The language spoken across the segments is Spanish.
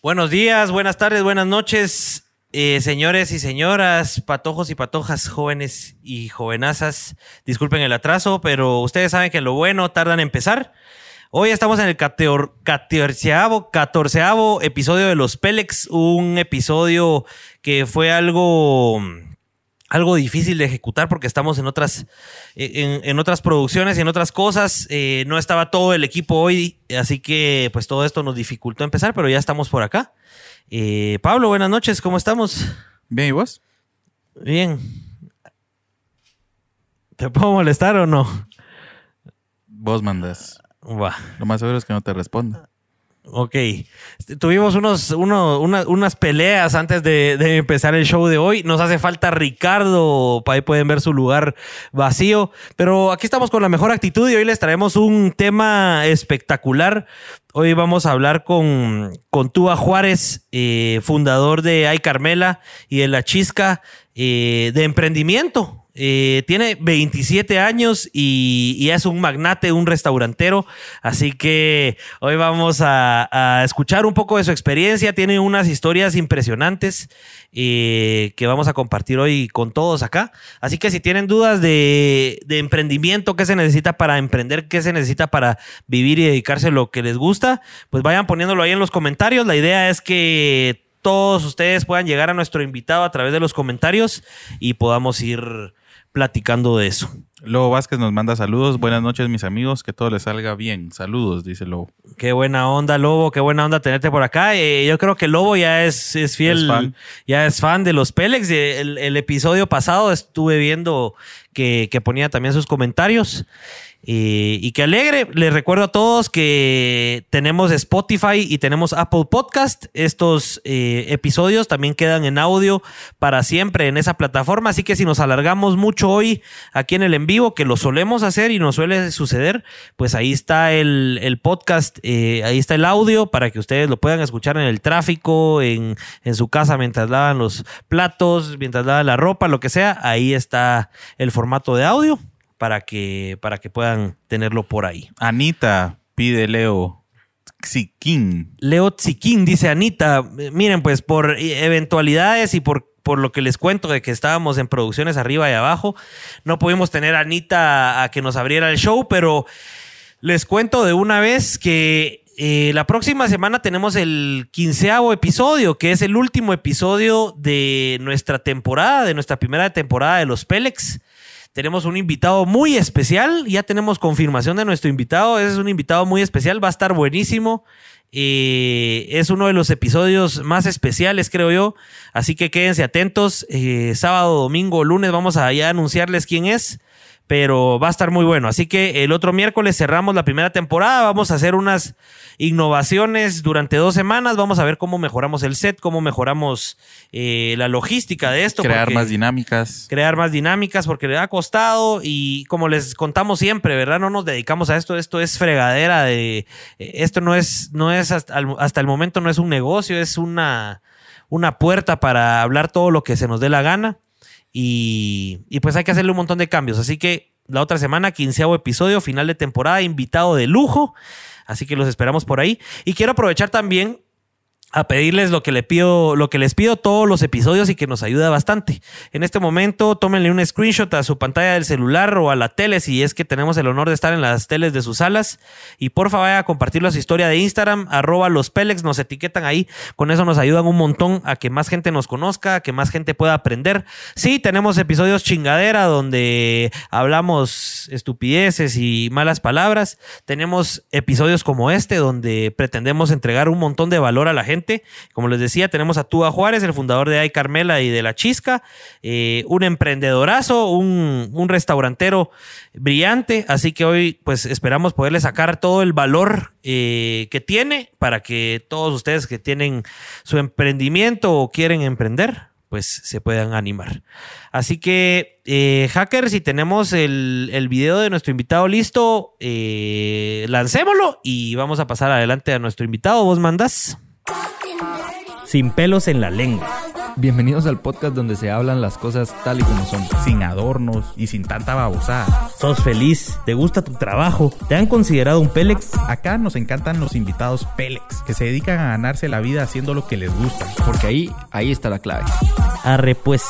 Buenos días, buenas tardes, buenas noches, eh, señores y señoras, patojos y patojas, jóvenes y jovenazas. Disculpen el atraso, pero ustedes saben que lo bueno tarda en empezar. Hoy estamos en el catorceavo, catorceavo episodio de Los Pélex, un episodio que fue algo algo difícil de ejecutar porque estamos en otras, en, otras producciones y en otras cosas. Eh, no estaba todo el equipo hoy, así que pues todo esto nos dificultó empezar, pero ya estamos por acá. Eh, Pablo, buenas noches, ¿cómo estamos? Bien, ¿y vos? Bien. ¿Te puedo molestar o no? Vos mandas. Lo más seguro es que no te responda. Ok. Tuvimos unos, unas peleas antes de, empezar el show de hoy. Nos hace falta Ricardo. Ahí pueden ver su lugar vacío. Pero aquí estamos con la mejor actitud y hoy les traemos un tema espectacular. Hoy vamos a hablar con, con Juárez, eh, fundador de Ay Carmela y de La Chisca, eh, de emprendimiento. Eh, tiene 27 años y, es un magnate, un restaurantero. Así que hoy vamos a, escuchar un poco de su experiencia. Tiene unas historias impresionantes eh, que vamos a compartir hoy con todos acá. Así que si tienen dudas de, de, emprendimiento, qué se necesita para emprender, qué se necesita para vivir y dedicarse a lo que les gusta, pues vayan poniéndolo ahí en los comentarios. La idea es que todos ustedes puedan llegar a nuestro invitado a través de los comentarios y podamos ir platicando de eso. Lobo Vázquez nos manda saludos. Buenas noches, mis amigos. Que todo les salga bien. Saludos, dice Lobo. Qué buena onda, Lobo. Qué buena onda tenerte por acá. Eh, yo creo que Lobo ya es, es fiel, ya es fan de los Pélex. El, el, episodio pasado estuve viendo que, que ponía también sus comentarios. Eh, y qué alegre. Les recuerdo a todos que tenemos Spotify y tenemos Apple Podcast. Estos eh, episodios también quedan en audio para siempre en esa plataforma. Así que si nos alargamos mucho hoy aquí en el en vivo, que lo solemos hacer y nos suele suceder, pues ahí está el, podcast, eh, ahí está el audio para que ustedes lo puedan escuchar en el tráfico, en, en su casa mientras lavan los platos, mientras lavan la ropa, lo que sea. Ahí está el formato de audio para que, para que puedan tenerlo por ahí. Anita pide Leo Tsiquín. Leo Tsiquín, dice Anita. Miren, pues por eventualidades y por, por lo que les cuento de que estábamos en producciones arriba y abajo, no pudimos tener a Anita a que nos abriera el show, pero les cuento de una vez que eh, la próxima semana tenemos el quinceavo episodio, que es el último episodio de nuestra temporada, de nuestra primera temporada de los Pélex. Tenemos un invitado muy especial. Ya tenemos confirmación de nuestro invitado. Ese es un invitado muy especial. Va a estar buenísimo. Eh, es uno de los episodios más especiales, creo yo. Así que quédense atentos. Eh, sábado, domingo, lunes vamos a ya anunciarles quién es pero va a estar muy bueno. Así que el otro miércoles cerramos la primera temporada, vamos a hacer unas innovaciones durante dos semanas, vamos a ver cómo mejoramos el set, cómo mejoramos eh, la logística de esto. Crear más dinámicas. Crear más dinámicas porque le ha costado y como les contamos siempre, ¿verdad? No nos dedicamos a esto, esto es fregadera de... Eh, esto no es, no es hasta, hasta el momento no es un negocio, es una, una puerta para hablar todo lo que se nos dé la gana. Y, pues hay que hacerle un montón de cambios. Así que la otra semana, quinceavo episodio, final de temporada, invitado de lujo. Así que los esperamos por ahí. Y quiero aprovechar también a pedirles lo que le pido, lo que les pido todos los episodios y que nos ayuda bastante. En este momento, tómenle un screenshot a su pantalla del celular o a la tele si es que tenemos el honor de estar en las teles de sus salas. Y porfa, vaya a compartirlo a su historia de Instagram, arroba los Pelex, nos etiquetan ahí. Con eso nos ayudan un montón a que más gente nos conozca, a que más gente pueda aprender. Sí, tenemos episodios chingadera donde hablamos estupideces y malas palabras. Tenemos episodios como este donde pretendemos entregar un montón de valor a la gente como les decía, tenemos a Túa Juárez, el fundador de Ay Carmela y de La Chisca, eh, un emprendedorazo, un, restaurantero brillante. Así que hoy, pues esperamos poderle sacar todo el valor eh, que tiene para que todos ustedes que tienen su emprendimiento o quieren emprender, pues se puedan animar. Así que, eh, hackers, si tenemos el, el, video de nuestro invitado listo, lancémoslo y vamos a pasar adelante a nuestro invitado. ¿Vos mandás? Sin pelos en la lengua. Bienvenidos al podcast donde se hablan las cosas tal y como son. Sin adornos y sin tanta babosada. Sos feliz, te gusta tu trabajo, te han considerado un Pélex. Acá nos encantan los invitados Pélex, que se dedican a ganarse la vida haciendo lo que les gusta. Porque ahí, ahí está la clave. Arre pues.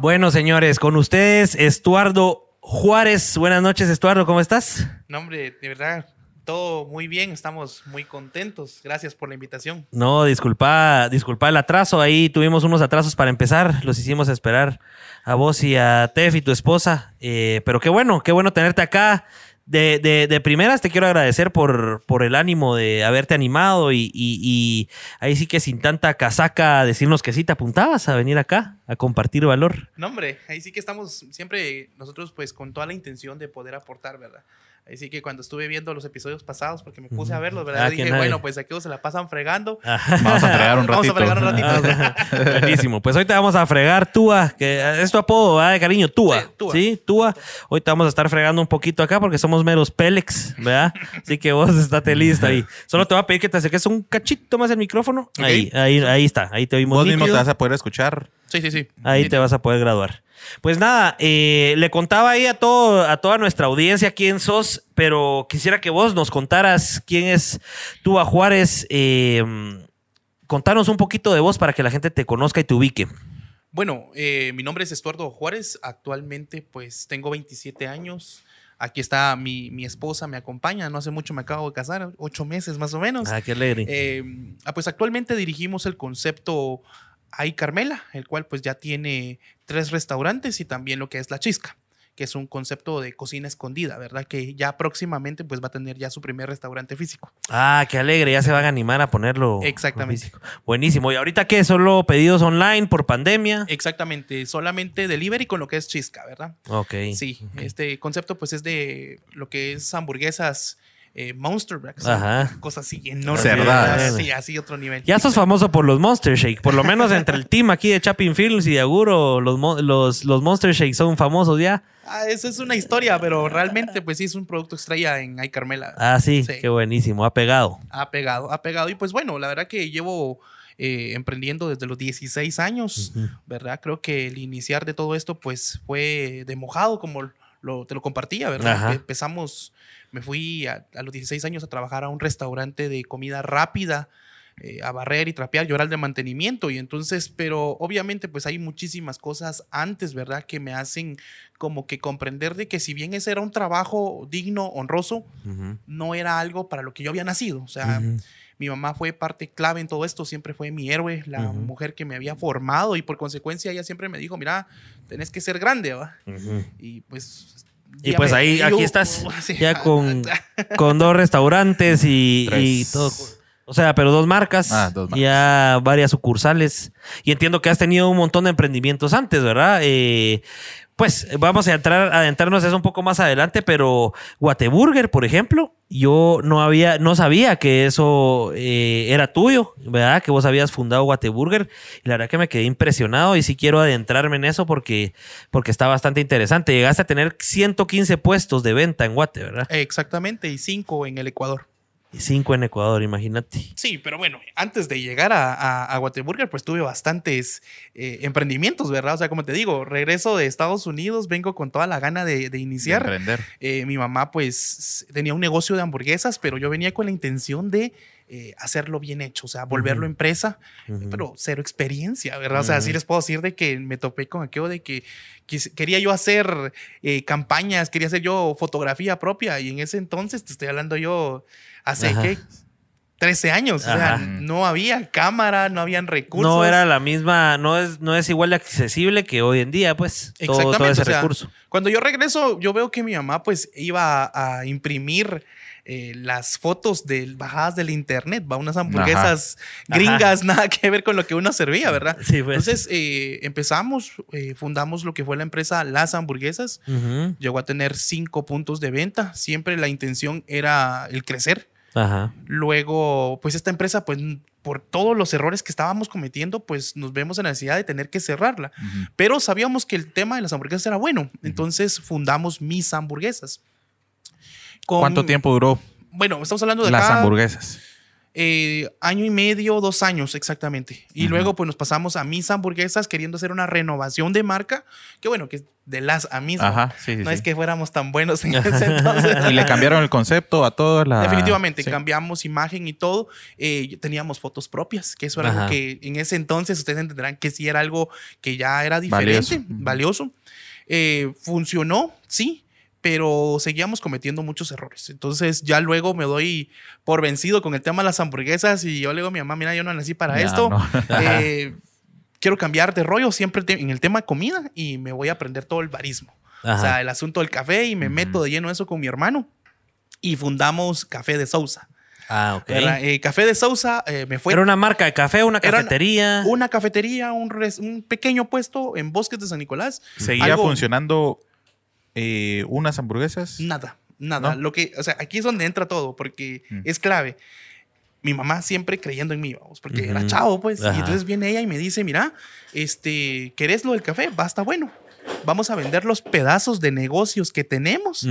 Bueno, señores, con ustedes, Estuardo Juárez. Buenas noches, Estuardo, ¿cómo estás? No, hombre, de verdad, todo muy bien, estamos muy contentos. Gracias por la invitación. No, disculpa, disculpa el atraso. Ahí tuvimos unos atrasos para empezar. Los hicimos esperar a vos y a Tef y tu esposa. Eh, pero qué bueno, qué bueno tenerte acá. De, de, de primeras te quiero agradecer por, por el ánimo de haberte animado y, y- y ahí sí que sin tanta casaca decirnos que sí te apuntabas a venir acá a compartir valor. No, hombre, ahí sí que estamos siempre nosotros pues con toda la intención de poder aportar, ¿verdad? Ahí sí que cuando estuve viendo los episodios pasados, porque me puse a verlos, ¿verdad? Ah, dije, nadie- bueno, pues aquí se la pasan fregando. Vamos a fregar un Vamos a ratito. fregar un ratito. Buenísimo. Pues hoy te vamos a fregar Túa, que es tu apodo, ¿verdad, de cariño? Túa. Sí, Túa. Sí, Túa. Hoy te vamos a estar fregando un poquito acá porque somos meros Pélex, ¿verdad? Así que vos estate listo ahí. Solo te voy a pedir que te acerques un cachito más el micrófono. Ahí, ahí, ahí está. Ahí te oímos Vos mismo te vas a poder escuchar. Sí, sí, sí. Ahí te vas a poder graduar. Pues nada, eh, le contaba ahí a, todo, a toda nuestra audiencia quién sos, pero quisiera que vos nos contaras quién es Túa Juárez. Eh, contanos un poquito de vos para que la gente te conozca y te ubique. Bueno, eh, mi nombre es Estuardo Juárez. Actualmente, pues tengo 27 años. Aquí está mi, mi esposa, me acompaña. No hace mucho me acabo de casar, ocho meses más o menos. Ah, qué alegre. Eh, ah, pues actualmente dirigimos el concepto Ay Carmela, el cual pues ya tiene tres restaurantes y también lo que es La Chisca, que es un concepto de cocina escondida, ¿verdad? Que ya próximamente pues va a tener ya su primer restaurante físico. Ah, qué alegre, ya se van a animar a ponerlo. Exactamente. físico. Buenísimo. ¿Y ahorita qué? ¿Solo pedidos online por pandemia? Exactamente, solamente delivery con lo que es Chisca, ¿verdad? Ok. Sí, este concepto pues es de lo que es hamburguesas eh, Monster Breaks, Ajá. cosas así enormes. Cerdadas. ¿verdad? Sí, así otro nivel. Ya sos famoso por los Monster Shake. Por lo menos entre el team aquí de Chapin Films y de Aguro, los, los, los Monster Shake son famosos ya. Ah, esa es una historia, pero realmente pues sí es un producto estrella en Ay Carmela. Ah, sí, Sí. qué buenísimo. Ha pegado. Ha pegado, ha pegado. Y pues bueno, la verdad que llevo eh, emprendiendo desde los 16 años, ¿verdad? Creo que el iniciar de todo esto pues fue de mojado, como lo, te lo compartía, ¿verdad? Ajá. Empezamos, me fui a, a los 16 años a trabajar a un restaurante de comida rápida. eh, a barrer y trapear, llorar de mantenimiento y entonces, pero obviamente pues hay muchísimas cosas antes, ¿verdad? Que me hacen como que comprender de que si bien ese era un trabajo digno, honroso, no era algo para lo que yo había nacido. O sea, mi mamá fue parte clave en todo esto, siempre fue mi héroe, la mujer que me había formado y por consecuencia ella siempre me dijo, mira, tenés que ser grande, ¿va? Y pues... Y ya pues me- ahí, yo- aquí estás, sí. ya con, con dos restaurantes y, y todo. O sea, pero dos marcas, Ah, dos marcas. ya varias sucursales. Y entiendo que has tenido un montón de emprendimientos antes, ¿verdad? Eh, pues vamos a entrar, adentrarnos eso un poco más adelante, pero Guateburger, por ejemplo, yo no había, no sabía que eso eh, era tuyo, ¿verdad? Que vos habías fundado Guateburger. Y la verdad que me quedé impresionado y sí quiero adentrarme en eso porque, porque está bastante interesante. Llegaste a tener 115 puestos de venta en Guate, ¿verdad? Exactamente, y cinco en el Ecuador. Y cinco en Ecuador, imagínate. Sí, pero bueno, antes de llegar a, a, a Guateburger, pues tuve bastantes eh, emprendimientos, ¿verdad? O sea, como te digo, regreso de Estados Unidos, vengo con toda la gana de, de De iniciar. emprender. Eh, mi mamá pues tenía un negocio de hamburguesas, pero yo venía con la intención de eh, hacerlo bien hecho, o sea, volverlo Ujú. empresa, pero cero experiencia, ¿verdad? O sea, sí les puedo decir de que me topé con aquello de que quis- quería yo hacer eh, campañas, quería hacer yo fotografía propia y en ese entonces, te estoy hablando yo hace, Ajá. ¿qué? 13 años, o sea, no había cámara, no habían recursos. No era la misma, no es, no es igual de accesible que hoy en día, pues, todo, todo Exactamente, ese o sea, recurso. Cuando yo regreso, yo veo que mi mamá pues iba a, a imprimir eh, las fotos de bajadas del internet, va unas hamburguesas Ajá. gringas, nada que ver con lo que uno servía, ¿verdad? Sí, pues. Entonces eh, empezamos, eh, fundamos lo que fue la empresa Las Hamburguesas, llegó a tener cinco puntos de venta, siempre la intención era el crecer. Ajá. Luego, pues esta empresa, pues por todos los errores que estábamos cometiendo, pues nos vemos en la necesidad de tener que cerrarla. Pero sabíamos que el tema de las hamburguesas era bueno. Entonces fundamos Mis Hamburguesas. Con- ¿Cuánto tiempo duró Bueno, estamos hablando de las acá, hamburguesas? Eh, año y medio, dos años exactamente. Y luego pues nos pasamos a Mis Hamburguesas queriendo hacer una renovación de marca, que bueno, que es de las a Mis. Ajá, sí, sí, No sí. es que fuéramos tan buenos en ese entonces. Y le cambiaron el concepto a toda la... Definitivamente, cambiamos imagen y todo. Eh, teníamos fotos propias, que eso era Ajá. algo que en ese entonces ustedes entenderán que sí era algo que ya era diferente, Valioso. valioso. Eh, funcionó, sí, pero seguíamos cometiendo muchos errores. Entonces ya luego me doy por vencido con el tema de las hamburguesas y yo le digo a mi mamá, mira, yo no nací para Ya, esto. no. Eh, quiero cambiar de rollo siempre en el tema de comida y me voy a aprender todo el barismo. Ajá. O sea, el asunto del café y me meto de lleno eso con mi hermano y fundamos Café de Sousa. ah, ok. Eh, Café de Sousa eh, me fue Era una marca de café, una cafetería. una cafetería, un, res- un pequeño puesto en Bosques de San Nicolás. ¿Seguía Algo- funcionando eh, unas hamburguesas? Nada, nada. ¿No? Lo que, o sea, aquí es donde entra todo, porque Mm. es clave. Mi mamá siempre creyendo en mí, vamos, porque era chavo, pues. Ajá. Y entonces viene ella y me dice, mira, este, ¿querés lo del café? Va, está bueno. Vamos a vender los pedazos de negocios que tenemos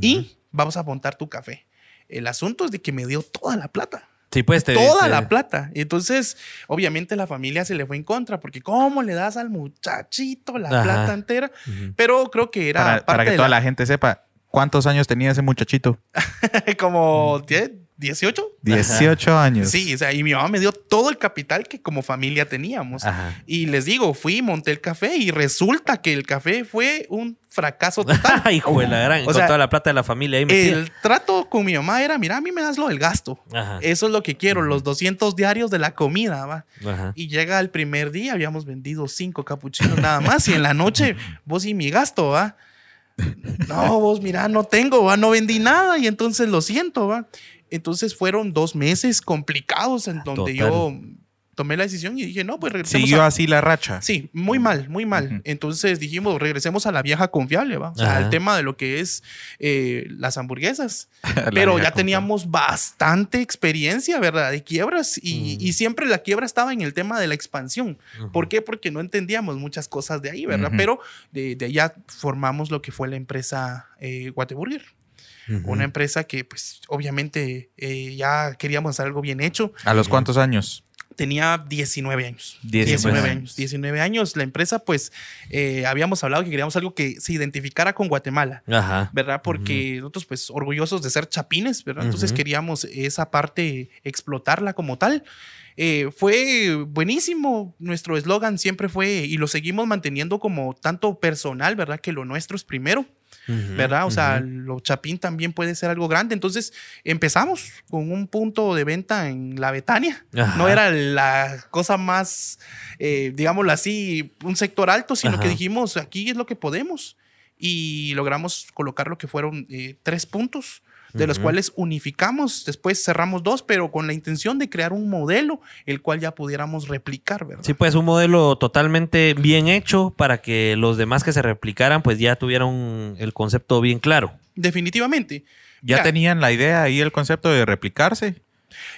y vamos a montar tu café. El asunto es de que me dio toda la plata. Sí, pues te- toda te- la plata. Entonces, obviamente la familia se le fue en contra, porque ¿cómo le das al muchachito la Ajá. plata entera? Pero creo que era Para, que de toda la- la gente sepa, ¿cuántos años tenía ese muchachito? como ¿qué? 18. 18 años. Sí, o sea, y mi mamá me dio todo el capital que como familia teníamos. Ajá. Y les digo, fui, monté el café y resulta que el café fue un fracaso total. Hijo de la gran, O con sea, toda la plata de la familia ahí metida. el trato con mi mamá era, mira, a mí me das lo del gasto. Ajá. Eso es lo que quiero, los 200 diarios de la comida, va. Ajá. Y llega el primer día, habíamos vendido cinco capuchinos nada más. Y en la noche, vos y mi gasto, ¿va? No, vos, mira, no tengo, ¿va? No vendí nada y entonces lo siento, ¿va? Entonces fueron dos meses complicados en donde Total. yo tomé la decisión y dije, no, pues regresemos Siguió a- así la racha. Sí, muy mal, muy mal. Entonces dijimos, regresemos a la vieja confiable, ¿va? O sea, al tema de lo que es eh, las hamburguesas. La Pero ya teníamos bastante experiencia, ¿verdad? De quiebras y, y siempre la quiebra estaba en el tema de la expansión. ¿Por qué? Porque no entendíamos muchas cosas de ahí, ¿verdad? Pero de, de allá formamos lo que fue la empresa eh, Guateburger. Una empresa que, pues, obviamente eh, ya queríamos hacer algo bien hecho. ¿A los cuántos años? Tenía 19 años. 19 19 años. años. 19 años. La empresa, pues, eh, habíamos hablado que queríamos algo que se identificara con Guatemala. Ajá. ¿verdad? Porque nosotros, pues, orgullosos de ser chapines, ¿verdad? Entonces queríamos esa parte explotarla como tal. Eh, fue buenísimo. Nuestro eslogan siempre fue, y lo seguimos manteniendo como tanto personal, ¿verdad? Que lo nuestro es primero, ¿verdad? O sea, Ujú. lo chapín también puede ser algo grande. Entonces empezamos con un punto de venta en la Betania. Ajá. No era la cosa más, eh, digámoslo así, un sector alto, sino Ajá. que dijimos, aquí es lo que podemos. Y logramos colocar lo que fueron eh, tres puntos, de los cuales unificamos, después cerramos dos, pero con la intención de crear un modelo el cual ya pudiéramos replicar, ¿verdad? Sí, pues un modelo totalmente bien hecho para que los demás que se replicaran pues ya tuvieran el concepto bien claro. Definitivamente. ¿Ya tenían la idea y el concepto de replicarse?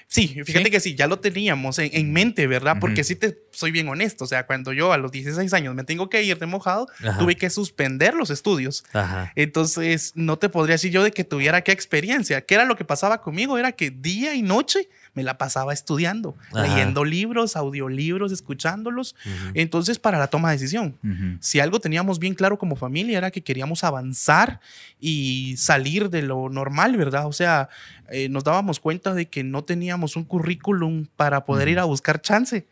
Sí, fíjate ¿Sí? que sí, ya lo teníamos en, en mente, ¿verdad? Porque sí te soy bien honesto, o sea, cuando yo a los 16 años me tengo que ir de mojado, Ajá. tuve que suspender los estudios. Ajá. Entonces, no te podría decir yo de que tuviera qué experiencia. ¿Qué era lo que pasaba conmigo? Era que día y noche me la pasaba estudiando, Ajá. leyendo libros, audiolibros, escuchándolos. Entonces, para la toma de decisión. Si algo teníamos bien claro como familia era que queríamos avanzar y salir de lo normal, ¿verdad? O sea, eh, nos dábamos cuenta de que no teníamos un currículum para poder ir a buscar chance.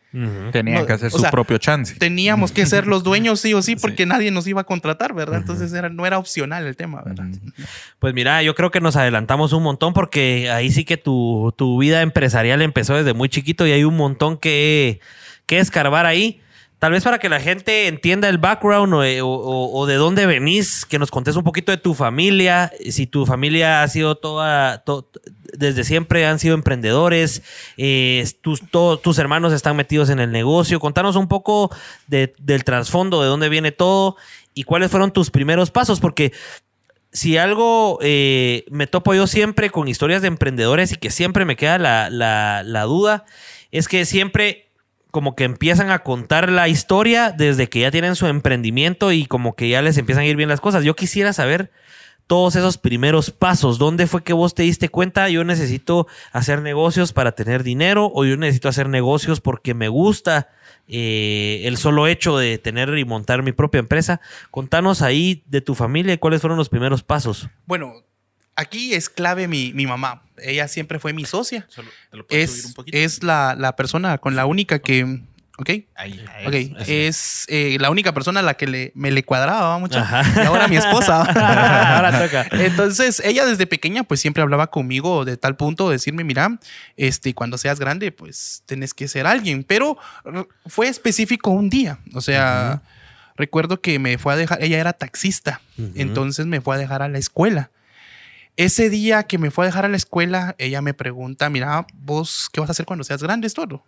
Tenían No, que hacer su sea, propio chance. Teníamos que ser los dueños sí o sí porque Sí. nadie nos iba a contratar, ¿verdad? Entonces era, no era opcional el tema, ¿verdad? Pues mira, yo creo que nos adelantamos un montón porque ahí sí que tu, tu vida empresarial empezó desde muy chiquito y hay un montón que, que escarbar ahí. Tal vez para que la gente entienda el background o, o de dónde venís, que nos contes un poquito de tu familia, si tu familia ha sido toda, to- desde siempre han sido emprendedores, eh, tus, hermanos están metidos en el negocio, contanos un poco de- del trasfondo, de dónde viene todo y cuáles fueron tus primeros pasos, porque si algo eh, me topo yo siempre con historias de emprendedores y que siempre me queda la duda, es que siempre como que empiezan a contar la historia desde que ya tienen su emprendimiento y como que ya les empiezan a ir bien las cosas. Yo quisiera saber todos esos primeros pasos. ¿Dónde fue que vos te diste cuenta? Yo necesito hacer negocios para tener dinero o yo necesito hacer negocios porque me gusta eh, el solo hecho de tener y montar mi propia empresa. Contanos ahí de tu familia cuáles fueron los primeros pasos. Bueno, aquí es clave mi, mi mamá. Ella siempre fue mi socia. Solo- ¿te lo puedes subir Es, un es la, la persona con la única que... ¿Ok? Ahí. Ok, es eh, la única persona a la que le, me le cuadraba mucho. Ajá. Y ahora mi esposa. Ahora toca. Entonces, ella desde pequeña, pues siempre hablaba conmigo de tal punto de decirme, mira, este, cuando seas grande, pues tenés que ser alguien. Pero fue específico un día. O sea, recuerdo que me fue a dejar, ella era taxista, entonces me fue a dejar a la escuela. Ese día que me fue a dejar a la escuela, ella me pregunta, mira, vos, ¿qué vas a hacer cuando seas grande, Estuardo?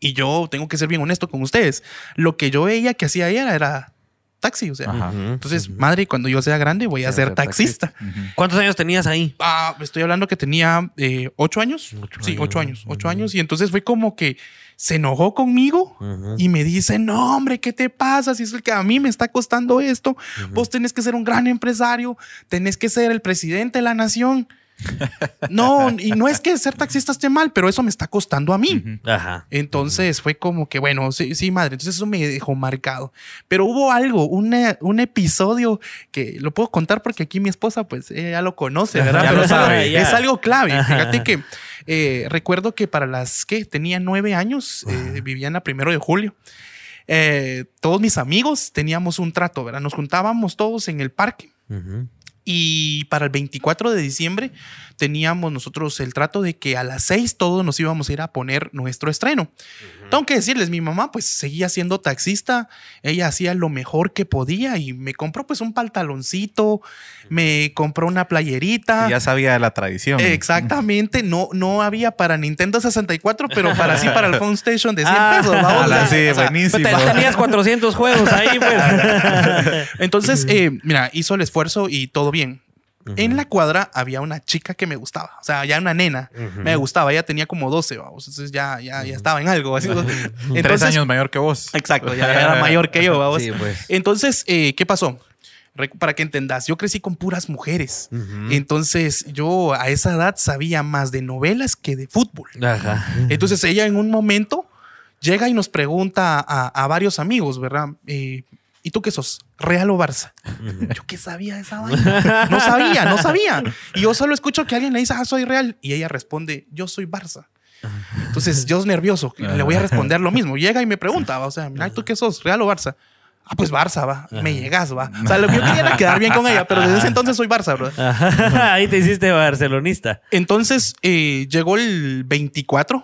Y yo tengo que ser bien honesto con ustedes. Lo que yo veía que hacía ella era taxi, o sea. Ajá. Entonces, madre, cuando yo sea grande voy a ser ser taxista. ¿Cuántos años tenías ahí? Ah, estoy hablando que tenía eh, ocho años. Ocho sí, años. ocho años. Ocho años. Y entonces fue como que se enojó conmigo y me dice, no, hombre, ¿qué te pasa? Si es el que a mí me está costando esto. Vos tenés que ser un gran empresario, tenés que ser el presidente de la nación. No, y no es que ser taxista esté mal, pero eso me está costando a mí. Ajá. Entonces fue como que, bueno, sí, sí, madre. Entonces eso me dejó marcado. Pero hubo algo, una- un episodio que lo puedo contar porque aquí mi esposa, pues, ella ya lo conoce, ¿verdad? Ya Pero lo es, algo, sabe, es algo clave. Ajá. Fíjate que eh, recuerdo que para las que tenía nueve años, eh, vivía en la primero de julio. eh, todos mis amigos teníamos un trato, ¿verdad? Nos juntábamos todos en el parque. Ujú. Y para el 24 de diciembre teníamos nosotros el trato de que a las 6 todos nos íbamos a ir a poner nuestro estreno. Tengo que decirles, mi mamá pues seguía siendo taxista, ella hacía lo mejor que podía y me compró pues un pantaloncito, me compró una playerita. Y ya sabía de la tradición. Exactamente, no, no había para Nintendo 64, pero para sí para el Phone Station de 100 Ah, pesos. o sea, sí, o sea, buenísimo. Te- Tenías 400 juegos ahí, pues. Entonces, eh, mira, hizo el esfuerzo y todo bien. En la cuadra había una chica que me gustaba, o sea, ya una nena, me gustaba, ella tenía como 12, vamos, entonces ya, ya, ya estaba en algo. Así, Tres años mayor que vos. Exacto, ya era mayor que yo, vamos. Sí, pues. Entonces, eh, ¿qué pasó? Para que entendas, yo crecí con puras mujeres. Entonces, yo a esa edad sabía más de novelas que de fútbol. Ajá. Entonces ella en un momento llega y nos pregunta a, a varios amigos, ¿verdad? Eh, ¿Y tú qué sos? ¿Real o Barça? Yo qué sabía de esa vaina. No sabía, no sabía. Y yo solo escucho que alguien le dice, ah, soy Real. Y ella responde, yo soy Barça. Entonces yo nervioso, le voy a responder lo mismo. Llega y me pregunta, o sea, mira, ¿tú qué sos? ¿Real o Barça? Ah, pues Barça, va. Me llegas, va. O sea, lo que yo quería era quedar bien con ella, pero desde ese entonces soy Barça, bro. Ahí te hiciste barcelonista. Entonces eh, llegó el 24.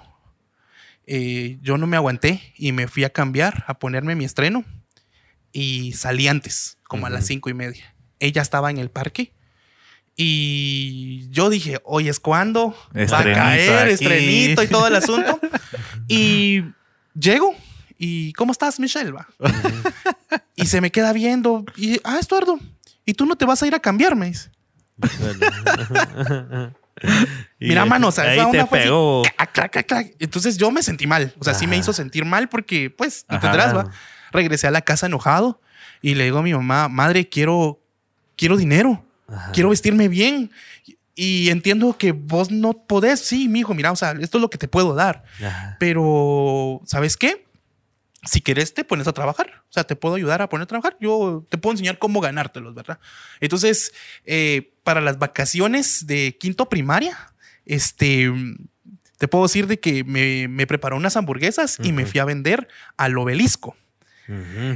eh, yo no me aguanté y me fui a cambiar, a ponerme mi estreno. Y salí antes, como a las cinco y media. Ella estaba en el parque. Y yo dije, hoy es cuando va a caer, aquí. estrenito y todo el asunto. y llego. ¿Y cómo estás, Michelle? Va? y se me queda viendo. Y, ah, Estuardo, ¿y tú no te vas a ir a cambiarme? Mira, mano, o sea, ahí esa te onda fue así, pegó. clac, clac, clac, clac. Entonces yo me sentí mal. O sea, sí me hizo sentir mal porque, pues, entenderás, va. Regresé a la casa enojado y le digo a mi mamá, madre, quiero, quiero dinero, Ajá. quiero vestirme bien. Y entiendo que vos no podés, sí, mi hijo, mira, o sea, esto es lo que te puedo dar. Ajá. Pero, ¿sabes qué? Si querés, te pones a trabajar. O sea, te puedo ayudar a poner a trabajar. Yo te puedo enseñar cómo ganártelos, ¿verdad? Entonces, eh, para las vacaciones de quinto primaria, este, te puedo decir de que me, me preparó unas hamburguesas y me fui a vender al obelisco.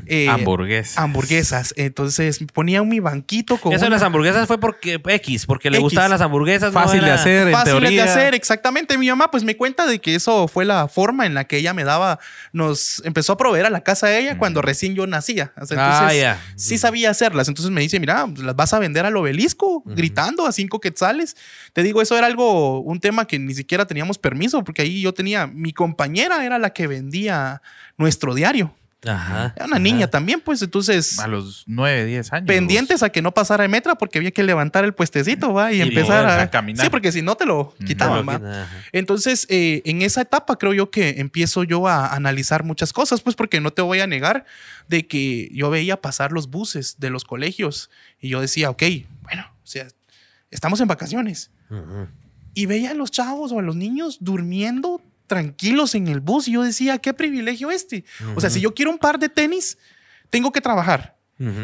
Eh, Hamburguesa. hamburguesas. Entonces, ponía mi banquito con Eso de una- las hamburguesas fue porque X, porque le X. gustaban las hamburguesas. no Fácil de hacer, en fáciles de hacer, exactamente. Mi mamá pues me cuenta de que eso fue la forma en la que ella me daba, nos empezó a proveer a la casa de ella cuando recién yo nacía. Sea, Ah, entonces, ya. sí sabía hacerlas. Entonces me dice, mira, pues, las vas a vender al obelisco, gritando a cinco quetzales. Te digo, eso era algo, un tema que ni siquiera teníamos permiso, porque ahí yo tenía, mi compañera era la que vendía nuestro diario. Ajá. Era una ajá. niña también, pues entonces A los 9, 10 años. pendientes a que no pasara de metra porque había que levantar el puestecito, va, y, Y empezar a, a caminar. Sí, porque si no te lo quitaban, va. Ajá. Entonces, eh, en esa etapa creo yo que empiezo yo a analizar muchas cosas, pues porque no te voy a negar de que yo veía pasar los buses de los colegios y yo decía, ok, bueno, o sea, estamos en vacaciones. Ujú. Y veía a los chavos o a los niños durmiendo tranquilos en el bus y yo decía, qué privilegio este. O sea, si yo quiero un par de tenis, tengo que trabajar.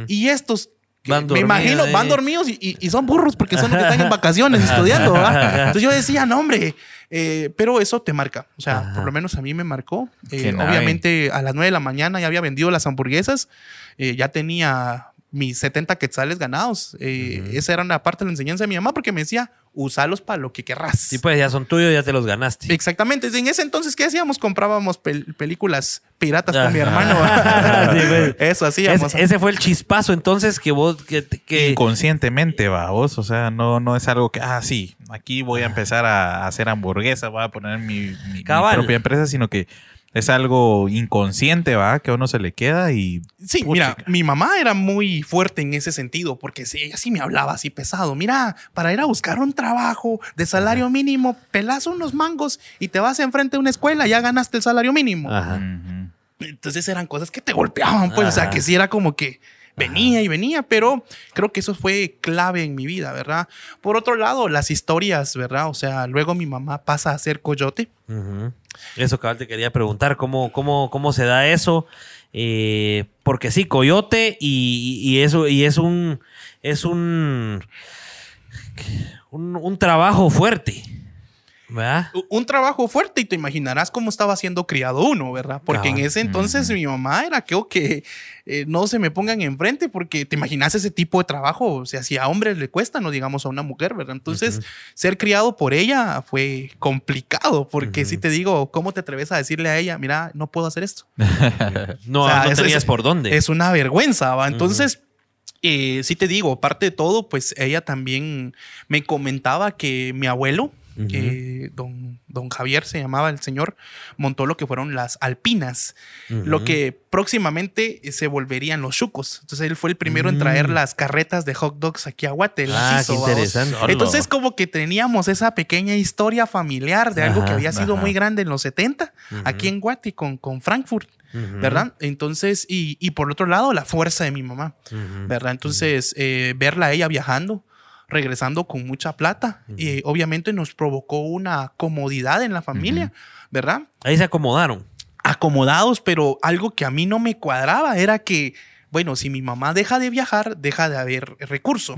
Y estos, Van me imagino, van dormidos y, y- y son burros porque son los que están en vacaciones estudiando. Entonces yo decía, no, hombre, eh, pero eso te marca. O sea, Ajá. por lo menos a mí me marcó. Eh, obviamente a las 9 de la mañana ya había vendido las hamburguesas, eh, ya tenía mis 70 quetzales ganados. Esa era una parte de la enseñanza de mi mamá porque me decía, usalos para lo que querrás. Sí, pues ya son tuyos, ya te los ganaste. Exactamente. En ese entonces, ¿qué hacíamos? Comprábamos pel- películas piratas con mi hermano. Sí, pues. Eso hacíamos. Es- ese fue el chispazo entonces que vos que, que Inconscientemente, va, vos. O sea, no, no es algo que, ah, sí, aquí voy a empezar a hacer hamburguesa, voy a poner mi, mi- propia empresa, sino que es algo inconsciente, va, que a uno se le queda y. Sí, Puchica. mira, mi mamá era muy fuerte en ese sentido, porque ella sí me hablaba así pesado. Mira, para ir a buscar un trabajo de salario mínimo, pelas unos mangos y te vas enfrente de una escuela, ya ganaste el salario mínimo. Ajá. Entonces eran cosas que te golpeaban, pues, o sea, que sí era como que venía y venía, pero creo que eso fue clave en mi vida, ¿verdad? Por otro lado, las historias, ¿verdad? O sea, luego mi mamá pasa a ser coyote. Eso cabal te quería preguntar, ¿cómo, cómo, cómo se da eso? Eh, porque sí, coyote y, y eso, y es un es un, un, un trabajo fuerte. Un trabajo fuerte y te imaginarás cómo estaba siendo criado uno, ¿verdad? Porque en ese entonces mi mamá era creo que eh, no se me pongan enfrente porque te imaginas ese tipo de trabajo, o sea, si a hombres le cuesta, no digamos a una mujer, ¿verdad? Entonces, ser criado por ella fue complicado porque si te digo, ¿cómo te atreves a decirle a ella, mira, no puedo hacer esto? No, O sea, no tenías es- por dónde. Es una vergüenza, ¿va? Entonces, eh, sí te digo, aparte de todo, pues ella también me comentaba que mi abuelo, Eh, don, don Javier se llamaba el señor, montó lo que fueron las alpinas, lo que próximamente se volverían los chucos. Entonces él fue el primero en traer Mm. las carretas de hot dogs aquí a Guate. Ah, hizo, interesante. Entonces como que teníamos esa pequeña historia familiar de algo Ajá, que había sido ajá. muy grande en los 70, Ujú. aquí en Guate con, con Frankfurt. ¿verdad? Entonces, y, y por otro lado, la fuerza de mi mamá. ¿verdad? Entonces, eh, verla a ella viajando, regresando con mucha plata, y obviamente nos provocó una comodidad en la familia, ¿verdad? Ahí se acomodaron. Acomodados, pero algo que a mí no me cuadraba era que, bueno, si mi mamá deja de viajar, deja de haber recurso.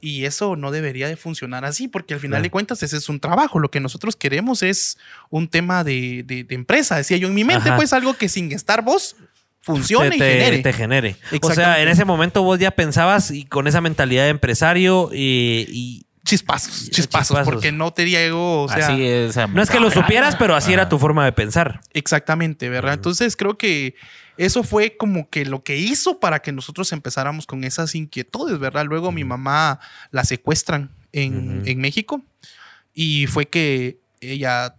Y eso no debería de funcionar así, porque al final de cuentas ese es un trabajo. Lo que nosotros queremos es un tema de, de- de empresa, decía yo en mi mente, pues algo que sin estar vos funcione te, y te- genere. te genere. O sea, en ese momento vos ya pensabas y con esa mentalidad de empresario y, y Chispazos, chispazos, chispazos. porque no te digo, o sea, Así es. no es que lo supieras, pero así era tu forma de pensar. exactamente, ¿verdad? Entonces creo que eso fue como que lo que hizo para que nosotros empezáramos con esas inquietudes, ¿verdad? Luego mi mamá la secuestran en, en México y fue que ella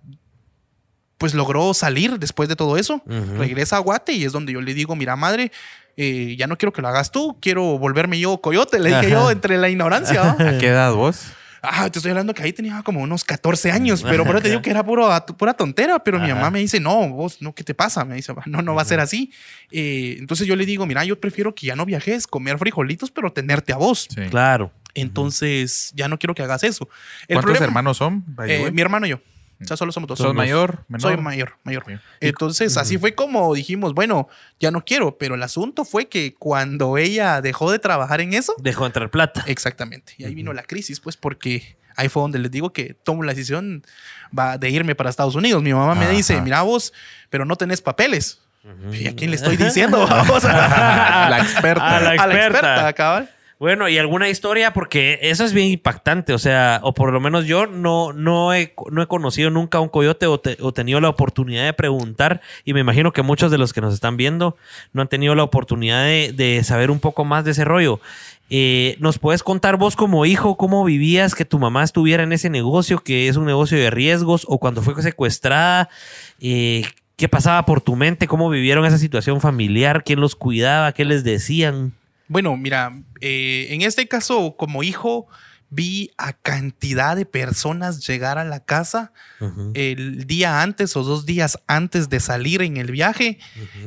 pues logró salir después de todo eso, regresa a Guate y es donde yo le digo, mira madre, eh, ya no quiero que lo hagas tú, quiero volverme yo coyote, le dije Ajá. yo entre la ignorancia. ¿A qué edad vos? Ah, te estoy hablando que ahí tenía como unos 14 años, pero por eso te digo que era puro, pura tontera, pero mi mamá me dice, no, vos, no, ¿qué te pasa? Me dice, no, no va a ser así. Eh, entonces yo le digo, mira, yo prefiero que ya no viajes, comer frijolitos, pero tenerte a vos. Sí. Claro. Entonces ya no quiero que hagas eso. El ¿Cuántos problema- hermanos son? Eh, mi hermano y yo. O sea, solo somos dos. ¿Sos mayor? Menor? Soy mayor, mayor. Entonces, así fue como dijimos, bueno, ya no quiero, pero el asunto fue que cuando ella dejó de trabajar en eso, Dejó de entrar plata. Exactamente. Y ahí vino la crisis, pues, porque ahí fue donde les digo que tomo la decisión va, de irme para Estados Unidos. Mi mamá me Ajá. dice, mira vos, pero no tenés papeles. ¿Y a quién le estoy diciendo? Vamos A la experta. A la a la experta. experta, cabal. Bueno, y alguna historia, porque eso es bien impactante, o sea, o por lo menos yo no, no, he, no he conocido nunca a un coyote o, te- o tenido la oportunidad de preguntar, y me imagino que muchos de los que nos están viendo no han tenido la oportunidad de, de saber un poco más de ese rollo. Eh, ¿Nos puedes contar vos como hijo cómo vivías que tu mamá estuviera en ese negocio, que es un negocio de riesgos, o cuando fue secuestrada? Eh, ¿Qué pasaba por tu mente? ¿Cómo vivieron esa situación familiar? ¿Quién los cuidaba? ¿Qué les decían? Bueno, mira, eh, en este caso, como hijo, vi a cantidad de personas llegar a la casa el día antes o dos días antes de salir en el viaje.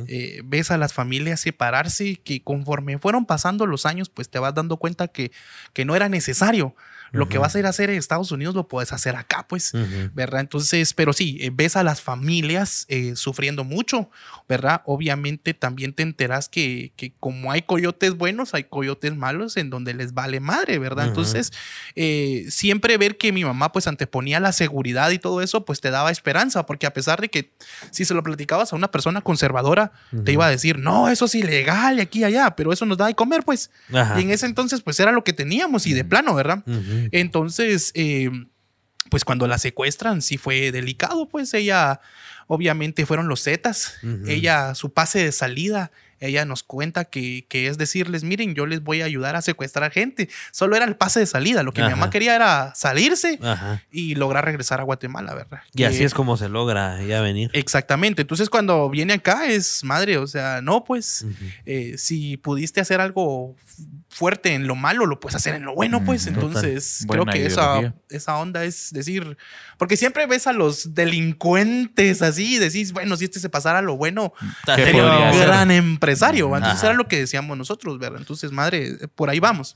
Eh, ves a las familias separarse, que conforme fueron pasando los años, pues te vas dando cuenta que, que no era necesario. Lo que vas a ir a hacer en Estados Unidos lo puedes hacer acá, pues, ¿verdad? Entonces, pero sí, eh, ves a las familias eh, sufriendo mucho, ¿verdad? Obviamente también te enteras que, que, como hay coyotes buenos, hay coyotes malos en donde les vale madre, ¿verdad? Entonces, eh, siempre ver que mi mamá pues anteponía la seguridad y todo eso, pues te daba esperanza, porque a pesar de que si se lo platicabas a una persona conservadora, te iba a decir, no, eso es ilegal y aquí y allá, pero eso nos da de comer, pues. Ajá. Y en ese entonces, pues era lo que teníamos y de plano, ¿verdad? Entonces, eh, pues cuando la secuestran, sí fue delicado, pues ella, obviamente fueron los Zetas, ella, su pase de salida, ella nos cuenta que, que, es decirles, miren, yo les voy a ayudar a secuestrar gente. Solo era el pase de salida. Lo que Ajá. mi mamá quería era salirse Ajá. y lograr regresar a Guatemala, ¿verdad? Y así Que- es como se logra ya venir. Exactamente. Entonces, cuando viene acá es madre, o sea, no, pues, eh, si pudiste hacer algo fuerte en lo malo, lo puedes hacer en lo bueno, pues. Ujú, Entonces, creo que esa, esa onda es decir, porque siempre ves a los delincuentes así y decís, bueno, si este se pasara a lo bueno, ¿Qué sería un ser? gran empresario. Entonces, Ajá. era lo que decíamos nosotros, ¿verdad? Entonces, madre, por ahí vamos.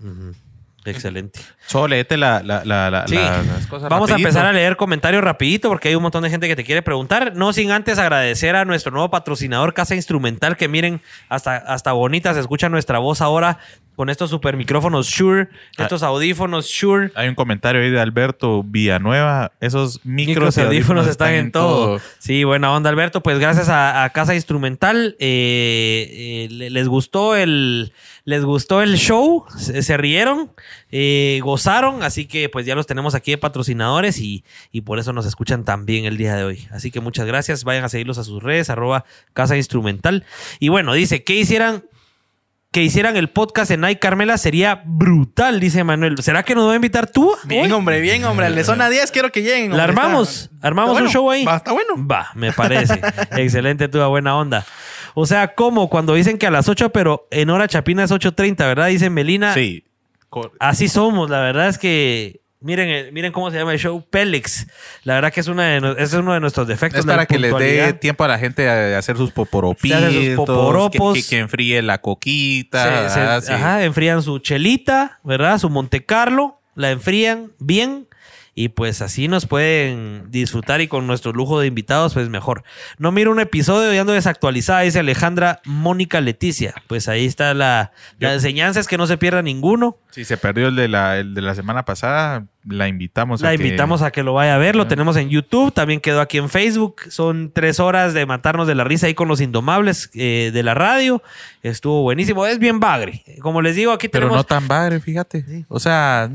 Excelente. Solo léete la, la, la, la- Sí. la- las cosas Vamos a empezar a leer comentarios rapidito porque hay un montón de gente que te quiere preguntar. No sin antes agradecer a nuestro nuevo patrocinador Casa Instrumental que miren, hasta, hasta bonita se escucha nuestra voz ahora con estos super micrófonos Shure, Ah. estos audífonos Shure. Hay un comentario ahí de Alberto Villanueva. Esos micros, Micros y audífonos están en todo. Sí, buena onda, Alberto. Pues gracias a, a Casa Instrumental. eh, eh, le- les gustó el. Les gustó el show, se, se rieron, eh, gozaron, así que pues ya los tenemos aquí de patrocinadores y, y por eso nos escuchan tan bien el día de hoy. Así que muchas gracias, vayan a seguirlos a sus redes, arroba Casa Instrumental. Y bueno, dice, que hicieran? Que hicieran el podcast en Ay Carmela sería brutal, dice Manuel. ¿Será que nos va a invitar tú? Bien, hombre, bien, hombre. Al de zona 10 quiero que lleguen. ¿La armamos? ¿Armamos un show ahí? Va, está bueno. Va, me parece. Excelente, tuya buena onda. O sea, como cuando dicen que a las 8, pero en hora chapina es 8.30, ¿verdad? Dice Melina. Sí. Así somos, la verdad es que. Miren, eh, miren cómo se llama el show, Pélix. La verdad que es, una de, es uno de nuestros defectos. Es para que les dé tiempo a la gente a hacer sus poporopitos. Hace sus poporopos. Que, que- que enfríe la coquita. Se- se- ah. Ajá, enfrían su chelita, ¿verdad? Su Monte Carlo, la enfrían bien y pues así nos pueden disfrutar y con nuestro lujo de invitados, pues mejor. No miro un episodio y ando desactualizada, dice Alejandra Mónica Leticia. Pues ahí está la, la Yo- enseñanza, es que no se pierda ninguno. Si se perdió el de la, el de la semana pasada, la invitamos La a que- invitamos a que lo vaya a ver, lo tenemos en YouTube, también quedó aquí en Facebook. Son tres horas de matarnos de la risa ahí con los indomables eh, de la radio. Estuvo buenísimo, es bien bagre. Como les digo, aquí Pero tenemos... no tan padre, fíjate. O sea,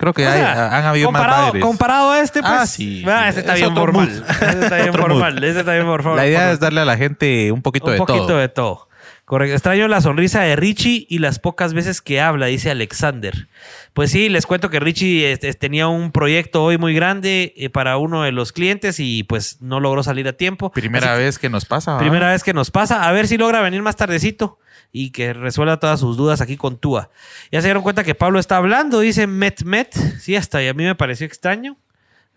creo que O hay- sea, han habido más comparado, padres. comparado a este, pues. Ah, sí, ah, sí. este está Es bien formal. mood. Este está bien formal. Este está bien favor. La idea es darle a la gente un poquito un de poquito todo. de todo. Correcto. Extraño la sonrisa de Richie y las pocas veces que habla, dice Alexander. Pues sí, les cuento que Richie este, tenía un proyecto hoy muy grande eh, para uno de los clientes y pues no logró salir a tiempo. Primera Así vez que nos pasa. Primera vez que nos pasa. A ver si logra venir más tardecito y que resuelva todas sus dudas aquí con Túa. Ya se dieron cuenta que Pablo está hablando, dice Met Met. Sí, hasta y a mí me pareció extraño.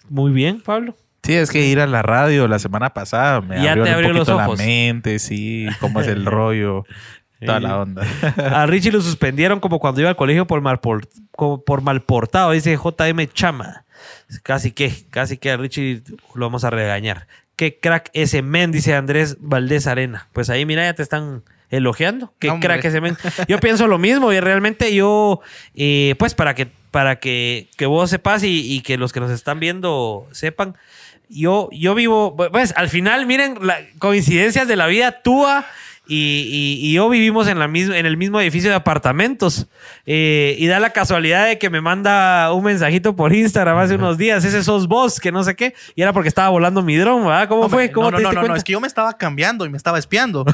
Muy bien, Pablo. Sí, es que ir a la radio la semana pasada me Ya abrió, te un abrió los poquito ojos. la mente, sí, cómo es el rollo, toda la onda. A Richie lo suspendieron como cuando iba al colegio por, malpor- como por malportado, dice JM Chama. Casi que, casi que a Richie lo vamos a regañar. Qué crack ese men, dice Andrés Valdés Arena. Pues ahí, mira, ya te están elogiando. Qué Hombre. crack ese men. Yo pienso lo mismo y realmente yo, eh, pues para que, para que, que vos sepas y, y que los que nos están viendo sepan, yo, yo vivo, pues al final, miren, la, coincidencias de la vida, Túa y, y- y yo vivimos en, la misma, en el mismo edificio de apartamentos. Eh, y da la casualidad de que me manda un mensajito por Instagram hace unos días. Ese sos vos, que no sé qué. Y era porque estaba volando mi dron, ¿verdad? ¿Cómo Hombre, fue? ¿Cómo no, te no, no, no, es que yo me estaba cambiando y me estaba espiando.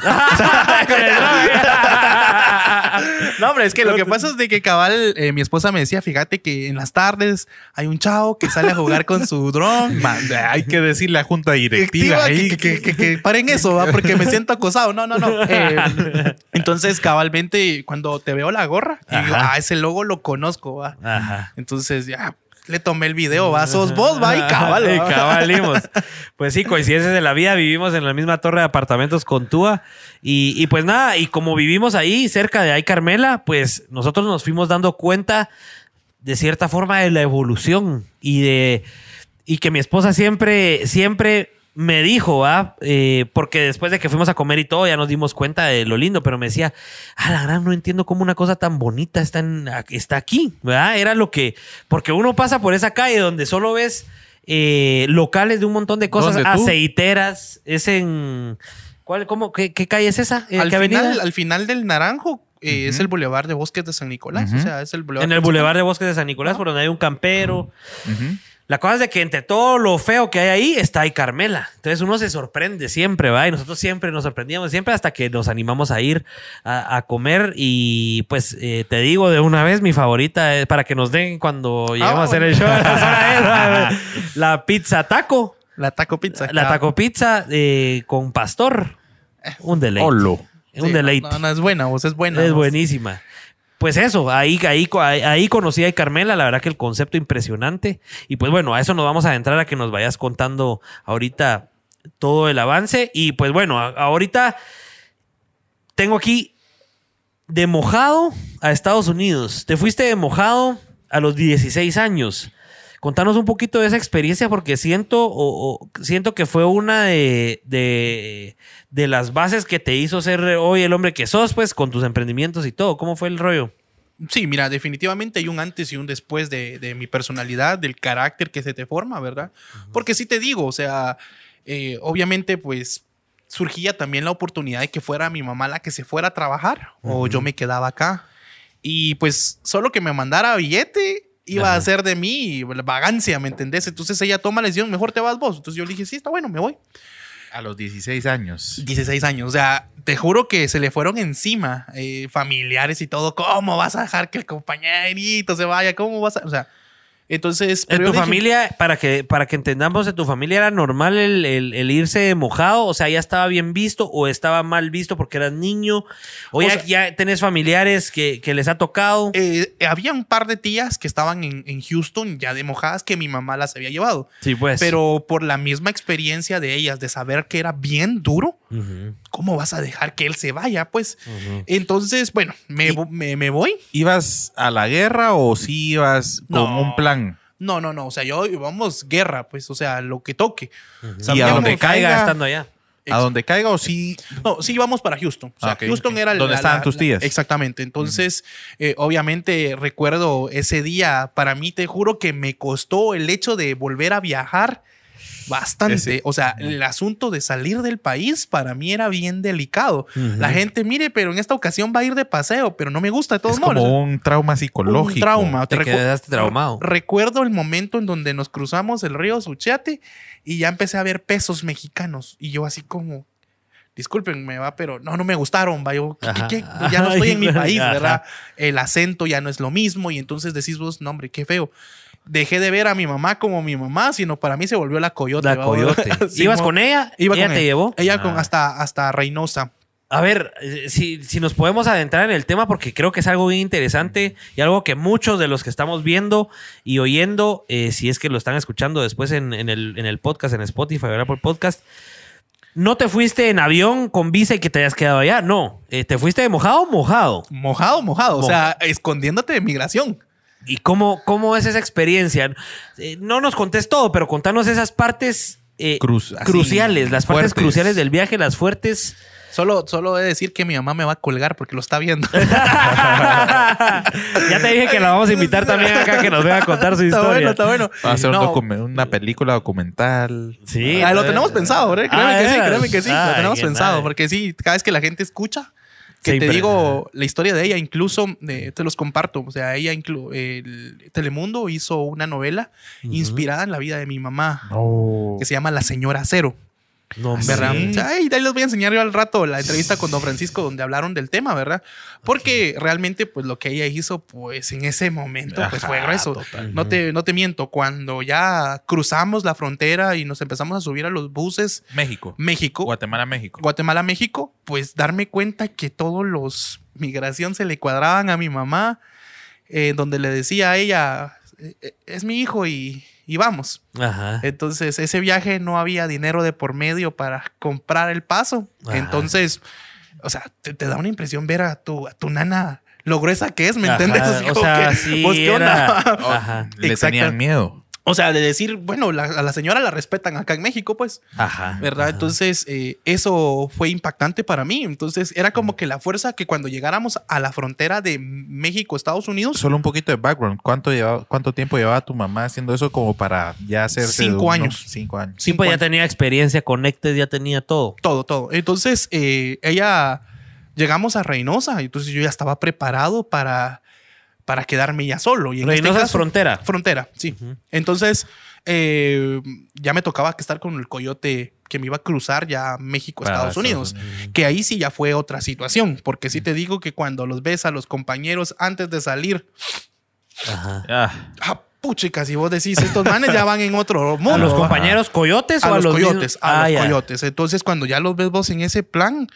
No, hombre, es que lo que pasa es de que cabal, eh, mi esposa me decía, fíjate que en las tardes hay un chavo que sale a jugar con su dron. Hay que decirle a junta directiva ahí que, que- que- que paren eso, ¿va? porque me siento acosado. No, no, no. Eh, entonces, cabalmente, cuando te veo la gorra, y digo, ah, ese logo lo conozco, va. Ajá. Entonces, ya le tomé el video, va. Sos vos, va, y cabal. Y cabalimos. Pues sí, coincidencias de la vida. Vivimos en la misma torre de apartamentos con Túa. Y, y pues nada, y como vivimos ahí, cerca de ahí Carmela, pues nosotros nos fuimos dando cuenta de cierta forma de la evolución y de y que mi esposa siempre siempre me dijo, ¿ah? Eh, porque después de que fuimos a comer y todo, ya nos dimos cuenta de lo lindo, pero me decía, ah, la gran, no entiendo cómo una cosa tan bonita está, en- está aquí, ¿verdad? Era lo que, porque uno pasa por esa calle donde solo ves eh, locales de un montón de cosas, aceiteras, es en, ¿cuál, cómo, qué, qué calle es esa? Eh, al, final, al final del Naranjo eh, es el Boulevard de Bosques de San Nicolás. O sea, es el Boulevard en el. Boulevard de Bosques de San Nicolás, por donde hay un campero. La cosa es de que entre todo lo feo que hay ahí está ahí Carmela. Entonces uno se sorprende siempre, ¿va? Y nosotros siempre nos sorprendíamos, siempre hasta que nos animamos a ir a, a comer. Y pues eh, te digo de una vez, mi favorita es para que nos den cuando lleguemos a hacer el show. la, la pizza taco. La Taco Pizza. La claro. taco pizza eh, con pastor. Un deleite. Olo. Un Sí, deleite. No, no, es buena, vos es buena. Es vos. buenísima. Pues eso, ahí, ahí, ahí, conocí a Carmela, la verdad que el concepto impresionante. Y pues bueno, a eso nos vamos a adentrar a que nos vayas contando ahorita todo el avance. Y pues bueno, ahorita tengo aquí de mojado a Estados Unidos. Te fuiste de mojado a los 16 años. Contanos un poquito de esa experiencia porque siento, o, o siento que fue una de, de, de las bases que te hizo ser hoy el hombre que sos, pues, con tus emprendimientos y todo. ¿Cómo fue el rollo? Sí, mira, definitivamente hay un antes y un después de, de mi personalidad, del carácter que se te forma, ¿verdad? Porque sí te digo, o sea, eh, obviamente pues surgía también la oportunidad de que fuera mi mamá la que se fuera a trabajar o yo me quedaba acá. Y pues solo que me mandara billete iba Ajá. a ser de mí vagancia, ¿me entendés? Entonces ella toma la decisión, mejor te vas vos. Entonces yo le dije, sí, está bueno, me voy. A los 16 años. 16 años. O sea, te juro que se le fueron encima eh, familiares y todo. ¿Cómo vas a dejar que el compañerito se vaya? ¿Cómo vas a...? O sea, entonces... ¿En tu dije, familia, para que, para que entendamos, en tu familia era normal el, el- el irse mojado? O sea, ¿ya estaba bien visto o estaba mal visto porque eras niño? ¿O, O ya, sea- ya tenés familiares que, que les ha tocado? eh, había un par de tías que estaban en, en Houston ya de mojadas que mi mamá las había llevado. sí, pues. Pero por la misma experiencia de ellas, de saber que era bien duro, ¿cómo vas a dejar que él se vaya? Pues entonces, bueno, me, me, me voy. ¿Ibas a la guerra o sí ibas con No. un plan? No, no, no. O sea, yo vamos guerra, pues, o sea, lo que toque. Y a donde Caiga caiga, estando allá. a donde caiga o sí. No, sí íbamos para Houston. O sea, Ah, ok, Houston era el- ¿Dónde la- estaban la- tus la- tías? exactamente. Entonces, eh, obviamente recuerdo ese día. Para mí, te juro que me costó el hecho de volver a viajar bastante. Ese- O sea, el asunto de salir del país para mí era bien delicado. La gente, mire, pero en esta ocasión va a ir de paseo, pero no me gusta de todos Es modos. como un trauma psicológico. Un trauma. Te recu- quedaste traumado. Recuerdo el momento en donde nos cruzamos el río Suchiate y ya empecé a ver pesos mexicanos. Y yo así como, discúlpenme, va, pero no, no me gustaron, va. Yo, ¿qué- qué- Ajá. qué? Ya no estoy en mi país, ajá. ¿verdad? El acento ya no es lo mismo y entonces decís vos, no, hombre, qué feo. Dejé de ver a mi mamá como mi mamá, sino para mí se volvió la coyote. La coyote. Sí, ¿Ibas con ella? Iba ¿Ella con te ella. llevó? Ella con Ah. hasta, hasta Reynosa. A ver, eh, si, si nos podemos adentrar en el tema, porque creo que es algo bien interesante y algo que muchos de los que estamos viendo y oyendo, eh, si es que lo están escuchando después en, en el, en el podcast, en Spotify, ¿verdad? Por podcast, no te fuiste en avión con visa y que te hayas quedado allá, no. Eh, te fuiste de mojado, mojado. Mojado, mojado. O sea, escondiéndote de migración. ¿Y cómo, cómo es esa experiencia? Eh, no nos contés todo, pero contanos esas partes eh, Cruz- así, cruciales, las partes cruciales del viaje, las fuertes. Solo, solo he de decir que mi mamá me va a colgar porque lo está viendo. ya te dije que la vamos a invitar también acá que nos venga a contar su está historia. bueno, está bueno. Va a ser No, una película documental. Sí. Ah, lo tenemos pensado, ¿verdad? Créeme Ah, que sí, ¿veras? créeme que sí. Ay, lo tenemos pensado. madre. Porque sí, cada vez que la gente escucha, que te digo la historia de ella, incluso eh, te los comparto. O sea, ella, inclu el Telemundo hizo una novela inspirada en la vida de mi mamá, que se llama La Señora Cero. No, ¿verdad? sí. Sea, ahí, les voy a enseñar yo al rato la entrevista con Don Francisco donde hablaron del tema, ¿verdad? Porque realmente, pues lo que ella hizo, pues en ese momento, pues fue grueso. total. No te, no te miento, cuando ya cruzamos la frontera y nos empezamos a subir a los buses, México. México, Guatemala, México. Guatemala, México, pues darme cuenta que todos los migración se le cuadraban a mi mamá, eh, donde le decía a ella, "Eh, eh, es mi hijo y, y vamos. Ajá. Entonces, ese viaje no había dinero de por medio para comprar el paso. Ajá. Entonces, o sea, te, te da una impresión ver a tu, a tu nana lo gruesa que es, ¿me Ajá, entiendes? O sea, que, sí, ¿qué era- onda? Ajá. Le tenían miedo. O sea, de decir, bueno, la- a la señora la respetan acá en México, pues. Ajá. ¿verdad? Entonces, eh, eso fue impactante para mí. Entonces, era como que la fuerza que cuando llegáramos a la frontera de México, Estados Unidos, Solo un poquito de background. ¿Cuánto, llevaba, ¿Cuánto tiempo llevaba tu mamá haciendo eso como para ya hacerse de Cinco años. Cinco años. Sí, pues ya tenía experiencia, Connected ya tenía todo. todo, todo. Entonces, eh, ella, llegamos a Reynosa, entonces yo ya estaba preparado para, para quedarme ya solo. Y en Reynosa este es frontera. Frontera, sí. Entonces, eh, ya me tocaba que estar con el coyote que me iba a cruzar ya México, Estados Unidos. Que ahí sí ya fue otra situación, porque sí te digo que cuando los ves a los compañeros antes de salir, Ajá. Ah, ah, puchicas, y vos decís, estos manes ya van en otro mundo. ¿A los compañeros coyotes a o a los, los coyotes, mismos? a Ah, los ya. coyotes. Entonces, cuando ya los ves vos en ese plan,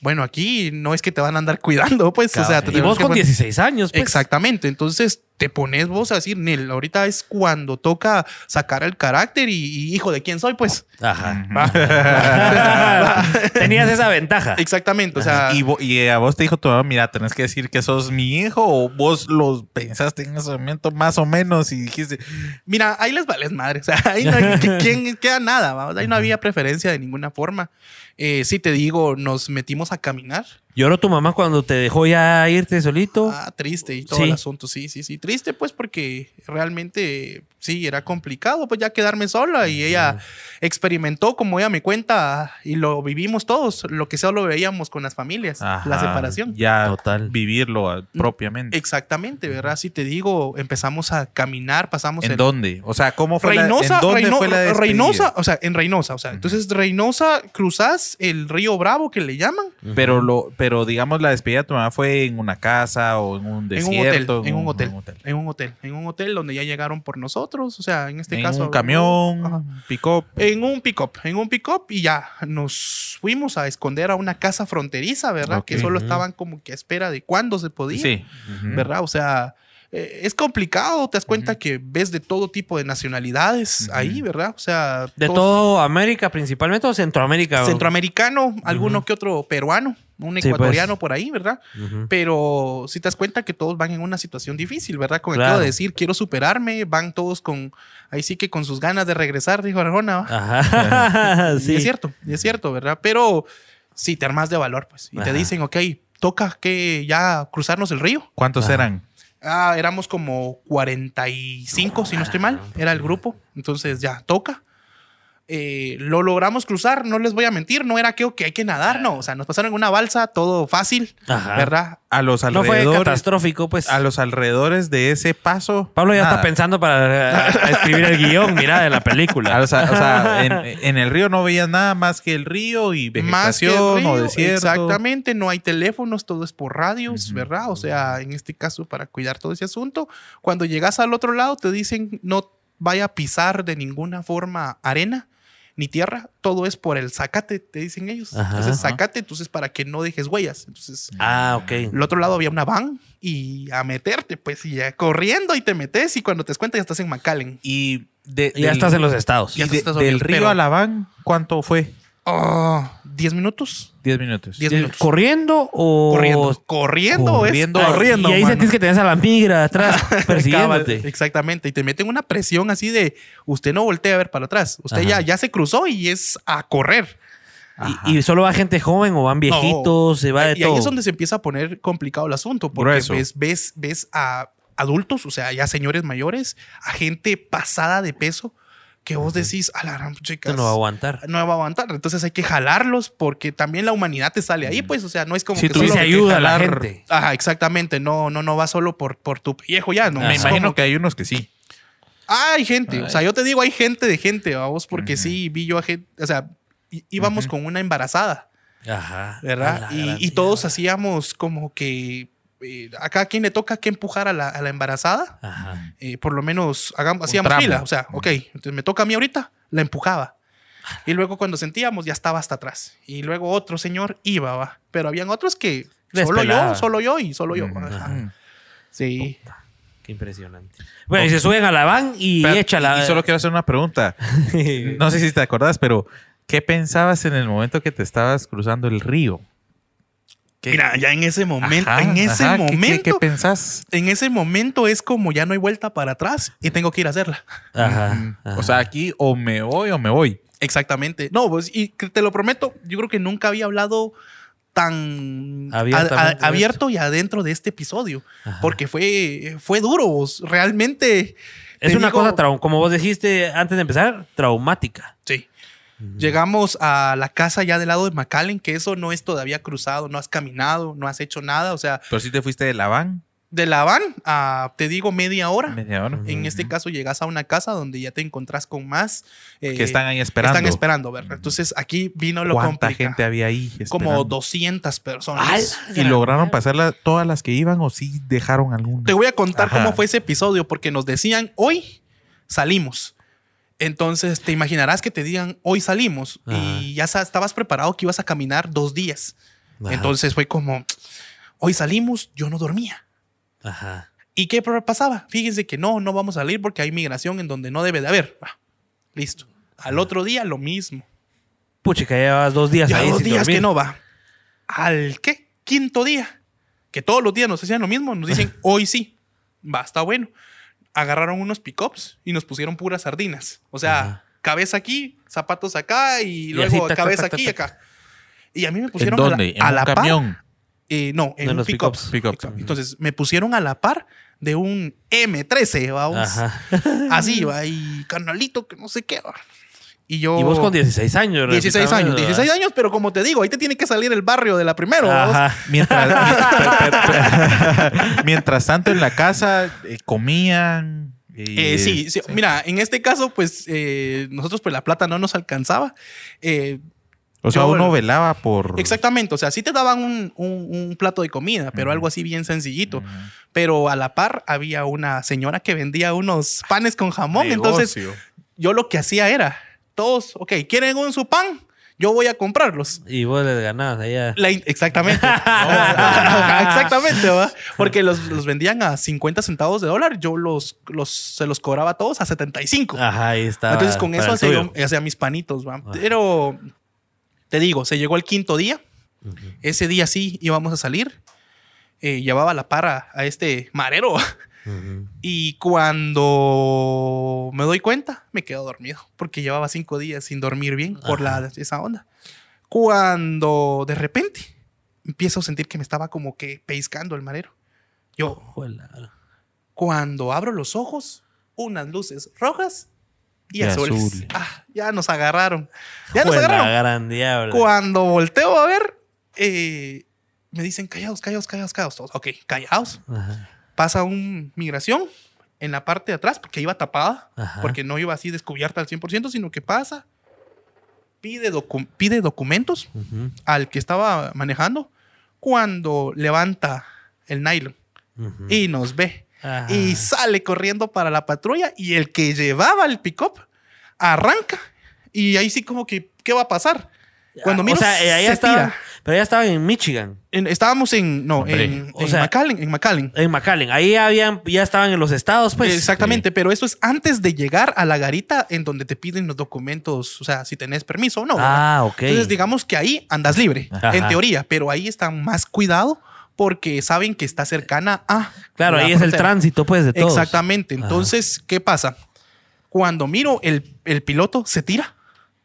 bueno, aquí no es que te van a andar cuidando, pues, o sea, te Y vos con poner- 16 años, pues. Exactamente. Entonces te pones vos a decir, Nel, ahorita es cuando toca sacar el carácter y, y, hijo de quién soy, pues. Ajá. Tenías esa ventaja. Exactamente. O sea, y, y a vos te dijo tu mamá, mira, tenés que decir que sos mi hijo o vos lo pensaste en ese momento más o menos y dijiste, mira, ahí les vales madre. O sea, ahí no hay, que- ¿quién queda nada. Ahí no había preferencia de ninguna forma. Eh, sí, te digo, nos metimos a caminar. ¿Lloró tu mamá cuando te dejó ya irte solito? Ah, triste y todo Sí. el asunto. Sí, sí, sí. Triste, pues, porque realmente sí, era complicado, pues ya quedarme sola y ella experimentó, como ella me cuenta, y lo vivimos todos, lo que solo veíamos con las familias, la separación. Ya Total. vivirlo ah, propiamente. Exactamente, ¿verdad? Si te digo, empezamos a caminar, pasamos ¿En el- dónde? O sea, ¿cómo fue Reynosa, la, ¿en dónde Reino- fue la? Reynosa, o sea, en Reynosa, o sea, entonces Reynosa cruzás el río Bravo que le llaman Pero lo, pero digamos la despedida de tu mamá fue en una casa o en un en un hotel, desierto. en un hotel, en un hotel, en un hotel donde ya llegaron por nosotros, o sea, en este en caso un camión, pick-up. En un pick-up, en un pick-up y ya nos fuimos a esconder a una casa fronteriza, ¿verdad? Que solo estaban como que a espera de cuándo se podía, Sí. ¿verdad? O sea, eh, es complicado, te das cuenta que ves de todo tipo de nacionalidades ahí, ¿verdad? O sea, ¿De todo América principalmente o Centroamérica? centroamericano, alguno que otro peruano, un Sí, pues. ecuatoriano por ahí, ¿verdad? Pero si te das cuenta que todos van en una situación difícil, ¿verdad? Con el Claro. de decir, quiero superarme, van todos con, ahí sí que con sus ganas de regresar, dijo Arjona. Ajá. Y sí. es cierto, y es cierto, ¿verdad? Pero si te armas de valor, pues, y te dicen, ok, toca que ya cruzarnos el río. ¿Cuántos Ajá. eran? Ah, éramos como 45, si no estoy mal, era el grupo. Entonces ya toca. Eh, lo logramos cruzar, no les voy a mentir, no era que, que hay que nadar, no. O sea, nos pasaron en una balsa, todo fácil, Ajá. ¿verdad? A los No fue alrededores. catastrófico, pues. a los alrededores de ese paso. Pablo ya nada. está pensando para eh, escribir el guion, mira, de la película. O sea, o sea, en, en el río no veías nada más que el río y vegetación o río, desierto. Exactamente, no hay teléfonos, todo es por radios, ¿verdad? O sea, en este caso, para cuidar todo ese asunto, cuando llegas al otro lado, te dicen no vaya a pisar de ninguna forma arena ni tierra, todo es por el zacate, te dicen ellos. Ajá. entonces, zacate, entonces para que no dejes huellas. Entonces, Ah, ok. al otro lado había una van y a meterte, pues, y ya corriendo y te metes y cuando te das cuenta ya estás en McAllen. Y de, Y ya del- estás en los estados. y Ya de- estás del río pero- a la van, ¿cuánto fue? Ah, 10 minutos. 10 minutos. 10 minutos. ¿Corriendo o...? Corriendo. Corriendo, corriendo. es Ah, corriendo. Y ahí mano. sentís que tenés a la migra atrás persiguiéndote. exactamente. Y te meten una presión así de usted no voltea a ver para atrás. Usted Ajá. ya, ya se cruzó y es a correr. Y, y solo va gente joven o van viejitos, se va de y todo. ahí es donde se empieza a poner complicado el asunto. Porque Grueso. ves, ves, ves a adultos, o sea, ya señores mayores, a gente pasada de peso que vos decís, a la gran chica. Esto no va a aguantar. no va a aguantar. Entonces hay que jalarlos porque también la humanidad te sale ahí, pues, o sea, no es como Si que tú Y solo- se que ayuda a la gente. Ajá, exactamente. No, no, no va solo por, por tu pellejo ya. No, Ajá. Me imagino que hay unos que sí. Ah, hay gente. O sea, yo te digo, hay gente de gente, vamos, porque sí vi yo a gente. O sea, íbamos con una embarazada, Ajá. ¿verdad? Y, y todos hacíamos como que. Eh, a cada quien le toca que empujar a la, a la embarazada. Ajá. eh, por lo menos hagamos, hacíamos tramo. fila. O sea, ok, entonces me toca a mí ahorita, la empujaba. Y luego cuando sentíamos, ya estaba hasta atrás. Y luego otro señor iba, va. Pero habían otros que solo yo, solo yo y solo yo. Ajá. Sí. Qué impresionante. Bueno, y se suben a la van y Pero- echa la... Y solo quiero hacer una pregunta. No sé si te acordás, pero ¿qué pensabas en el momento que te estabas cruzando el río? ¿Qué- Mira, ya en ese momento, Ajá, en ese ajá, ¿qué- qué- momento, ¿Qué, pensás? en ese momento es como ya no hay vuelta para atrás y tengo que ir a hacerla. Ajá, ajá. O sea, aquí o me voy o me voy. Exactamente. No, pues, y te lo prometo, yo creo que nunca había hablado tan a- Abiertamente a- abierto y adentro de este episodio, Ajá. porque fue, fue duro, vos. realmente. es una digo- cosa, como vos dijiste antes de empezar, traumática. Sí. Llegamos a la casa ya del lado de McAllen, que eso no es todavía cruzado, no has caminado, no has hecho nada, o sea, Pero si te fuiste de la van. de la van a, te digo, media hora. media hora. En este caso llegas a una casa donde ya te encontrás con más eh, Que están ahí esperando. Están esperando, ¿verdad? Entonces aquí vino lo ¿Cuánta complicado. gente había ahí? Como esperando? 200 personas. ¿Y lograron pasarla todas las que iban o sí dejaron alguna? Te voy a contar Ajá. cómo fue ese episodio porque nos decían hoy salimos. Entonces te imaginarás que te digan hoy salimos Ajá. y ya estabas preparado que ibas a caminar dos días. Ajá. Entonces fue como hoy salimos, yo no dormía. Ajá. ¿Y qué pasaba? Fíjense que no, no vamos a salir porque hay migración en donde no debe de haber. Ah, listo. Al otro día lo mismo. Puchica, llevas dos días Ya ahí dos sin días dormir. que no va. Al qué? Quinto día. Que todos los días nos hacían lo mismo. Nos dicen, hoy sí. Va, está bueno. Agarraron unos pickups y nos pusieron puras sardinas. O sea, Ajá. cabeza aquí, zapatos acá y, Y luego así, tac, tac, cabeza tac, aquí y acá. Y a mí me ¿En pusieron dónde? a la, a ¿En la un par. camión? Eh, no, en En un los pickups. pickups. Exacto. Entonces me pusieron a la par de un M13, vamos. Ajá. Así, va, y carnalito, que no sé qué, va. Y yo. Y vos con 16 años. 16 años, repitamos, 16 años, pero como te digo, ahí te tiene que salir el barrio de la primero. Ajá. Mientras, mientras tanto en la casa eh, comían. Eh, sí, sí, mira, en este caso, pues eh, nosotros, pues la plata no nos alcanzaba. O sea, yo- uno velaba por. exactamente, o sea, sí te daban un, un- un plato de comida, pero algo así bien sencillito. Pero a la par había una señora que vendía unos panes con jamón. Entonces, yo lo que hacía era, todos, ok, ¿quieren un su pan? Yo voy a comprarlos. Y vos les ganabas allá. La exactamente. Exactamente, ¿va? Porque los, los vendían a 50 centavos de dólar. Yo los, los, se los cobraba a todos a 75. Ajá, ahí está. Entonces con eso hacía, hacía mis panitos, ¿va? Ajá. Pero te digo, se llegó el quinto día. Ese día sí íbamos a salir. Eh, llevaba la para a este marero. Ujú. Y cuando me doy cuenta, me quedo dormido. Porque llevaba cinco días sin dormir bien por la, esa onda. Cuando de repente empiezo a sentir que me estaba como que pescando el marero. Yo, Juela. cuando abro los ojos, unas luces rojas y, Y azules. azules. Ah, ya nos agarraron. Ya nos agarraron. gran. Cuando volteo a ver, eh, me dicen callados, callados, callados, callados. Todos, ok, callados. Ajá. Pasa un migración en la parte de atrás porque iba tapada, Ajá. porque no iba así descubierta al 100%, sino que pasa, pide, docu- pide documentos al que estaba manejando cuando levanta el nylon y nos ve. Ajá. y sale corriendo para la patrulla y el que llevaba el pick-up arranca y ahí sí como que, ¿qué va a pasar? Cuando o miro, sea, eh, se tira. Pero ya estaban en Michigan, En- estábamos en, no, Hombre, en, o en sea- McAllen, en McAllen. en McAllen. Ahí habían, ya estaban en los estados, pues. Exactamente, pero eso es antes de llegar a la garita en donde te piden los documentos, o sea, si tenés permiso o no. ¿verdad? Ah, ok. Entonces, digamos que ahí andas libre, Ajá. en teoría, pero ahí están más cuidado porque saben que está cercana a. claro, la ahí es el frontera. tránsito, pues, de todos. Exactamente. Entonces, ¿qué pasa? Cuando miro el, el piloto se tira.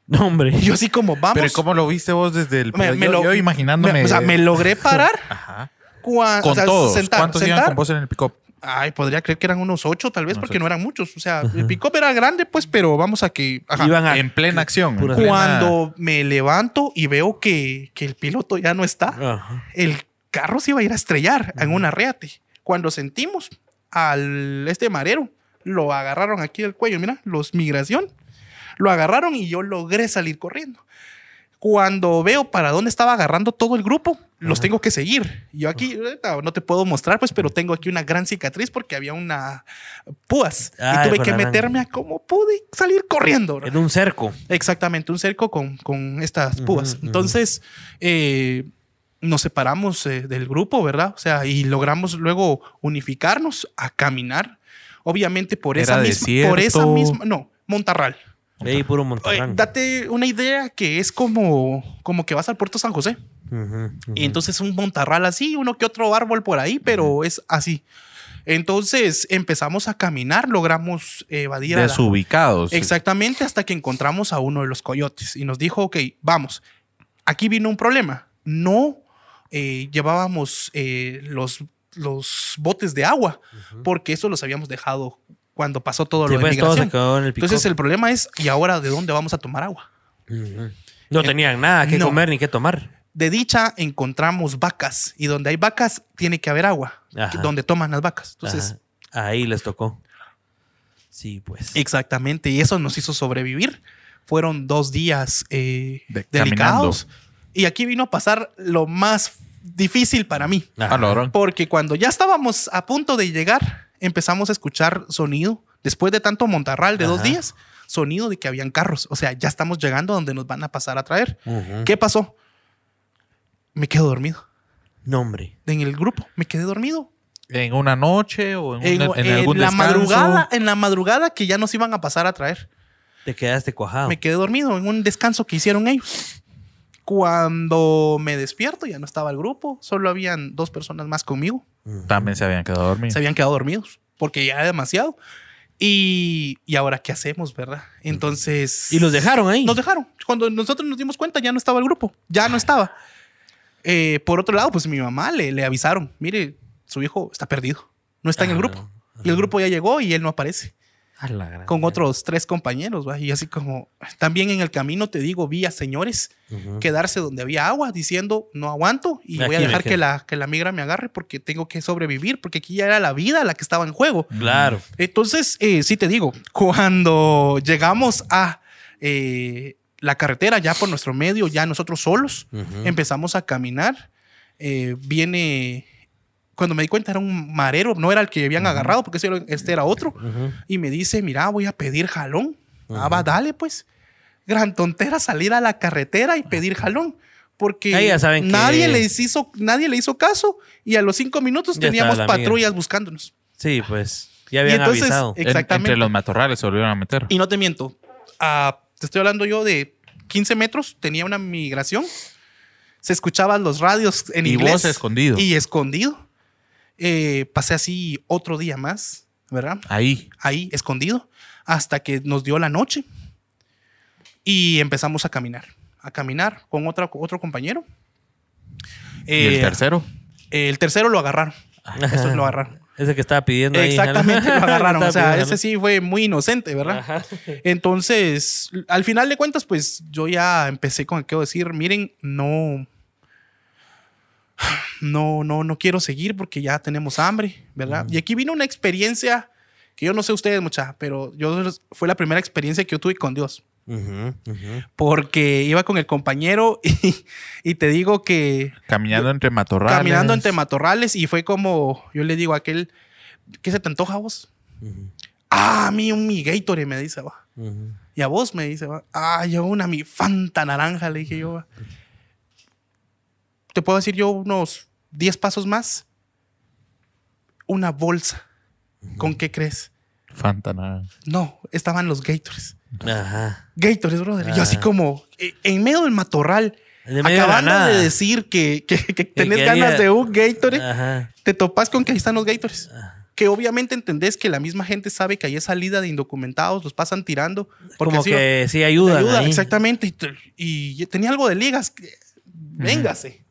No, hombre. Y yo así como, vamos. Pero ¿cómo lo viste vos desde el... Me- yo, lo- yo imaginándome... me- o sea, me logré parar. Ajá. cua- Con o sea, todos. sentar, ¿Cuántos iban sentar. con vos en el pick-up? Ay, podría creer que eran unos ocho, tal vez, Unos porque ocho. no eran muchos. O sea, el pick-up era grande, pues, pero vamos a que. ajá. Iban a. En plena acción. plena- Cuando me levanto y veo que, que el piloto ya no está, Ajá. el carro se iba a ir a estrellar en una reate. Cuando sentimos al este marero, lo agarraron aquí del cuello, mira, los migración, lo agarraron y yo logré salir corriendo. Cuando veo para dónde estaba agarrando todo el grupo, los tengo que seguir. Yo aquí no te puedo mostrar, pues, pero tengo aquí una gran cicatriz porque había una púas Ay, y tuve con que meterme a como pude salir corriendo. En un cerco. Exactamente, un cerco con, con estas púas. Entonces, eh, nos separamos eh, del grupo, ¿verdad? O sea, y logramos luego unificarnos a caminar. Obviamente por ¿Era esa misma, por esa desierto? misma, no, Montarral. Ahí puro Monterrey. date una idea que es como, como que vas al puerto San José. Y entonces un montarral así, uno que otro árbol por ahí, pero es así. Entonces empezamos a caminar, logramos evadir a Desubicados. Exactamente, hasta que encontramos a uno de los coyotes y nos dijo, ok, vamos, aquí vino un problema. No eh, llevábamos eh, los, los botes de agua, porque eso los habíamos dejado cuando pasó todo Sí, lo de pues se migración. en el Entonces el problema es, ¿y ahora de dónde vamos a tomar agua? No tenían nada que no. comer ni que tomar. De dicha encontramos vacas y donde hay vacas tiene que haber agua, Ajá. que- donde toman las vacas. Entonces, Ajá. Ahí les tocó. Sí, pues. exactamente, y eso nos hizo sobrevivir. Fueron dos días eh, De- delicados. Y aquí vino a pasar lo más difícil para mí. Ajá. Ah, logrón. Porque cuando ya estábamos a punto de llegar, empezamos a escuchar sonido, después de tanto montarral de dos días, sonido de que habían carros. O sea, ya estamos llegando a donde nos van a pasar a traer. ¿Qué pasó? Me quedo dormido. No, hombre. En el grupo, me quedé dormido. ¿En una noche o en, En, un- en en algún la descanso? madrugada, en la madrugada que ya nos iban a pasar a traer. Te quedaste cuajado. Me quedé dormido en un descanso que hicieron ellos. Cuando me despierto, ya no estaba el grupo, solo habían dos personas más conmigo. También se habían quedado dormidos. Se habían quedado dormidos porque ya era demasiado. Y, y ahora, ¿qué hacemos, verdad? Entonces. Y los dejaron ahí. Nos dejaron. Cuando nosotros nos dimos cuenta, ya no estaba el grupo. Ya no estaba. Eh, por otro lado, pues mi mamá le, le avisaron: mire, su hijo está perdido. No está en el Ah, grupo. Y el grupo ya llegó y él no aparece. A la gran- Con otros tres compañeros, ¿va? Y así como. También en el camino, te digo, vi a señores quedarse donde había agua diciendo no aguanto y voy a dejar que la, que la migra me agarre porque tengo que sobrevivir porque aquí ya era la vida la que estaba en juego. Claro. Entonces, eh, sí te digo, cuando llegamos a eh, la carretera ya por nuestro medio, ya nosotros solos, empezamos a caminar, eh, viene... Cuando me di cuenta era un marero, no era el que habían agarrado, porque este era otro. Y me dice, mira, voy a pedir jalón. Ah, va, dale, pues. Gran tontera salir a la carretera y pedir jalón. Porque Ahí ya saben que- nadie, les hizo, nadie le hizo caso y a los cinco minutos Ya teníamos patrullas buscándonos. Sí, pues. Ya habían entonces, avisado. En- Exactamente. entre los matorrales se volvieron a meter. Y no te miento, ah, te estoy hablando yo de 15 metros, tenía una migración, se escuchaban los radios en Y inglés. vos escondido. Y escondido. Eh, pasé así otro día más, ¿verdad? Ahí. ahí escondido hasta que nos dio la noche y empezamos a caminar, a caminar con otra, otro compañero. ¿Y el Eh, tercero? el tercero lo agarraron. Eso lo agarraron. Ese que estaba pidiendo ahí. Exactamente, lo agarraron. O sea, ese sí fue muy inocente, ¿verdad? Ajá. Entonces, al final de cuentas, pues yo ya empecé con aquello de decir, miren, no, no, no, no quiero seguir porque ya tenemos hambre, ¿verdad? Y aquí vino una experiencia que yo no sé ustedes mucha, pero yo fue la primera experiencia que yo tuve con Dios. Porque iba con el compañero y, y te digo que Caminando entre matorrales. caminando entre matorrales y fue como, yo le digo a aquel, ¿qué se te antoja a vos? Ah, a mí un mi Gatorade, me dice, va. Y a vos me dice, va. Ah, yo una mi Fanta naranja, le dije yo, va. Te puedo decir yo unos 10 pasos más, una bolsa. ¿Con qué crees? Fanta nada. No, estaban los Gators. Ajá. Gators, brother. Y Yo así Ajá. como, eh, en medio del matorral, De de acabando de decir que, que, que tenés ganas de un Gatorade, Ajá. te topas con que ahí están los Gators. Que obviamente entendés que la misma gente sabe que ahí es salida de indocumentados, los pasan tirando. Porque Como que sí ayudan. ayuda, ahí. exactamente. Y, y tenía algo de ligas. Véngase.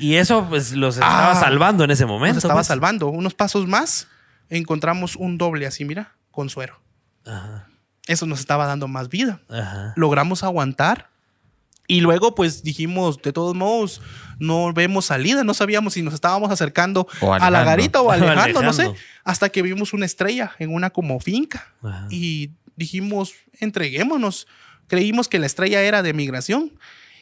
Y eso pues los estaba Ah, salvando en ese momento. Nos estaba pues. salvando. Unos pasos más, encontramos un doble así, mira, con suero. Ajá. Eso nos estaba dando más vida. Ajá. Logramos aguantar. Y luego, pues dijimos, de todos modos, no vemos salida. No sabíamos si nos estábamos acercando a la alejando. garita o O alejando, no sé. alejando. Hasta que vimos una estrella en una como finca. Ajá. Y dijimos, entreguémonos. Creímos que la estrella era de migración.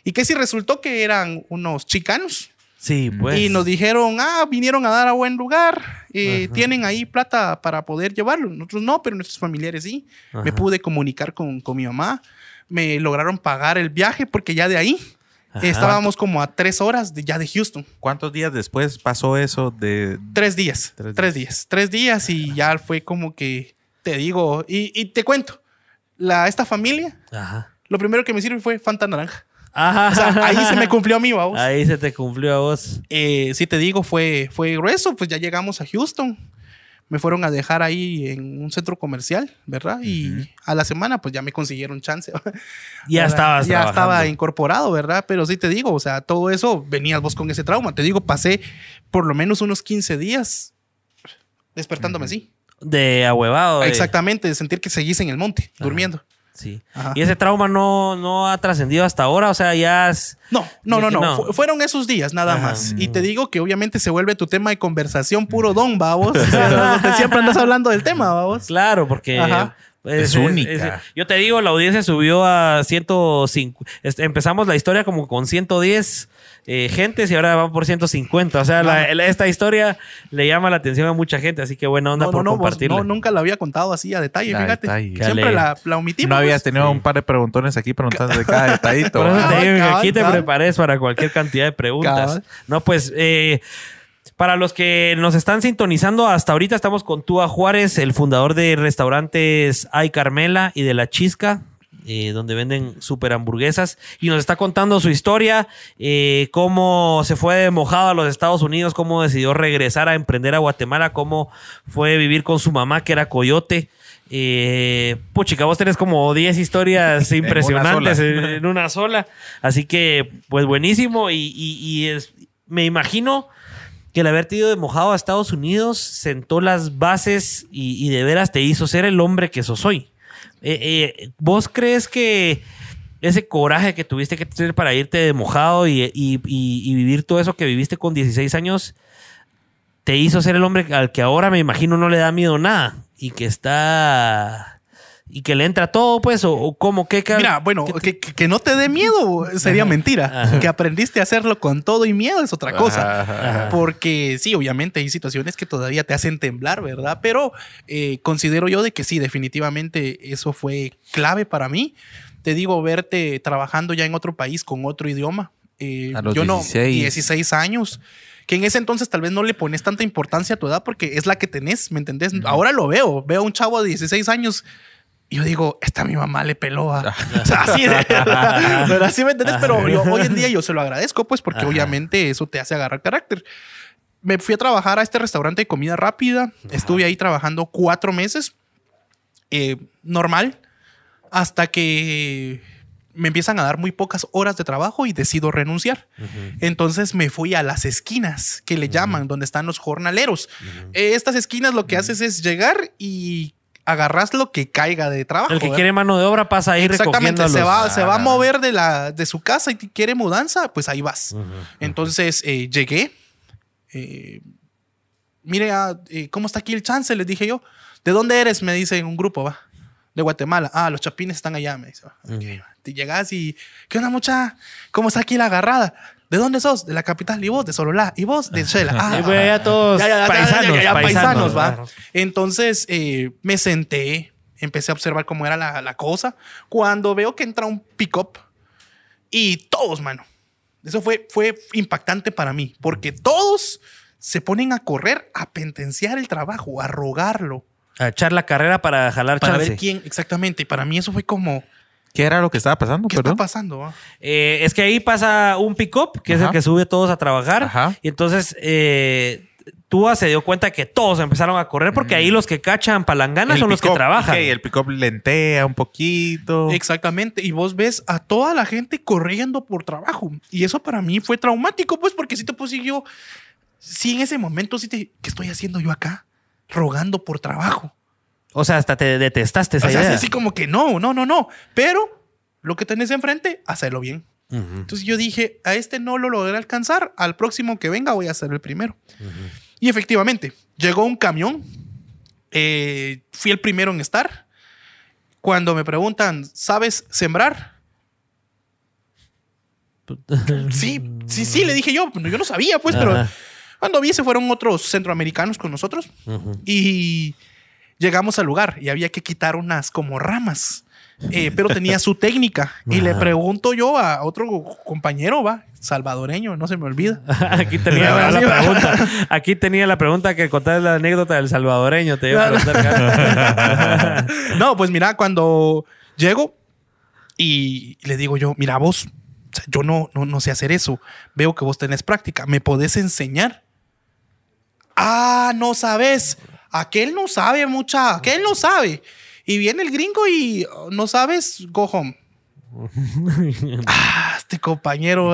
¿Y que si resultó que eran unos chicanos? Sí, pues. y nos dijeron, ah, vinieron a dar a buen lugar, eh, tienen ahí plata para poder llevarlo. Nosotros no, pero nuestros familiares sí. Me pude comunicar con, con mi mamá, me lograron pagar el viaje porque ya de ahí Ajá. estábamos como a tres horas de, ya de Houston. ¿Cuántos días después pasó eso de... Tres días, Tres tres, días. días. tres días y ya fue como que, te digo, y, y te cuento, la, esta familia, Ajá. lo primero que me sirve fue Fanta Naranja. Ajá. O sea, ahí se me cumplió a mí, vamos. Ahí se te cumplió a vos. Eh, sí te digo, fue, fue grueso, pues ya llegamos a Houston. Me fueron a dejar ahí en un centro comercial, ¿verdad? Y a la semana, pues ya me consiguieron chance. Ya ¿verdad? estabas Ya trabajando. estaba incorporado, ¿verdad? Pero sí te digo, o sea, todo eso venías vos con ese trauma. Te digo, pasé por lo menos unos 15 días despertándome así. De ahuevado. Exactamente, de sentir que seguís en el monte, durmiendo. Sí. Ajá. Y ese trauma no, no ha trascendido hasta ahora. O sea, ya es. No, no, no, no. No. Fu- fueron esos días nada Ajá. más. Y te digo que obviamente se vuelve tu tema de conversación puro don, babos. Siempre andas hablando del tema, babos. Claro, porque. Ajá. Es única. yo te digo, la audiencia subió a 105. este, empezamos la historia como con 110 eh, gentes y ahora van por 150. O sea, la- la- esta historia le llama la atención a mucha gente. Así que buena onda No, por no, no, vos- compartirla. no, nunca la había contado así a detalle, A fíjate. detalle. Siempre la, la omitimos. No habías tenido Sí. un par de preguntones aquí preguntando de cada detallito. Por eso ¿va? te digo que Cabal, aquí te prepares para cualquier cantidad de preguntas. Cabal. No, pues, eh, para los que nos están sintonizando hasta ahorita, estamos con Túa Juárez, el fundador de restaurantes Ay Carmela y de La Chisca. Eh, donde venden super hamburguesas y nos está contando su historia, eh, cómo se fue de mojado a los Estados Unidos, cómo decidió regresar a emprender a Guatemala, cómo fue vivir con su mamá que era coyote. Eh, puchica, vos tenés como 10 historias impresionantes en, en una sola. Así que, pues buenísimo. Y, y- y es- me imagino que el haberte ido de mojado a Estados Unidos sentó las bases y, y de veras te hizo ser el hombre que sos hoy. Eh, eh, ¿Vos crees que ese coraje que tuviste que tener para irte de mojado y, vivir todo eso que viviste con 16 años te hizo ser el hombre al que ahora me imagino no le da miedo nada y que está y que le entra todo pues o, o cómo qué qué- Mira, bueno, que, que- que no te dé miedo sería mentira. Ajá. Que aprendiste a hacerlo con todo y miedo es otra cosa. Ajá. Porque sí, obviamente hay situaciones que todavía te hacen temblar, ¿verdad? Pero eh, considero yo de que sí, definitivamente eso fue clave para mí. Te digo, verte trabajando ya en otro país con otro idioma. Eh, A los yo no, 16. 16 años. Que en ese entonces tal vez no le pones tanta importancia a tu edad porque es la que tenés, ¿me entendés? Ahora lo veo, veo a un chavo de 16 años yo digo, esta mi mamá le peló a... o sea, así de verdad. Pero así me entendés, pero yo, hoy en día yo se lo agradezco, pues, porque Ajá. obviamente eso te hace agarrar carácter. Me fui a trabajar a este restaurante de comida rápida. Estuve ahí trabajando cuatro meses. eh, normal. Hasta que me empiezan a dar muy pocas horas de trabajo y decido renunciar. Entonces me fui a las esquinas, que le llaman, donde están los jornaleros. Eh, estas esquinas lo que haces es llegar y agarras lo que caiga de trabajo. el que ¿verdad? quiere mano de obra pasa a ir recogiendo Exactamente, a se los- va, se va a Ah. mover de, la, de su casa y quiere mudanza, pues ahí vas. Ujú. Entonces eh, llegué. eh, mire, ah, eh, ¿cómo está aquí el chance? Les dije yo. ¿De dónde eres? Me dice en un grupo, va. De Guatemala. Ah, los chapines están allá, me dice. Ujú. va. Te llegas y. ¿Qué onda, mucha? ¿Cómo está aquí la agarrada? ¿De dónde sos? De la capital. ¿Y vos? De Sololá. ¿Y vos? De Shela. Ah, Y ya todos ya, ya, paisanos, ya, ya, paisanos, va. Entonces eh, me senté, empecé a observar cómo era la, la cosa. Cuando veo que entra un pick-up y todos, mano. Eso fue, fue impactante para mí, porque todos se ponen a correr, a pentenciar el trabajo, a rogarlo, A echar la carrera para jalar para chance. ver quién exactamente. Y para mí eso fue como, ¿Qué era lo que estaba pasando? ¿qué Perdón. está pasando? ah? Eh, es que ahí pasa un pick-up, que es el que sube todos a trabajar. Ajá. Y entonces eh, Tua se dio cuenta que todos empezaron a correr porque ahí los que cachan palangana El son los que pick-up, trabajan. ok, el pick-up lentea un poquito. Exactamente. Y vos ves a toda la gente corriendo por trabajo. Y eso para mí fue traumático, pues, porque si te puse yo, sí en ese momento, sí te, ¿qué estoy haciendo yo acá? Rogando por trabajo. O sea, hasta te detestaste esa o sea, idea. así, como que no, no, no, no. Pero lo que tenés enfrente, hacerlo bien. Ujú. Entonces yo dije, a este no lo logré alcanzar, al próximo que venga voy a ser el primero. Y efectivamente, llegó un camión, eh, fui el primero en estar. Cuando me preguntan, ¿sabes sembrar? Sí, sí, sí, le dije yo, yo no sabía, pues, pero cuando vi se fueron otros centroamericanos con nosotros Ujú. y llegamos al lugar y había que quitar unas como ramas, eh, pero tenía su técnica. Y le pregunto yo a otro compañero, va, salvadoreño, no se me olvida. Aquí tenía la pregunta. Aquí tenía la pregunta que contar la anécdota del salvadoreño. Te iba a preguntar. No, pues mira, cuando llego y le digo yo, mira vos, yo no, no, no sé hacer eso. Veo que vos tenés práctica. ¿Me podés enseñar? Ah, no sabes. Aquel no sabe mucha. Aquel no sabe. Y viene el gringo y oh, no sabes, go home. ah, este compañero,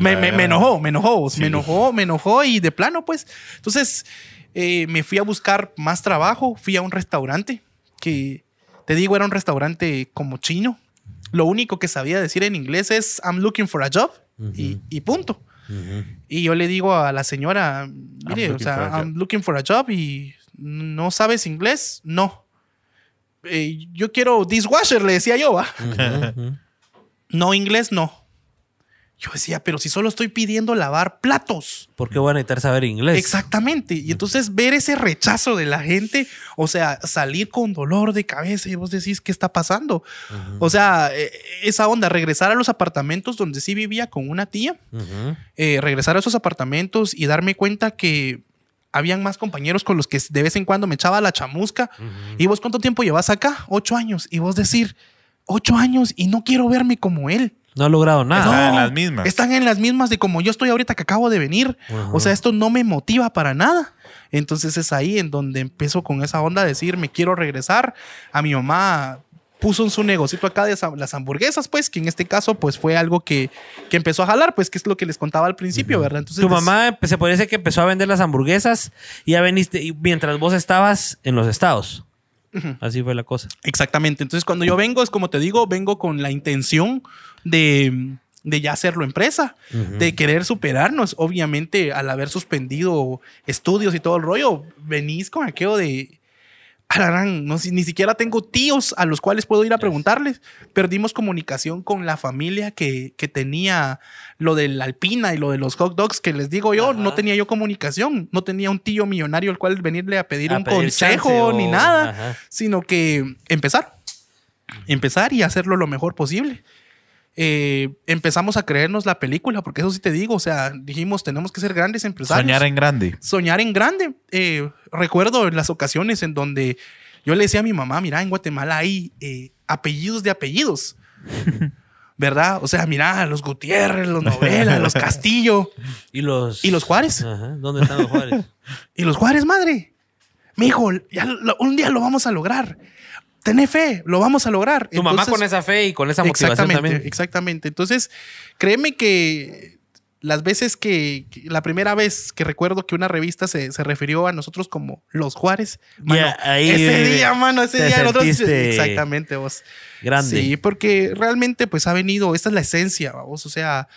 me, me- enojó, me enojó, Sí. me enojó, me enojó y de plano, pues. Entonces, eh, me fui a buscar más trabajo, fui a un restaurante que, te digo, era un restaurante como chino. Lo único que sabía decir en inglés es I'm looking for a job y, y punto. Y yo le digo a la señora, mire, o for a sea, job. I'm looking for a job y no sabes inglés, no. Eh, yo quiero dishwasher, le decía yo, ¿va? No inglés, no. Yo decía, pero si solo estoy pidiendo lavar platos. ¿Por qué voy a necesitar saber inglés? Exactamente. Y entonces ver ese rechazo de la gente, o sea, salir con dolor de cabeza y vos decís, ¿qué está pasando? O sea, eh, esa onda, regresar a los apartamentos donde sí vivía con una tía, eh, regresar a esos apartamentos y darme cuenta que habían más compañeros con los que de vez en cuando me echaba la chamusca. ¿Y vos cuánto tiempo llevas acá? Ocho años. Y vos decir, ocho años y no quiero verme como él. No ha logrado nada. Están en las mismas. Están en las mismas de como yo estoy ahorita que acabo de venir. O sea, esto no me motiva para nada. Entonces es ahí en donde empiezo con esa onda de decir, me quiero regresar. A mi mamá puso en su negocito acá de las hamburguesas, pues, que en este caso, pues, fue algo que, que empezó a jalar, pues, que es lo que les contaba al principio, ¿verdad? Entonces, Tu mamá empe- se decir que empezó a vender las hamburguesas y ya veniste y mientras vos estabas en los estados. Así fue la cosa. Exactamente. Entonces, cuando yo vengo, es como te digo, vengo con la intención de, de ya hacerlo empresa, de querer superarnos. Obviamente, al haber suspendido estudios y todo el rollo, venís con aquello de. No, si- ni siquiera tengo tíos a los cuales puedo ir a preguntarles. Perdimos comunicación con la familia que, que tenía lo de la alpina y lo de los hot dogs, que les digo yo, no tenía yo comunicación. No tenía un tío millonario al cual venirle a pedir A un pedir consejo ni nada Ajá. sino que empezar. Empezar y hacerlo lo mejor posible. Eh, empezamos a creernos la película, porque eso sí te digo, o sea, dijimos, tenemos que ser grandes empresarios. Soñar en grande. Soñar en grande. Eh, recuerdo las ocasiones en donde yo le decía a mi mamá, mira, en Guatemala hay eh, apellidos de apellidos. ¿Verdad? O sea, mira, los Gutiérrez, los Novela, los Castillo Y los. y los Juárez. Ajá. ¿Dónde están los Juárez? Y los Juárez, madre. Mi hijo, ya lo- un día lo vamos a lograr. Tené fe, lo vamos a lograr. tu mamá Entonces- con esa fe y con esa motivación exactamente, también. exactamente. Entonces, créeme que las veces que, la primera vez que recuerdo que una revista se, se refirió a nosotros como los Juárez, mano, ahí ese día, mano, ese día nosotros- exactamente vos. Grande. Sí, porque realmente pues ha venido, esta es la esencia, vos, o sea,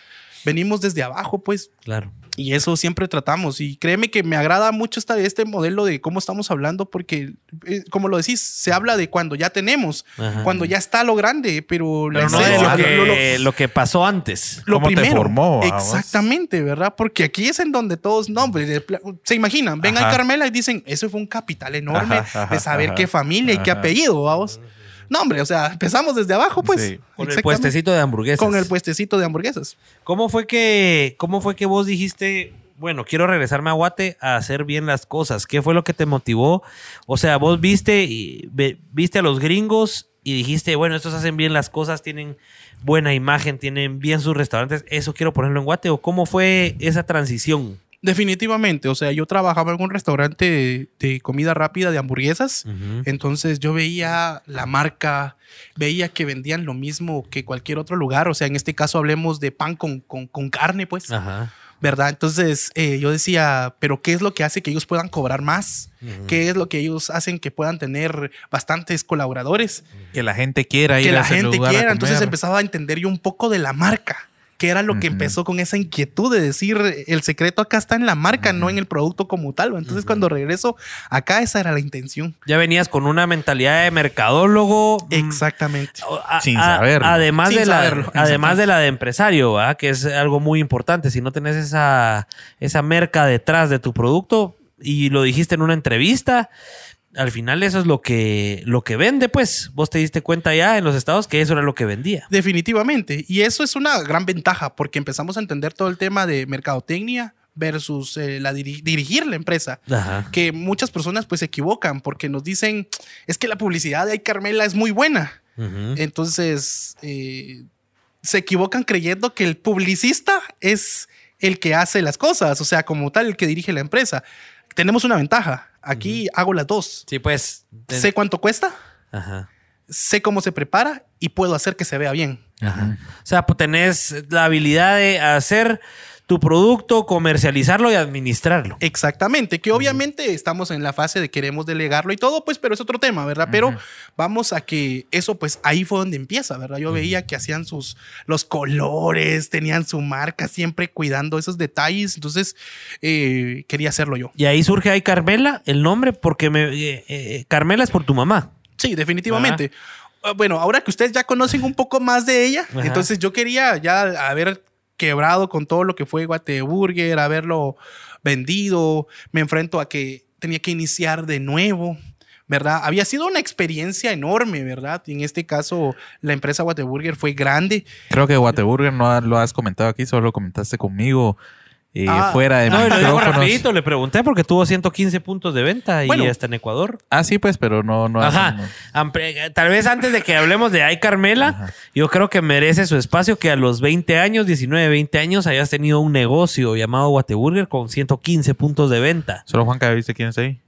venimos desde abajo, pues, Claro. Y eso siempre tratamos. Y créeme que me agrada mucho esta, este modelo de cómo estamos hablando, porque, eh, como lo decís, se habla de cuando ya tenemos, Ajá. cuando ya está lo grande, pero, la no lo que, lo- lo- lo que pasó antes. lo ¿Cómo te primero. formó? Exactamente, ¿verdad? Porque aquí es en donde todos, no, hombre, se imaginan, ven Ajá. a Carmela y dicen, eso fue un capital enorme Ajá, ajá, de saber ajá. qué familia y qué apellido, vamos. No, hombre, o sea, empezamos desde abajo, pues. Sí. Con el puestecito de hamburguesas. Con el puestecito de hamburguesas. ¿Cómo fue que, cómo fue que vos dijiste, bueno, quiero regresarme a Guate a hacer bien las cosas? ¿Qué fue lo que te motivó? O sea, vos viste, y- ve- viste a los gringos y dijiste, bueno, estos hacen bien las cosas, tienen buena imagen, tienen bien sus restaurantes, eso quiero ponerlo en Guate. ¿O cómo fue esa transición? Definitivamente, o sea, yo trabajaba en un restaurante de, de comida rápida de hamburguesas. Entonces yo veía la marca, veía que vendían lo mismo que cualquier otro lugar. O sea, en este caso hablemos de pan con, con- con carne, pues, Ajá. ¿verdad? Entonces eh, yo decía, pero ¿qué es lo que hace que ellos puedan cobrar más? ¿Qué es lo que ellos hacen que puedan tener bastantes colaboradores? Que la gente quiera ir que a la ese gente lugar a quiera. Entonces empezaba a entender yo un poco de la marca. Que era lo que empezó con esa inquietud de decir el secreto acá está en la marca, no en el producto como tal. Entonces, cuando regreso acá, esa era la intención. Ya venías con una mentalidad de mercadólogo. mm, Exactamente. a- Sin a- saberlo. Además, Sin de, la, saberlo, además de la de empresario, ¿verdad? que es algo muy importante. Si no tenés esa, esa merca detrás de tu producto y lo dijiste en una entrevista, al final eso es lo que, lo que vende, pues. Vos te diste cuenta ya en los estados que eso era lo que vendía. Definitivamente. Y eso es una gran ventaja porque empezamos a entender todo el tema de mercadotecnia versus eh, la diri- dirigir la empresa. Ajá. Que muchas personas pues se equivocan porque nos dicen, es que la publicidad de Ay Carmela es muy buena. Entonces, eh, se equivocan creyendo que el publicista es el que hace las cosas, o sea, como tal, el que dirige la empresa. Tenemos una ventaja. Aquí hago las dos. Sí, pues. ten- Sé cuánto cuesta, Ajá. sé cómo se prepara y puedo hacer que se vea bien. Ajá. O sea, pues tenés la habilidad de hacer tu producto, comercializarlo y administrarlo. Exactamente, que obviamente estamos en la fase de queremos delegarlo y todo, pues, pero es otro tema, ¿verdad? Pero vamos a que eso, pues, ahí fue donde empieza, ¿verdad? Yo veía que hacían sus, los colores, tenían su marca, siempre cuidando esos detalles, entonces eh, quería hacerlo yo. Y ahí surge ahí Carmela, el nombre, porque me, eh, eh, Carmela es por tu mamá. Sí, definitivamente. Ah, Bueno, ahora que ustedes ya conocen un poco más de ella, Ajá. entonces yo quería ya haber quebrado con todo lo que fue Guate Burger, haberlo vendido. Me enfrento a que tenía que iniciar de nuevo, ¿verdad? Había sido una experiencia enorme, ¿verdad? Y en este caso, la empresa Guate Burger fue grande. Creo que Whataburger no lo has comentado aquí, solo lo comentaste conmigo eh, Ah, fuera de No, y micrófonos. rapidito, le pregunté porque tuvo 115 puntos de venta y Bueno. está en Ecuador. Ah, sí, pues, pero no, no Ajá. Ampre- Tal vez antes de que hablemos de Ay Carmela, yo creo que merece su espacio que a los 20 años, 19, 20 años, hayas tenido un negocio llamado Guateburger con 115 puntos de venta. Solo Juanca, ¿viste quién está ahí?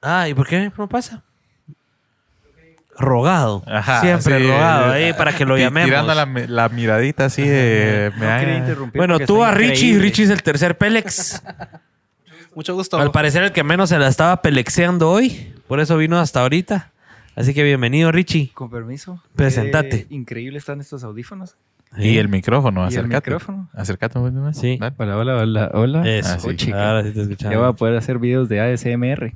Ah, ¿y por qué no pasa? Rogado. Ajá, Siempre sí, rogado eh, ahí para que lo llamemos. Tirando la, la miradita así de... me No quería da- interrumpir Bueno, tú a Richie, increíble. Richie es el tercer Pélex. Mucho gusto. Al parecer el que menos se la estaba pelexeando hoy, por eso vino hasta ahorita. Así que bienvenido, Richie. Con permiso. Presentate. Qué increíble están estos audífonos. Y el micrófono, Y el acércate. micrófono. Acércate un poquito más. Sí. Dale. Hola, hola, hola, hola. Eso, Ah, sí. Chica. ahora sí te Ya voy a poder hacer videos de ASMR.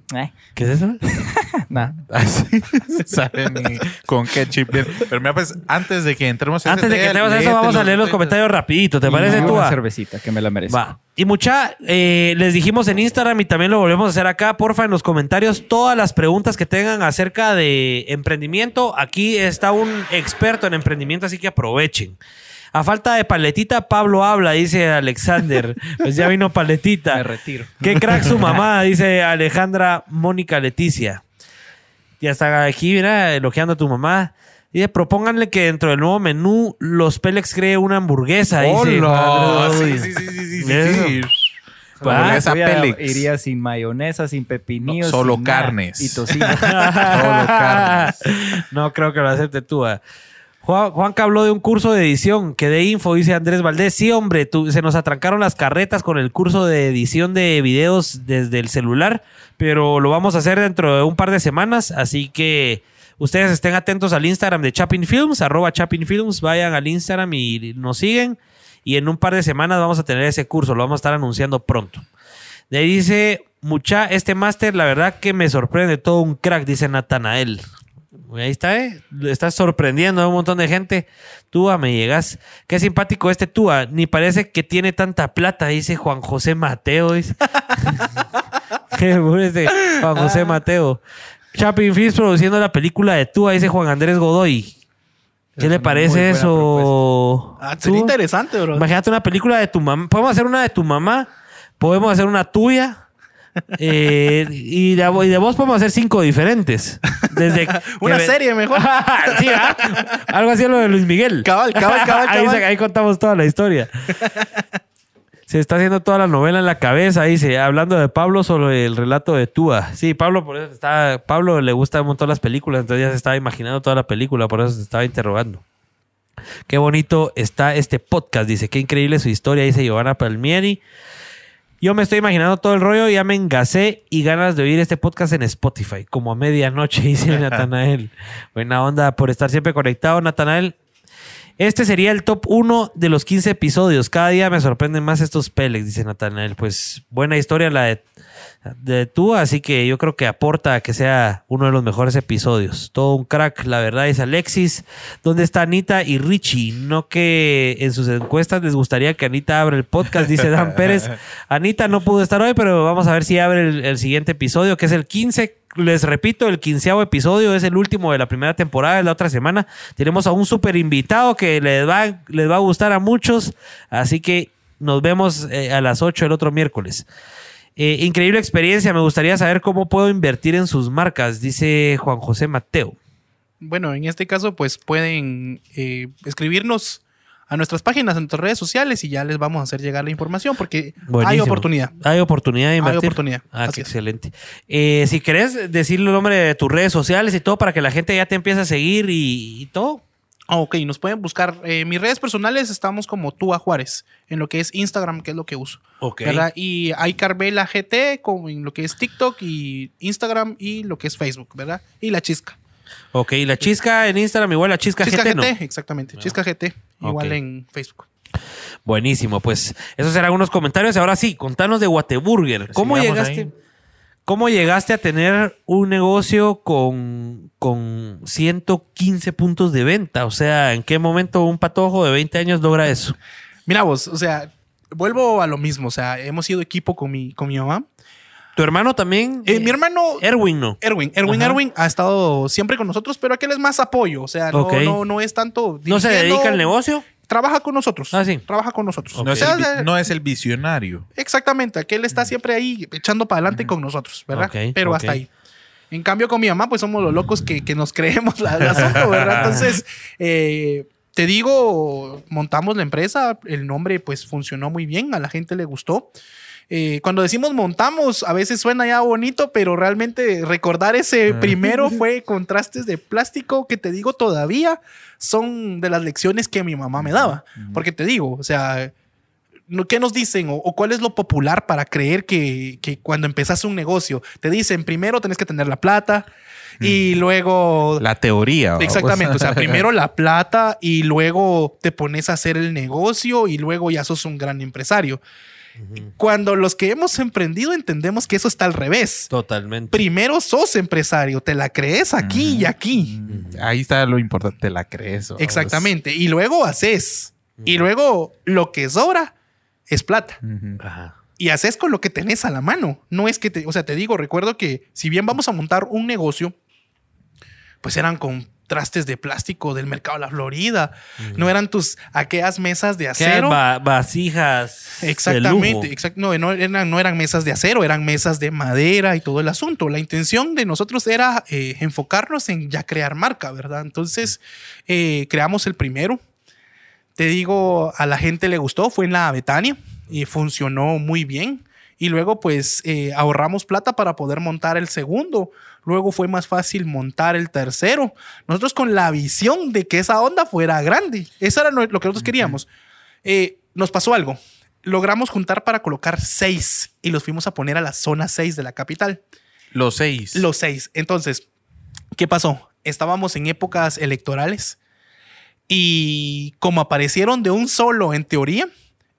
¿Qué es eso? nada. Así saben y con qué chip. bien. Pero mira, pues, antes de que entremos en Antes de que entremos a eso, vamos a leer los comentarios rapidito. ¿Te Y parece tú? Una ah? cervecita, que me la merezco. Va. Y mucha, eh, les dijimos en Instagram y también lo volvemos a hacer acá, porfa, en los comentarios, todas las preguntas que tengan acerca de emprendimiento. Aquí está un experto en emprendimiento, así que aprovechen. A falta de paletita, Pablo habla, dice Alexander. Pues ya vino Me paletita. retiro. Qué crack su mamá, dice Alejandra Mónica Leticia. Ya está aquí, mira, elogiando a tu mamá. Dice, propónganle que dentro del nuevo menú los Pélex cree una hamburguesa. dice ¡Hola! Sí, sí, sí, sí, sí, sí. Iría sin mayonesa, sin pepinillos. No, solo sin carnes. Y tocino. Solo carnes. no creo que lo acepte tú. ah. Juan, Juanca habló de un curso de edición que de info, dice Andrés Valdés. Sí, hombre, tú- se nos atrancaron las carretas con el curso de edición de videos desde el celular, pero lo vamos a hacer dentro de un par de semanas, así que ustedes estén atentos al Instagram de Chapin Films, arroba Chapin Films, vayan al Instagram y nos siguen. Y en un par de semanas vamos a tener ese curso, lo vamos a estar anunciando pronto. De ahí dice, mucha, este máster, la verdad que me sorprende, todo un crack, dice Natanael. Ahí está, ¿eh? Estás sorprendiendo a un montón de gente. Túa, me llegas. Qué simpático este Túa. Ni parece que tiene tanta plata, dice Juan José Mateo. Dice. Qué bueno este Juan José Mateo. Chapin Films produciendo la película de Túa, dice Juan Andrés Godoy. ¿Qué Es le parece eso? Ah, sería interesante, bro. Imagínate una película de tu mamá. Podemos hacer una de tu mamá, podemos hacer una tuya. eh, y, de, y de vos podemos hacer cinco diferentes. Desde Una serie mejor. sí, ¿ah? Algo así a lo de Luis Miguel. Cabal, cabal, cabal, cabal. ahí contamos toda la historia. Se está haciendo toda la novela en la cabeza, dice, hablando de Pablo sobre el relato de Túa. Sí, Pablo, por eso está, Pablo le gusta un montón las películas, entonces ya se estaba imaginando toda la película, por eso se estaba interrogando. Qué bonito está este podcast, dice, qué increíble su historia, dice Giovanna Palmieri. Yo me estoy imaginando todo el rollo, ya me engasé y ganas de oír este podcast en Spotify, como a medianoche, dice Natanael. Buena onda por estar siempre conectado, Natanael. Este sería el top 1 de los 15 episodios. Cada día me sorprenden más estos Pélex, dice Natanael. Pues buena historia la de, de tú, así que yo creo que aporta a que sea uno de los mejores episodios. Todo un crack, la verdad, dice Alexis. ¿Dónde está Anita y Richie? No que en sus encuestas les gustaría que Anita abra el podcast, dice Dan Pérez. Anita no pudo estar hoy, pero vamos a ver si abre el, el siguiente episodio, que es el 15. Les repito, el quinceavo episodio es el último de la primera temporada, es la otra semana. Tenemos a un súper invitado que les va, les va a gustar a muchos, así que nos vemos eh, a las 8 el otro miércoles. Eh, increíble experiencia, me gustaría saber cómo puedo invertir en sus marcas, dice Juan José Mateo. Bueno, en este caso, pues pueden eh, escribirnos a nuestras páginas en nuestras redes sociales y ya les vamos a hacer llegar la información porque hay oportunidad. Hay oportunidad de invertir. oportunidad, Ah, qué excelente. Eh, si querés decir el nombre de tus redes sociales y todo para que la gente ya te empiece a seguir y, y todo. Ah, Ok, nos pueden buscar. eh, mis redes personales estamos como Tua Juárez, en lo que es Instagram, que es lo que uso. Ok. ¿verdad? Y hay Carvela GT, como en lo que es TikTok y Instagram y lo que es Facebook, ¿verdad? Y la Chisca. Ok, la chisca en Instagram, igual la chisca, Chisca GT, GT, ¿no? exactamente. Chisca GT, igual en Facebook. Buenísimo, pues esos eran algunos comentarios. Ahora sí, contanos de Whataburger. ¿Cómo Sigamos llegaste? ahí. ¿Cómo llegaste a tener un negocio con, con 115 puntos de venta? O sea, ¿en qué momento un patojo de 20 años logra eso? Mira vos, o sea, vuelvo a lo mismo. O sea, hemos sido equipo con mi, con mi mamá. ¿Tu hermano también? Eh, mi hermano Erwin, ¿no? Erwin, Erwin, Ajá. Erwin ha estado siempre con nosotros, pero aquel es más apoyo. O sea, no, no, no es tanto. ¿No se dedica al negocio? Trabaja con nosotros. Ah, sí. Trabaja con nosotros. No, es el, de- no es el visionario. Exactamente, aquel está siempre ahí echando para adelante con nosotros, ¿verdad? Pero hasta ahí. En cambio, con mi mamá, pues somos los locos que, que nos creemos la, el asunto, ¿verdad? Entonces, eh, te digo, montamos la empresa, el nombre pues funcionó muy bien, a la gente le gustó. Eh, cuando decimos montamos, a veces suena ya bonito, pero realmente recordar ese primero fue contrastes de plástico que te digo todavía son de las lecciones que mi mamá me daba. Porque te digo, o sea, ¿qué nos dicen? O, o cuál es lo popular para creer que, que cuando empezás un negocio? Te dicen, primero tenés que tener la plata y luego... La teoría. Exactamente, o sea, primero la plata y luego te pones a hacer el negocio y luego ya sos un gran empresario. Cuando los que hemos emprendido entendemos que eso está al revés. Totalmente. Primero sos empresario, te la crees aquí y aquí. Ahí está lo importante, te la crees. vamos. Exactamente. Y luego haces. Y luego lo que sobra es plata. Ajá. Y haces con lo que tenés a la mano. No es que te, o sea, te digo, recuerdo que si bien vamos a montar un negocio, pues eran con trastes de plástico del mercado de la Florida. No eran tus aquellas mesas de ¿Qué acero. va- vasijas. Exactamente, lujo? exact- no, no eran, no eran mesas de acero, eran mesas de madera y todo el asunto. La intención de nosotros era eh, enfocarnos en ya crear marca, ¿verdad? Entonces, eh, creamos el primero. Te digo, a la gente le gustó, fue en la Betania y funcionó muy bien. Y luego, pues, eh, ahorramos plata para poder montar el segundo. Luego fue más fácil montar el tercero. Nosotros con la visión de que esa onda fuera grande. Eso era lo que nosotros queríamos. Eh, nos pasó algo. Logramos juntar para colocar seis y los fuimos a poner a la zona 6 de la capital. Los seis. Los seis. Entonces, ¿qué pasó? Estábamos en épocas electorales y como aparecieron de un solo en teoría,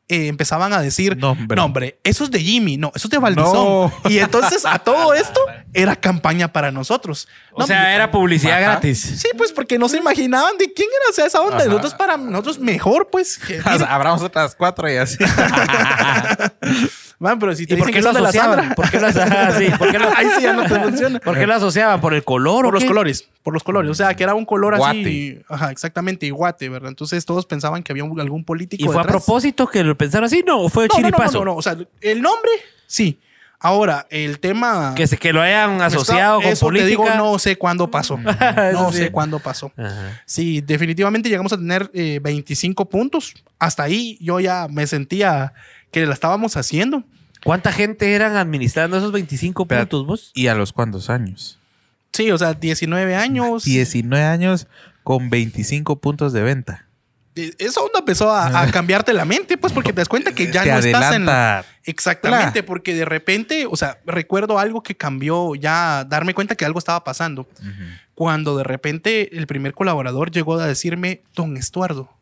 eh, empezaban a decir, No, no hombre. hombre. eso es de Jimmy, no, eso es de Valdizón. No. Y entonces a todo esto era campaña para nosotros. O No, sea, era publicidad Ajá. gratis. Sí, pues porque no se imaginaban de quién era o sea, esa onda. Ajá. Nosotros para nosotros mejor, pues. que- O sea, Abramos otras cuatro y así. Man, pero si te ¿Y por qué que lo asociaban? ¿Por qué lo, ajá, sí, ¿por qué lo- Ahí sí ya no te funciona. por qué lo asociaban? ¿Por el color o Por los qué? colores, por los colores. O sea, que era un color así. Guate. Ajá, exactamente, y guate, ¿verdad? Entonces todos pensaban que había un- algún político. ¿Y fue a propósito que lo pensaron así? No, ¿o fue No, no, no, chiripazo? no, no, O sea, el nombre, sí. Ahora, el tema. Que, se, que lo hayan asociado con Eso política. te digo, no sé cuándo pasó. No sí. sé cuándo pasó. Ajá. Sí, definitivamente llegamos a tener eh, 25 puntos. Hasta ahí yo ya me sentía que la estábamos haciendo. ¿Cuánta gente eran administrando esos 25 Espera. puntos vos? ¿Y a los cuántos años? Sí, o sea, 19 años. 19 años con 25 puntos de venta. Eh, Esa onda empezó a, a cambiarte la mente, pues, porque te das cuenta que ya Te no estás en la, adelanta. Exactamente, porque de repente, o sea, recuerdo algo que cambió ya, darme cuenta que algo estaba pasando. Cuando de repente el primer colaborador llegó a decirme, don Estuardo.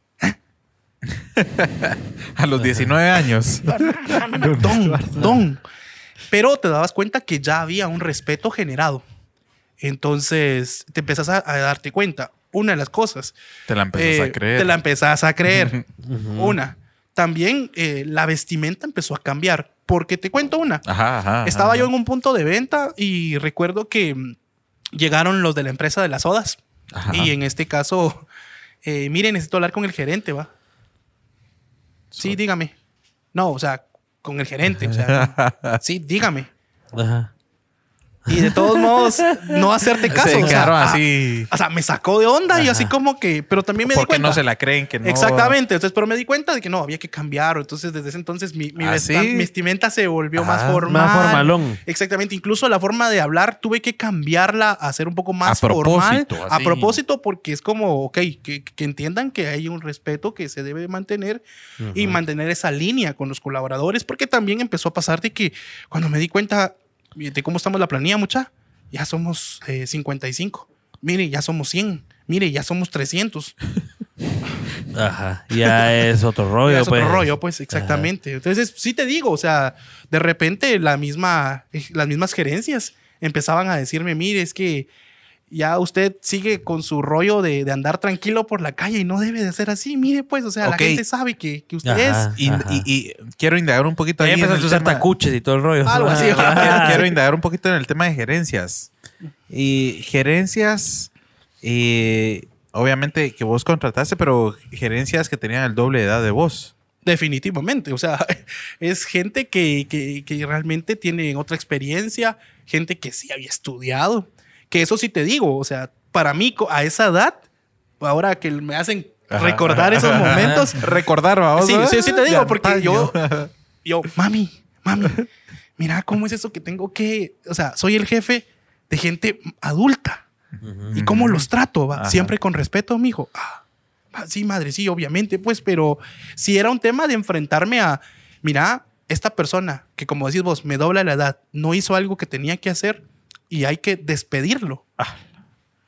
A los 19 años. don, don. Pero te dabas cuenta que ya había un respeto generado. Entonces te empezás a, a darte cuenta. Una de las cosas. Te la empezás eh, a creer. Te la empezás a creer. Una. También eh, la vestimenta empezó a cambiar. Porque te cuento una. Ajá, ajá. Estaba ajá. yo en un punto de venta y recuerdo que mm, llegaron los de la empresa de las sodas. Ajá. Y en este caso, eh, mire, necesito hablar con el gerente, ¿va? Sí, dígame. No, o sea, con el gerente. O sea, sí, dígame. Ajá. Y de todos modos, no hacerte caso. Se o sea, ah, así. O sea, me sacó de onda y así como que, pero también me di Porque cuenta. no se la creen que no. Exactamente, entonces, pero me di cuenta de que no, había que cambiar. Entonces, desde ese entonces, mi, mi, ¿Ah, vesta- sí? mi vestimenta se volvió más Ah, formal. más formalón. Exactamente, incluso la forma de hablar tuve que cambiarla a ser un poco más A formal. propósito, A propósito, porque es como, ok, que, que entiendan que hay un respeto que se debe mantener y mantener esa línea con los colaboradores, porque también empezó a pasar de que cuando me di cuenta de cómo estamos la planilla, mucha, ya somos eh, 55. Mire, ya somos 100. Mire, ya somos 300. Ajá. Ya es otro rollo, Ya es otro pues. rollo, pues, exactamente. Entonces, sí te digo, o sea, de repente la misma, eh, las mismas gerencias empezaban a decirme, mire, es que ya usted sigue con su rollo de, de andar tranquilo por la calle y no debe de ser así. Mire, pues, o sea, la gente sabe que, que usted Ajá. es. Y, Ajá. y- y quiero indagar un poquito Ahí empezaste a el usar tema- tacuches y todo el rollo. Algo así. quiero, indagar un poquito en el tema de gerencias. Y gerencias, eh, obviamente que vos contrataste, pero gerencias que tenían el doble de edad de vos. Definitivamente, o sea, es gente que, que- que realmente tiene otra experiencia, gente que sí había estudiado, que eso sí te digo, o sea, para mí a esa edad, ahora que me hacen recordar esos momentos, Recordar, vamos. Sí, sí, sí te digo, porque antaño. yo, yo, mami, mami, mira cómo es eso que tengo que, o sea, soy el jefe de gente adulta. ¿Y cómo los trato? va? Siempre con respeto, mijo. Ah, ah, sí, madre, sí, obviamente, pues, pero si era un tema de enfrentarme a, mira, esta persona que como decís vos, me dobla la edad, no hizo algo que tenía que hacer y hay que despedirlo.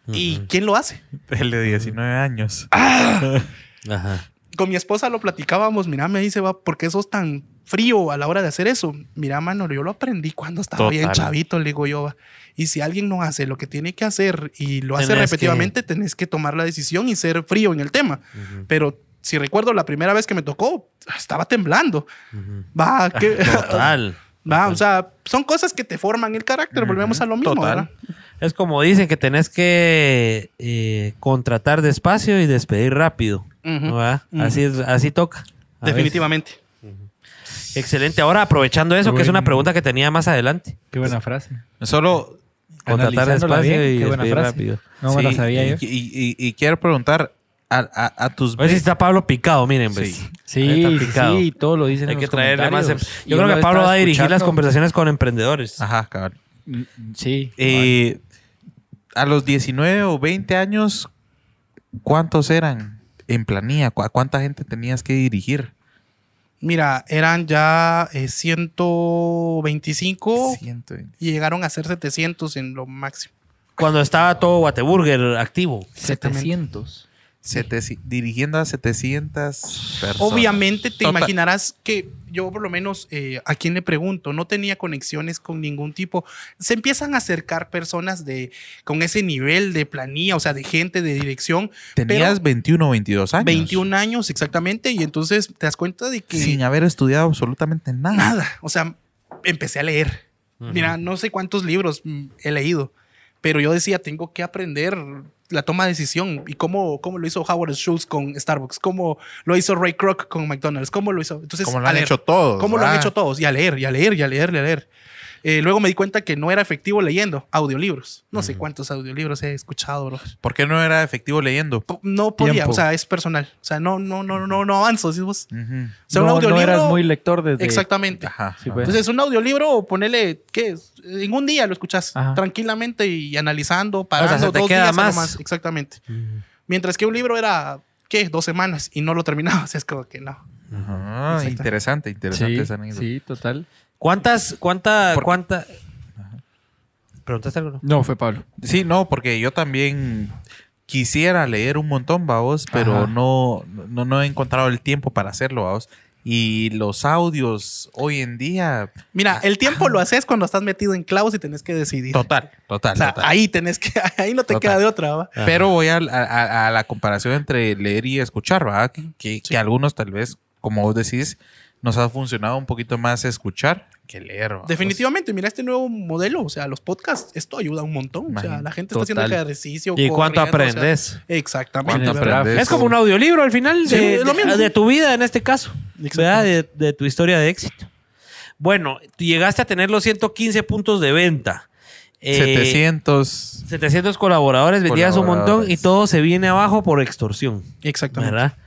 ¿Y quién lo hace? El de 19 años. Ajá. con mi esposa lo platicábamos, mira, me dice, va, ¿por qué sos tan frío a la hora de hacer eso? Mira, mano, yo lo aprendí cuando estaba Total. bien chavito, le digo yo, va. Y si alguien no hace lo que tiene que hacer y lo hace repetitivamente, tenés que tomar la decisión y ser frío en el tema. Pero si recuerdo la primera vez que me tocó, estaba temblando. Va, que, Total. va, o sea, son cosas que te forman el carácter, volvemos a lo mismo, Total. ¿verdad? Es como dicen que tenés que eh, contratar despacio y despedir rápido. Ujú. Así, es- así toca. Definitivamente. Excelente. Ahora, aprovechando eso, que es una pregunta que tenía más adelante. Qué buena frase. Solo. Contratar despacio bien, y qué buena despedir frase. rápido. No me la sí, sabía y, yo. y- y- y quiero preguntar a, a- a tus. A ver si está Pablo picado, miren, pues. Sí. Sí, Está picado. sí, todo lo dicen Hay en que los traerle más. em-. Yo creo que Pablo va a dirigir las conversaciones con emprendedores. Ajá, cabrón. Sí. Eh, a los 19 o 20 años, ¿cuántos eran en planilla? ¿Cu- ¿A cuánta gente tenías que dirigir? Mira, eran ya eh, 125 120. y llegaron a ser 700 en lo máximo. Cuando estaba todo Waterburger activo. 700. Dirigiendo a 700 personas. Obviamente te Total. imaginarás que yo por lo menos eh, a quién le pregunto, no tenía conexiones con ningún tipo. Se empiezan a acercar personas de con ese nivel de planilla, o sea, de gente, de dirección. Tenías pero 21 o 22 años. 21 años exactamente, y entonces te das cuenta de que Sin haber estudiado absolutamente nada. nada, o sea, empecé a leer. Mira, no sé cuántos libros mm, he leído, pero yo decía, tengo que aprender la toma de decisión y cómo, cómo lo hizo Howard Schultz con Starbucks, cómo lo hizo Ray Kroc con McDonald's, cómo lo hizo. Entonces, Como lo han leer. hecho todos. ¿Cómo lo han ¿verdad? hecho todos? Y a leer, y a leer, y a leer, y a leer. Eh, luego me di cuenta que no era efectivo leyendo audiolibros. No sé cuántos audiolibros he escuchado, bro. ¿Por qué no era efectivo leyendo? No podía, Tiempo. o sea, es personal. O sea, no, no, no, no, no avanzo. ¿sí vos? O sea, un no, no audiolibro. eras muy lector desde... Exactamente. Ajá. Sí, pues. Entonces, un audiolibro, ponele, ¿qué? En un día lo escuchas Ajá. tranquilamente y analizando, parando se te dos queda días lo más. Exactamente. Mientras que un libro era, ¿qué? Dos semanas y no lo terminabas. Es como que no. Ajá, interesante, interesante Sí, esa anécdota. sí, total. ¿Cuántas, cuánta, Porque- cuánta? ¿Preguntaste algo? no? No, fue Pablo. Sí, no, porque yo también quisiera leer un montón, vamos, pero Ajá. no, no, no he encontrado el tiempo para hacerlo, vamos. Y los audios hoy en día, Mira, el tiempo lo haces cuando estás metido en clavos y tenés que decidir. total, total, O sea, total. ahí tenés que, ahí no te Total. queda de otra, ¿va? Pero voy a, a- a la comparación entre leer y escuchar, ¿verdad? Que, que, que algunos tal vez, como vos decís, nos ha funcionado un poquito más escuchar que leer. ¿va? Definitivamente, mira este nuevo modelo, o sea, los podcasts, esto ayuda un montón. O sea, la gente está haciendo ejercicio. ¿Y cuánto corriendo, o sea, aprendes? exactamente. ¿Cuánto ¿verdad? aprendes? Es como un audiolibro al final Sí, de, es lo de- mismo. de tu vida en este caso. De, de tu historia de éxito. Bueno, llegaste a tener los 115 puntos de venta. Eh, 700. 700 colaboradores, vendías un montón y todo se viene abajo por extorsión. Exactamente. ¿Verdad?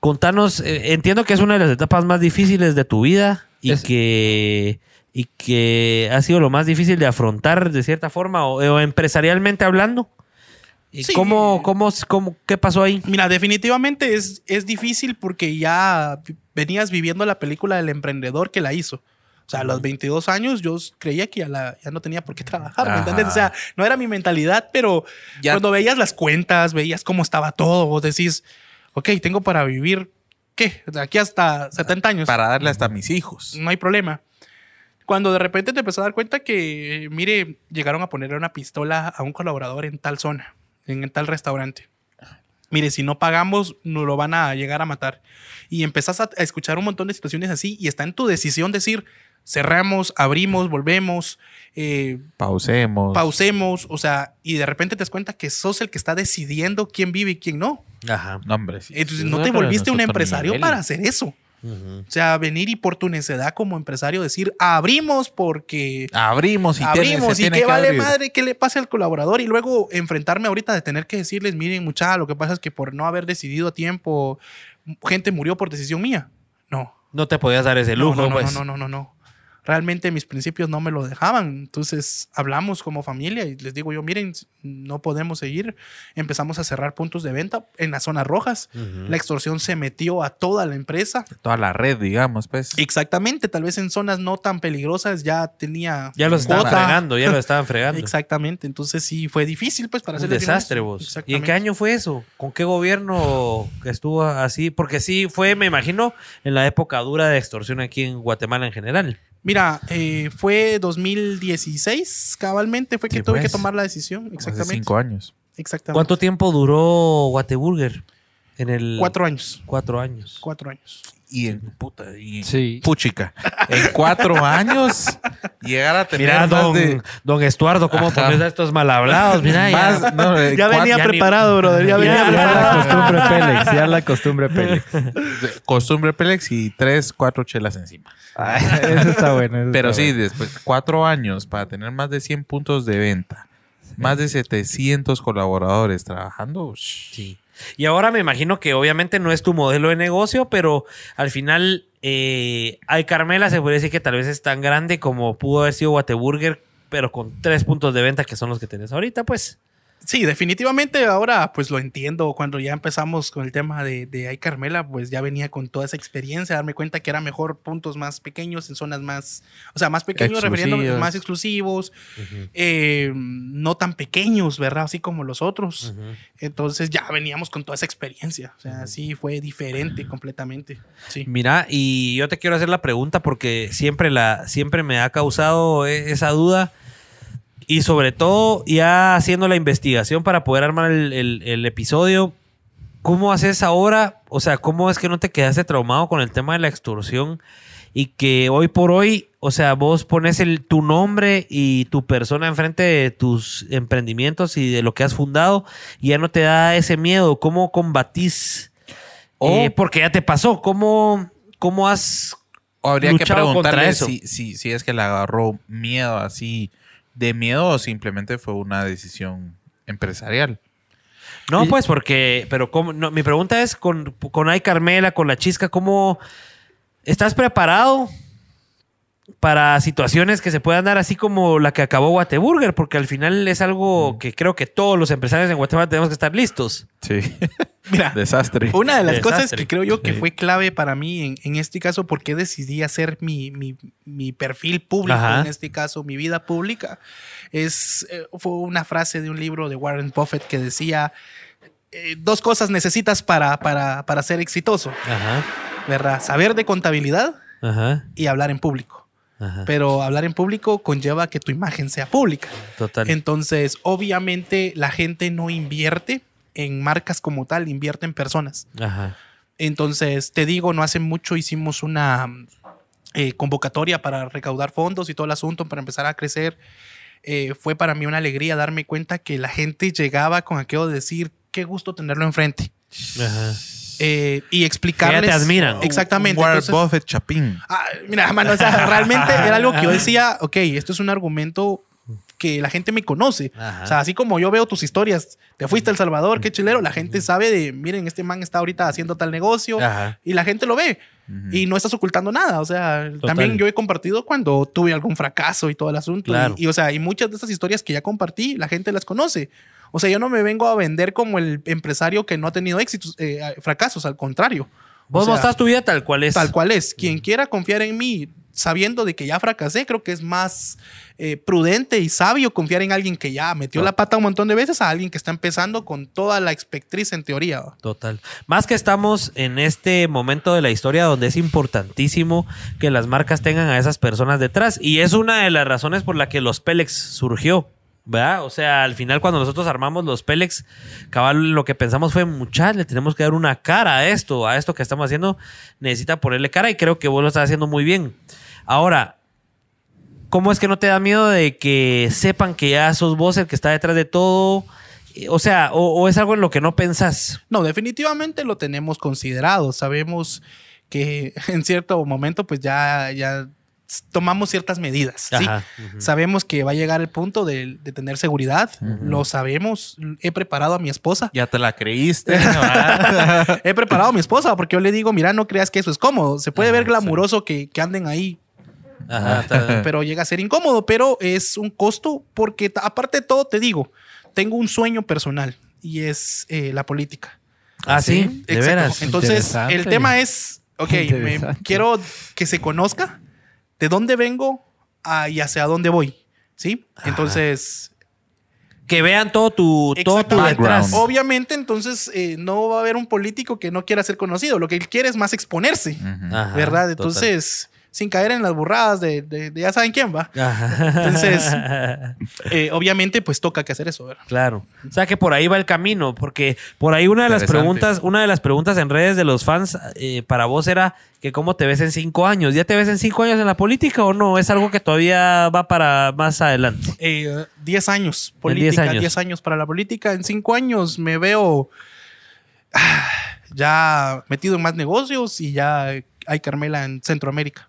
Contanos, eh, entiendo que es una de las etapas más difíciles de tu vida y Es- que y que ha sido lo más difícil de afrontar de cierta forma o, o empresarialmente hablando. ¿Y Sí. cómo, cómo, cómo, qué pasó ahí? Mira, definitivamente es, es difícil porque ya venías viviendo la película del emprendedor que la hizo. O sea, a los 22 años yo creía que ya, la- ya no tenía por qué trabajar, ¿me entiendes? O sea, no era mi mentalidad, pero Ya- cuando veías las cuentas, veías cómo estaba todo, vos decís, ok, tengo para vivir, ¿qué? De aquí hasta 70 años. Para darle hasta a mis hijos. No hay problema. Cuando de repente te empezó a dar cuenta que, mire, llegaron a ponerle una pistola a un colaborador en tal zona, en tal restaurante. Mire, si no pagamos, nos lo van a llegar a matar. Y empezás a escuchar un montón de situaciones así y está en tu decisión decir, cerramos, abrimos, volvemos, eh, Pausemos. pausemos, o sea, y de repente te das cuenta que sos el que está decidiendo quién vive y quién no. Ajá. No, hombre, sí. Entonces no te volviste un empresario nivel. para hacer eso. O sea, venir y por tu necedad como empresario decir, abrimos porque Abrimos y abrimos y que vale abrir. madre que le pase al colaborador y luego enfrentarme ahorita de tener que decirles, miren muchacha, lo que pasa es que por no haber decidido a tiempo, gente murió por decisión mía. No. No te podías dar ese No, lujo, no, no, pues. no, no, no, no. Realmente mis principios no me lo dejaban. Entonces hablamos como familia y les digo yo, miren, no podemos seguir. Empezamos a cerrar puntos de venta en las zonas rojas. La extorsión se metió a toda la empresa. Toda la red, digamos, pues. Exactamente, tal vez en zonas no tan peligrosas ya tenía Ya los estaban fregando, ya lo estaban fregando. Exactamente, entonces sí fue difícil pues para Un hacerles bien desastre vos. ¿Y en qué año fue eso? ¿Con qué gobierno estuvo así? Porque sí fue, me imagino, en la época dura de extorsión aquí en Guatemala en general. Mira, eh, fue 2016 cabalmente fue que Sí, tuve pues. que tomar la decisión. Hace Exactamente. cinco años. Exactamente. ¿Cuánto tiempo duró Guateburger? En el Cuatro años. cuatro años. Cuatro años. Y en puta, y Sí. puchica. En cuatro años llegar a tener Mira, más don, de don Estuardo, cómo pones a estos mal hablados. Mira, ya. más, no, Ya venía ya ni- preparado, brother. Ya venía Ya la preparado. costumbre Pélex, ya la costumbre Pélex. costumbre Pélex y tres, cuatro chelas encima. Eso está bueno. eso Pero está sí, bueno. después cuatro años para tener más de 100 puntos de venta, más de 700 colaboradores trabajando. Sí. Y ahora me imagino que obviamente no es tu modelo de negocio, pero al final eh, Carmela, se puede decir que tal vez es tan grande como pudo haber sido Guateburger, pero con tres puntos de venta que son los que tenés ahorita, pues. Sí, definitivamente ahora pues lo entiendo. Cuando ya empezamos con el tema de, de Ay Carmela, pues ya venía con toda esa experiencia, darme cuenta que era mejor puntos más pequeños en zonas más, o sea, más pequeños, refiriéndome Exclusivos. más exclusivos, eh, no tan pequeños, ¿verdad? Así como los otros. Entonces ya veníamos con toda esa experiencia. O sea, sí fue diferente completamente. Sí. Mira, y yo te quiero hacer la pregunta porque siempre, la, siempre me ha causado e- esa duda. Y sobre todo, ya haciendo la investigación para poder armar el, el- el episodio, ¿cómo haces ahora? O sea, ¿cómo es que no te quedaste traumado con el tema de la extorsión? Y que hoy por hoy, o sea, vos pones el, tu nombre y tu persona enfrente de tus emprendimientos y de lo que has fundado y ya no te da ese miedo. ¿Cómo combatís? Eh, porque ya te pasó. ¿Cómo, cómo has O habría que contra preguntarle eso? si, si, si es que le agarró miedo así de miedo o simplemente fue una decisión empresarial. No, pues porque, pero ¿cómo? No, mi pregunta es con, con Ay Carmela, con la chisca, ¿cómo estás preparado para situaciones que se puedan dar así como la que acabó Guateburger? Porque al final es algo que creo que todos los empresarios en Guatemala tenemos que estar listos. Sí. Mira, Desastre. Una de las Desastre. cosas que creo yo que Sí. fue clave para mí en, en este caso, porque decidí hacer mi, mi- mi perfil público, Ajá. en este caso mi vida pública, es, eh, fue una frase de un libro de Warren Buffett que decía, eh, dos cosas necesitas para, para, para ser exitoso, Ajá, ¿verdad? Saber de contabilidad ajá, y hablar en público. Ajá. Pero hablar en público conlleva que tu imagen sea pública. Total. Entonces, obviamente, la gente no invierte en marcas como tal, invierte en personas. Ajá. Entonces, te digo, no hace mucho hicimos una eh, convocatoria para recaudar fondos y todo el asunto para empezar a crecer. Eh, fue para mí una alegría darme cuenta que la gente llegaba con aquello de decir, qué gusto tenerlo enfrente. Ajá. Eh, y explicarles. Que ya te admiran. Exactamente. Warren Buffett Chapín. Ah, mira, mano, o sea, realmente era algo que yo decía, ok, esto es un argumento que la gente me conoce. Ajá. O sea, así como yo veo tus historias, te fuiste a El Salvador, qué chilero, la gente sabe de, miren, este man está ahorita haciendo tal negocio Ajá. y la gente lo ve y no estás ocultando nada. O sea, también yo he compartido cuando tuve algún fracaso y todo el asunto. Claro. Y, y, o sea, y muchas de estas historias que ya compartí, la gente las conoce. O sea, yo no me vengo a vender como el empresario que no ha tenido éxitos, eh, fracasos, al contrario. Vos O sea, mostrás tu vida tal cual es. Tal cual es. Quien quiera confiar en mí sabiendo de que ya fracasé, creo que es más eh, prudente y sabio confiar en alguien que ya metió la pata un montón de veces a alguien que está empezando con toda la expectriz en teoría. Total. Más que estamos en este momento de la historia donde es importantísimo que las marcas tengan a esas personas detrás. Y es una de las razones por la que los Pelex surgió. ¿Verdad? O sea, al final cuando nosotros armamos los Pelex, cabal, lo que pensamos fue, muchachos, le tenemos que dar una cara a esto, a esto que estamos haciendo, necesita ponerle cara y creo que vos lo estás haciendo muy bien. Ahora, ¿cómo es que no te da miedo de que sepan que ya sos vos el que está detrás de todo? O sea, o, es algo en lo que no pensás. No, definitivamente lo tenemos considerado. Sabemos que en cierto momento pues ya, ya tomamos ciertas medidas. ¿sí? Ajá. Sabemos que va a llegar el punto de, de tener seguridad. Lo sabemos. He preparado a mi esposa. Ya te la creíste. He preparado a mi esposa porque yo le digo, mira, no creas que eso es cómodo. Se puede Ah, ver glamuroso que, que anden ahí, Ajá, está- pero llega a ser incómodo. Pero es un costo porque aparte de todo, te digo, tengo un sueño personal y es eh, la política. Ah, sí, de Exacto. veras. Entonces, el tema es, ok, me- quiero que se conozca de dónde vengo ah, y hacia dónde voy. ¿Sí? Entonces, Que vean todo tu, todo tu detrás. Obviamente, entonces eh, no va a haber un político que no quiera ser conocido. Lo que él quiere es más exponerse, ¿verdad? total. Sin caer en las burradas de, de- de ya saben quién va. Ajá. Entonces, eh, obviamente, pues toca que hacer eso, ¿verdad? Claro. O sea que por ahí va el camino, porque por ahí una de las preguntas, una de las preguntas en redes de los fans eh, para vos era que cómo te ves en cinco años. ¿Ya te ves en cinco años en la política o no? ¿Es algo que todavía va para más adelante? Eh, 10 años política, 10 años. 10 años para la política. En 5 años me veo ah, ya metido en más negocios y ya hay Carmela en Centroamérica.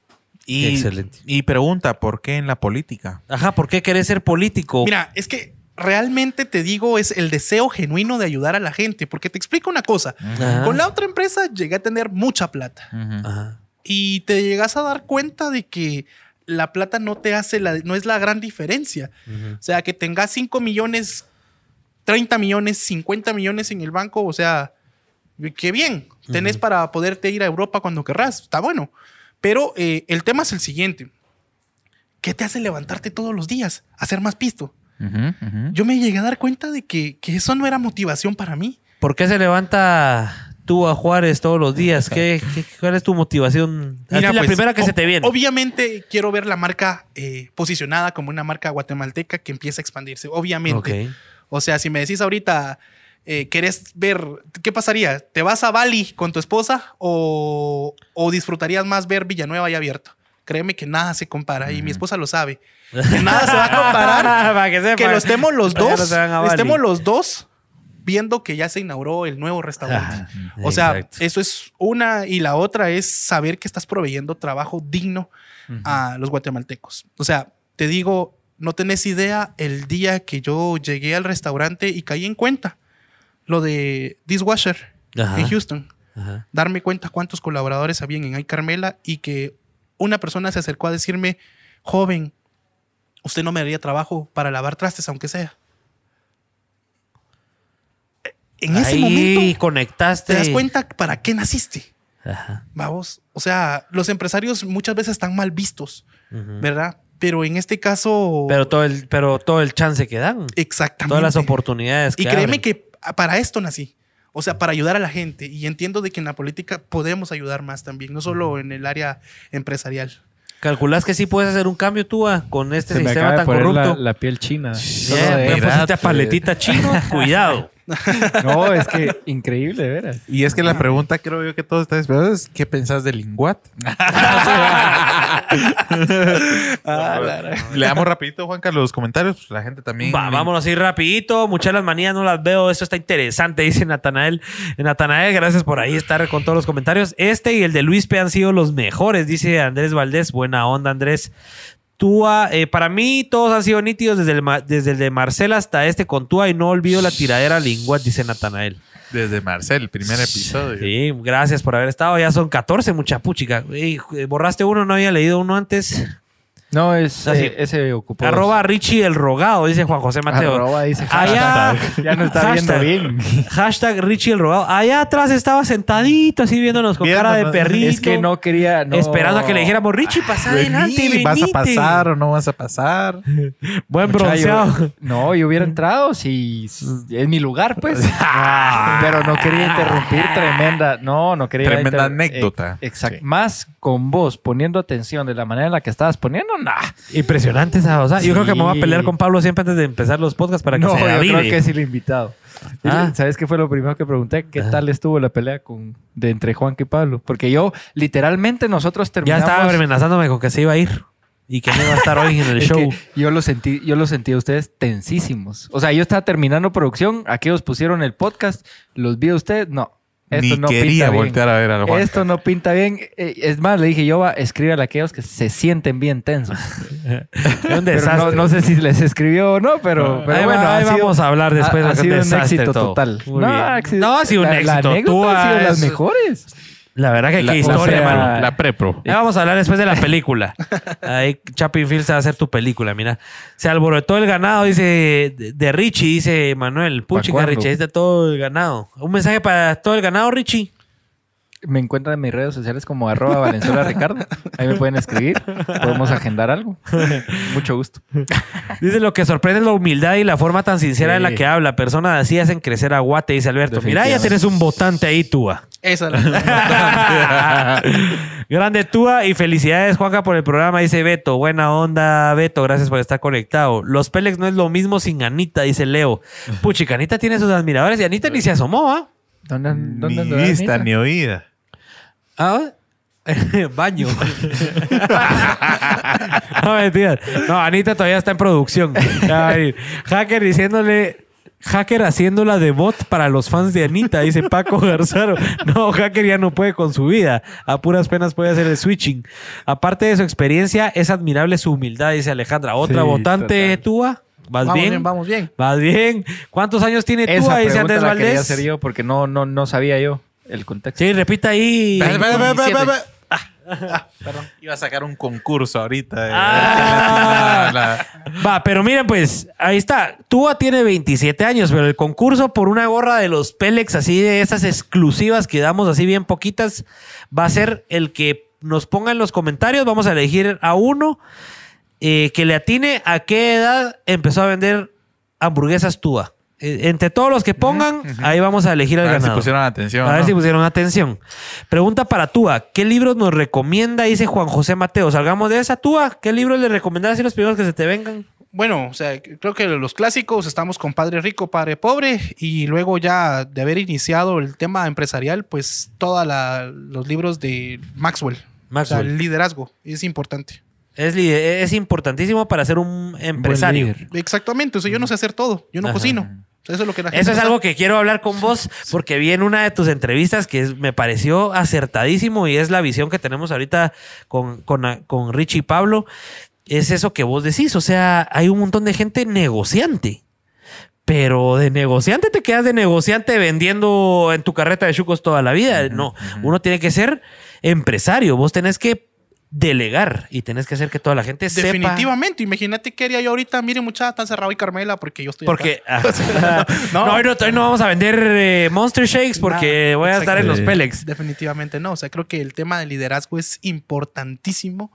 Y, Excelente. y pregunta, ¿por qué en la política? Ajá, ¿por qué querés ser político? Mira, es que realmente te digo, es el deseo genuino de ayudar a la gente, porque te explico una cosa. Ajá. Con la otra empresa llegué a tener mucha plata. Ajá. y te llegas a dar cuenta de que la plata no te hace la, no es la gran diferencia. O sea, que tengas 5 millones 30 millones, 50 millones en el banco, o sea, qué bien, tenés para poderte ir a Europa cuando querrás, está bueno. Pero eh, el tema es el siguiente. ¿Qué te hace levantarte todos los días? Hacer más pisto. Yo me llegué a dar cuenta de que, que eso no era motivación para mí. ¿Por qué se levanta tú a Juárez todos los días? ¿Qué, qué- cuál es tu motivación? Mira, la pues, primera que se te viene. Obviamente quiero ver la marca eh, posicionada como una marca guatemalteca que empieza a expandirse. Obviamente. O sea, si me decís ahorita, eh, ¿querés ver qué pasaría? ¿Te vas a Bali con tu esposa o, o disfrutarías más ver Villanueva ya abierto? Créeme que nada se compara y mi esposa lo sabe. Que nada se va a comparar. Para que, sepa. que lo estemos los no dos, Bali. estemos los dos viendo que ya se inauguró el nuevo restaurante. Ajá, o sea, exacto. eso es una y la otra es saber que estás proveyendo trabajo digno a los guatemaltecos. O sea, te digo, no tenés idea el día que yo llegué al restaurante y caí en cuenta lo de Dishwasher Ajá. en Houston. Ajá. Darme cuenta cuántos colaboradores habían en Ay Carmela y que una persona se acercó a decirme, joven, usted no me daría trabajo para lavar trastes, aunque sea. En ese Ahí momento conectaste. te das cuenta para qué naciste. Ajá. Vamos, o sea, los empresarios muchas veces están mal vistos. ¿verdad? Pero en este caso, Pero todo el, pero todo el chance que dan. exactamente. Todas las oportunidades que Y créeme abren. que para esto nací. O sea, para ayudar a la gente. Y entiendo de que en la política podemos ayudar más también, no solo en el área empresarial. ¿Calculas que sí puedes hacer un cambio tú ah, con este Se me sistema de tan poner corrupto? la piel china. Yeah, Mira, pusiste a pues. paletita chino. Cuidado. No, es que increíble, de veras. Y es que la pregunta creo yo que todos están esperando es ¿qué pensás del linguat? Leamos rapidito, Juanca, los comentarios. pues, La gente también. Va, vámonos así rapidito. Muchas de las manías no las veo. Esto está interesante, dice Natanael. Natanael, gracias por ahí estar con todos los comentarios. Este y el de Luis P han sido los mejores, dice Andrés Valdés. Buena onda, Andrés. Túa, eh, para mí todos han sido nítidos desde el, ma- desde el de Marcel hasta este con Túa y no olvido la tiradera lingua, dice Natanael. Desde Marcel, el primer episodio. Sí, gracias por haber estado. Ya son 14, mucha puchica. Ey, borraste uno, no había leído uno antes. No, es Así. eh, ese ocupó. Arroba Richie el Rogado, dice Juan José Mateo. Arroba dice Allá, hashtag. Ya no está viendo bien. Hashtag Richie el Rogado. Allá atrás estaba sentadito, así viéndonos con cara de perrito. Es que no quería. no- Esperando a que le dijéramos, Richie, pasa adelante, Vení, ¿Vas a venite". pasar o no vas a pasar? Buen bronceado. no, yo hubiera entrado si es mi lugar, pues. Pero no quería interrumpir tremenda. No, no quería. Tremenda anécdota. eh, Exacto. Sí. Más con vos poniendo atención de la manera en la que estabas poniendo, nah. Impresionante esa cosa. Yo creo que me voy a Sí. pelear con Pablo siempre antes de empezar los podcasts para que No, se yo creo que es el invitado. Ah. ¿Sabes qué fue lo primero que pregunté? ¿Qué tal estuvo la pelea con, de entre Juan y Pablo? Porque yo, literalmente, nosotros Ya terminamos... estaba amenazándome con que se iba a ir y que no iba a estar hoy en el Es show. yo lo sentí, yo lo sentí a ustedes tensísimos. O sea, yo estaba terminando producción, aquellos pusieron el podcast, los vi a ustedes, no. Esto Ni no quería pinta bien. voltear a ver al. Esto no pinta bien. Eh, Es más, le dije yo, va, escríbale a aquellos que se sienten bien tensos. Un Pero no, desastre. no sé si les escribió o no, pero, pero ahí bueno, ahí sido- vamos a hablar después. ha, ha sido un desastre éxito todo. total. Muy no, bien. ha sido- No, ha sido un la- La éxito. anécdota Tú ha sido has- las mejores. La verdad que La, qué la historia, mano. la prepro. Ya vamos a hablar después de la película. Ahí Chapin Fields se va a hacer tu película, mira. Se alborotó el ganado, dice de, Richie, dice Manuel. Puchica? Richie, ahí está todo el ganado. Un mensaje para todo el ganado, Richie. Me encuentran en mis redes sociales como arroba Valenzuela Ricardo. Ahí me pueden escribir. Podemos agendar algo. Mucho gusto. Dice lo que sorprende es la humildad y la forma tan sincera Sí. en la que habla. Personas así hacen crecer a Guate, dice Alberto. Mira, ya tienes un votante ahí, Túa. Esa es la Grande Túa y felicidades, Juanca, por el programa, dice Beto. Buena onda, Beto. Gracias por estar conectado. Los Pélex no es lo mismo sin Anita, dice Leo. Puchica, Anita tiene sus admiradores y Anita ni se asomó, ¿ah? ¿Dónde, dónde Ni vista ni oída. ¿Ah? Baño. no, mentiras. No, Anita todavía está en producción. Ya va a venir. Hacker diciéndole. Hacker haciéndola de bot para los fans de Anita, dice Paco Garzaro. No, Hacker ya no puede con su vida. A puras penas puede hacer el switching. Aparte de su experiencia, es admirable su humildad, dice Alejandra. Otra Sí, votante, total. Túa. ¿Vas Vamos bien? bien, vamos bien. ¿Vas bien? ¿Cuántos años tiene Esa Túa? Dice pregunta Andrés la quería Valdés. hacer yo porque no, no, no sabía yo el contexto. Sí, repita ahí. Espera, espera. Perdón. Iba a sacar un concurso ahorita. de- Ah. La- Va, pero miren, pues, ahí está. Tua tiene 27 años, pero el concurso por una gorra de los Pélex, así de esas exclusivas que damos así bien poquitas, va a ser el que nos ponga en los comentarios. Vamos a elegir a uno eh, que le atine a qué edad empezó a vender hamburguesas Tua. Eh, entre todos los que pongan, ahí vamos a elegir al a ver si ganador. pusieron atención. A ver ¿no? si pusieron atención. Pregunta para Túa. ¿Qué libros nos recomienda? Dice Juan José Mateo. Salgamos de esa Túa. ¿Qué libros le recomendás así los primeros que se te vengan? Bueno, o sea, creo que los clásicos estamos con Padre Rico, Padre Pobre y luego ya de haber iniciado el tema empresarial, pues todos los libros de Maxwell. Maxwell. O sea, el liderazgo es importante. Es, es importantísimo para ser un empresario. Exactamente, o sea, yo no sé hacer todo, yo no Ajá. cocino. Eso es lo que la gente Eso es no algo que quiero hablar con vos porque vi en una de tus entrevistas que me pareció acertadísimo y es la visión que tenemos ahorita con, con, con Richie y Pablo. Es eso que vos decís. O sea, hay un montón de gente negociante. Pero de negociante te quedas de negociante vendiendo en tu carreta de chucos toda la vida. no, uno tiene que ser empresario. Vos tenés que delegar y tenés que hacer que toda la gente sepa. Definitivamente, imagínate qué haría yo ahorita. Mire, muchacha, está cerrado y Carmela porque yo estoy. Porque ah, no, No. hoy, no, hoy no vamos a vender eh, Monster Shakes porque Nada, voy a estar en los. Pélex. Definitivamente no. O sea, creo que el tema del liderazgo es importantísimo,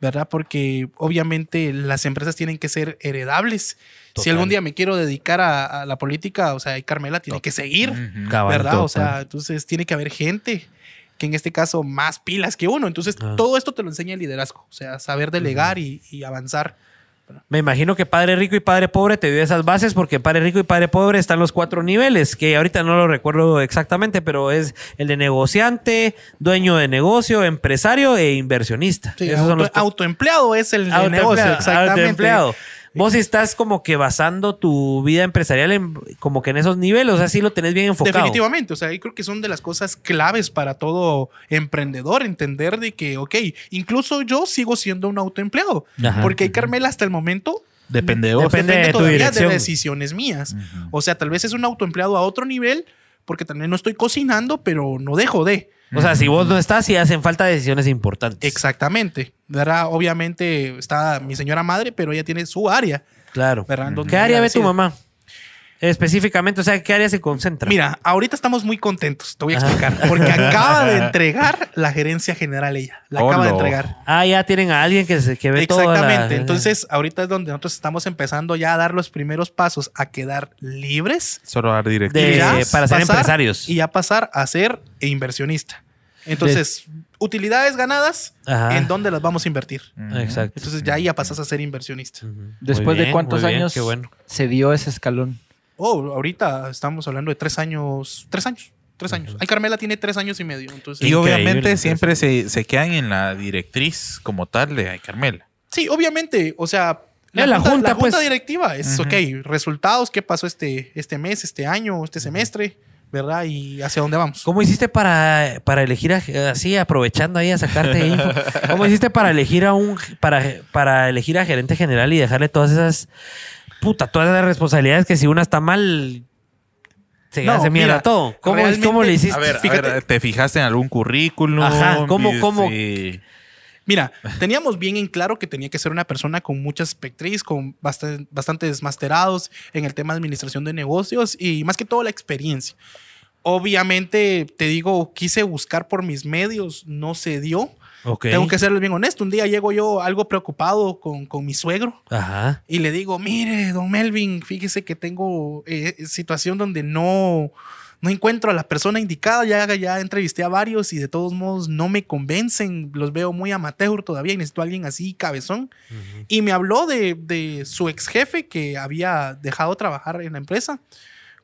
¿verdad? Porque obviamente las empresas tienen que ser heredables. Si algún día me quiero dedicar a, a la política, o sea, y Carmela tiene que seguir. Cabal, ¿verdad? O sea, entonces tiene que haber gente que en este caso más pilas que uno. Entonces, Ah. todo esto te lo enseña el liderazgo, o sea, saber delegar y, y avanzar. Me imagino que Padre Rico y Padre Pobre te dio esas bases porque Padre Rico y Padre Pobre están los cuatro niveles, que ahorita no lo recuerdo exactamente, pero es el de negociante, dueño de negocio, empresario e inversionista. Sí, Esos auto- son los autoempleado es el, Autoempleado, negocio, exactamente. autoempleado. Vos estás como que basando tu vida empresarial en, como que en esos niveles, o sea, sí lo tenés bien enfocado. Definitivamente, o sea, yo creo que son de las cosas claves para todo emprendedor, entender de que, ok, incluso yo sigo siendo un autoempleado, Ajá. porque Carmela hasta el momento Depende de vos. Depende de tu todavía dirección. de decisiones mías. O sea, tal vez es un autoempleado a otro nivel, porque también no estoy cocinando, pero no dejo de. O sea, si vos no estás, sí hacen falta decisiones importantes. Exactamente. ¿verdad? Obviamente está mi señora madre, pero ella tiene su área. Claro. ¿Qué área ve tu mamá? Específicamente, o sea, ¿qué área se concentra? Mira, ahorita estamos muy contentos, te voy a Ajá. explicar, porque acaba de entregar la gerencia general ella. La acaba de entregar. Ah, ya tienen a alguien que, se, que ve todo. Exactamente. Entonces, ahorita es donde nosotros estamos empezando ya a dar los primeros pasos a quedar libres Solo dar De- directivas. para ser empresarios. y ya pasar a ser inversionista. Entonces, utilidades ganadas, Ajá. ¿en dónde las vamos a invertir? Exacto. Entonces ya ya pasas a ser inversionista. Después de cuántos años Qué bueno. se dio ese escalón. Oh, ahorita estamos hablando de tres años. Tres años. Tres años. Ay, Carmela tiene tres años y medio. Entonces, Y obviamente siempre se, se quedan en la directriz como tal de Ay Carmela. Sí, obviamente. O sea, Eh, la junta, pues. directiva es, ok, resultados, qué pasó este, este mes, este año, este semestre, ¿verdad? Y hacia dónde vamos. ¿Cómo hiciste para, para elegir a- así, aprovechando ahí a sacarte info? ¿Cómo hiciste para elegir a un para, para elegir a gerente general y dejarle todas esas puta, todas esas responsabilidades que si una está mal se No, hace mierda mira, todo? ¿Cómo, ¿Cómo le hiciste? A ver, a Fíjate. ver, ¿te fijaste en algún currículum? Ajá, ¿cómo- cómo? Mira, teníamos bien en claro que tenía que ser una persona con mucha espectriz, con bastan- bastantes masterados en el tema de administración de negocios y más que todo la experiencia. Obviamente, te digo, quise buscar por mis medios, no se dio. Ok. Tengo que serles bien honesto. Un día llego yo algo preocupado con, con mi suegro Ajá. y le digo, mire, don Melvin, fíjese que tengo eh, situación donde no, no encuentro a la persona indicada. Ya, ya entrevisté a varios y de todos modos no me convencen. Los veo muy amateur todavía y necesito a alguien así, cabezón. Y me habló de, de su ex jefe que había dejado trabajar en la empresa.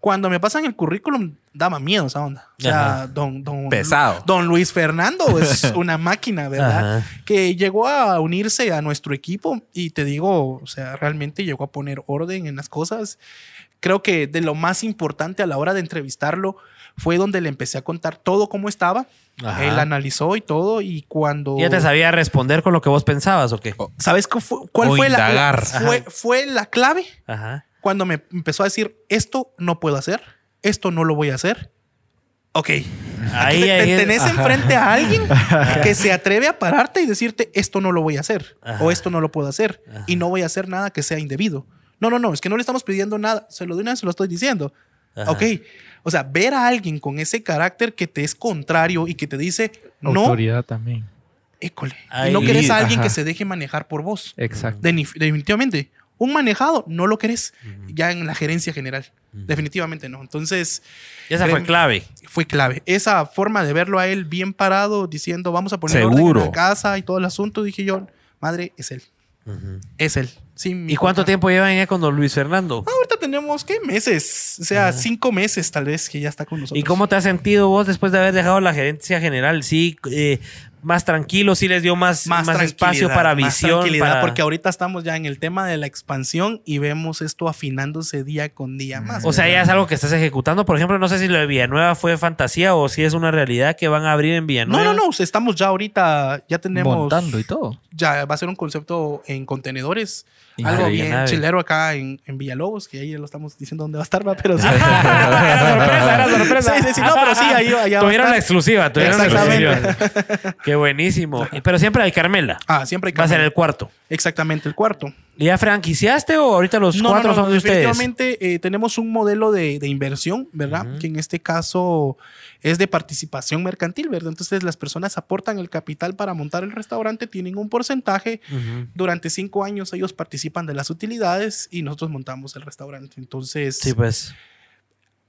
Cuando me pasan el currículum, daba miedo esa onda. O sea, Ajá. don, don, Pesado. Don Luis Fernando es una máquina, ¿verdad? Ajá. que llegó a unirse a nuestro equipo y te digo, o sea, realmente llegó a poner orden en las cosas. Creo que de lo más importante a la hora de entrevistarlo fue donde le empecé a contar todo cómo estaba. Ajá. Él analizó y todo y cuando... ¿Ya te sabía responder con lo que vos pensabas o qué? ¿Sabes cu- fu- cuál O fue la, fue, fue la clave? Ajá. Cuando me empezó a decir, esto no puedo hacer, esto no lo voy a hacer. Ok. Ahí, Te- ahí- te- tenés ajá. enfrente a alguien que se atreve a pararte y decirte esto no lo voy a hacer Ajá. o esto no lo puedo hacer y no voy a hacer nada que sea indebido. No, no, no, es que no le estamos pidiendo nada, se lo de una vez se lo estoy diciendo. Ajá. Ok. O sea, ver a alguien con ese carácter que te es contrario y que te dice no, Autoridad también. école. Ahí- y no querés a alguien Ajá. que se deje manejar por vos. Exacto. Definitivamente. Un manejado no lo querés ya en la gerencia general. Definitivamente no. Entonces, Esa fue clave. fue clave. Esa forma de verlo a él bien parado, diciendo vamos a poner orden Seguro. en la casa y todo el asunto, dije yo, madre, es él. Es él. Sí, mi ¿Y cuánto tiempo llevan ya con don Luis Fernando? Ahorita tenemos, ¿qué? Meses. O sea, cinco meses tal vez que ya está con nosotros. ¿Y cómo te has sentido vos después de haber dejado la gerencia general? Sí, eh, más tranquilo, sí les dio más, más, espacio para más visión. tranquilidad, para- porque ahorita estamos ya en el tema de la expansión y vemos esto afinándose día con día más. O sea, ya es algo que estás ejecutando. Por ejemplo, no sé si lo de Villanueva fue fantasía o si es una realidad que van a abrir en Villanueva. no, no, no, o sea, estamos ya ahorita, ya tenemos, Montando y todo. ya va a ser un concepto en contenedores. Increíble. Algo bien chilero acá en, en Villalobos, que ahí ya lo estamos diciendo dónde va a estar, va, pero sí. era sorpresa, era sorpresa. Sí, sí, sí, no, pero sí, ahí, allá va a Tuvieron la exclusiva, tuvieron la exclusiva. Qué buenísimo. Pero siempre hay Carmela. Ah, siempre hay Va a ser el cuarto. Exactamente, el cuarto. ¿Y ¿Ya franquiciaste o ahorita los No, cuatro no, no, son de ustedes? definitivamente eh, tenemos un modelo de, de inversión, ¿verdad? Que en este caso es de participación mercantil, ¿verdad? Entonces las personas aportan el capital para montar el restaurante, tienen un porcentaje. Durante cinco años ellos participan de las utilidades y nosotros montamos el restaurante. Entonces, Sí, pues.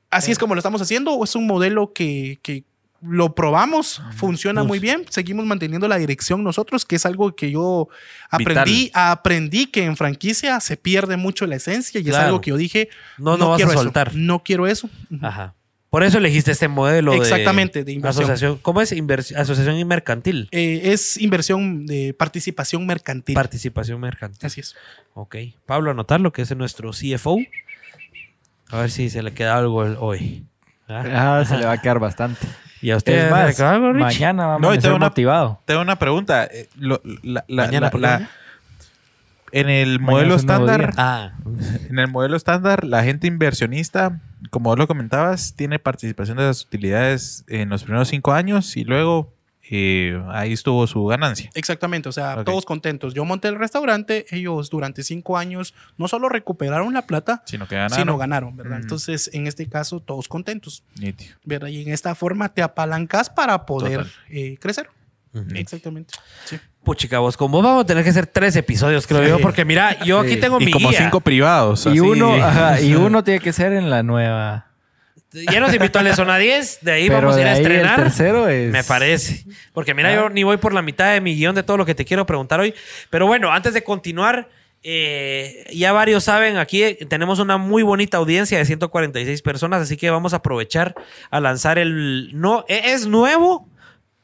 así es como lo estamos haciendo. o Es un modelo que, que lo probamos, funciona Uf. muy bien. Seguimos manteniendo la dirección nosotros, que es algo que yo aprendí, aprendí que en franquicia se pierde mucho la esencia y es algo que yo dije, No, no vas quiero a eso, soltar. no quiero eso. Ajá. Por eso elegiste este modelo de- Exactamente, de inversión. Asociación. ¿Cómo es? Invers- asociación mercantil. Eh, es inversión de participación mercantil. Participación mercantil. Así es. Ok. Pablo, anotarlo, que es nuestro CFO. A ver si se le queda algo hoy. ¿Ah? Ah, se le va a quedar bastante. ¿Y a usted Es se más, algo, mañana vamos No, a una- motivado. Tengo una pregunta. Eh, lo- la- la- Mañana, la- ¿por qué la- no? en el Mañana modelo es estándar. Ah, en el modelo estándar, la gente inversionista, como vos lo comentabas, tiene participación de las utilidades en los primeros cinco años y luego eh, ahí estuvo su ganancia. Exactamente, o sea, todos contentos. Yo monté el restaurante, ellos durante cinco años no solo recuperaron la plata, Sino que ganaron. sino ganaron, ¿verdad? Mm. Entonces, en este caso, todos contentos, Nítido. ¿verdad? Y en esta forma te apalancas para poder eh, crecer. Exactamente. Sí. Puchica, vos, con vos vamos a tener que hacer tres episodios, creo Sí. yo, porque mira, yo aquí tengo Y mi como guía. cinco privados. Y así. uno, ajá, y uno tiene que ser en la nueva. Ya nos invitó al de Zona 10, de ahí Pero vamos a ir a estrenar. el tercero es. Me parece. Porque mira, Ah. yo ni voy por la mitad de mi guion de todo lo que te quiero preguntar hoy. Pero bueno, antes de continuar, eh, ya varios saben, aquí tenemos una muy bonita audiencia de 146 personas, así que vamos a aprovechar a lanzar el... No, e- es nuevo,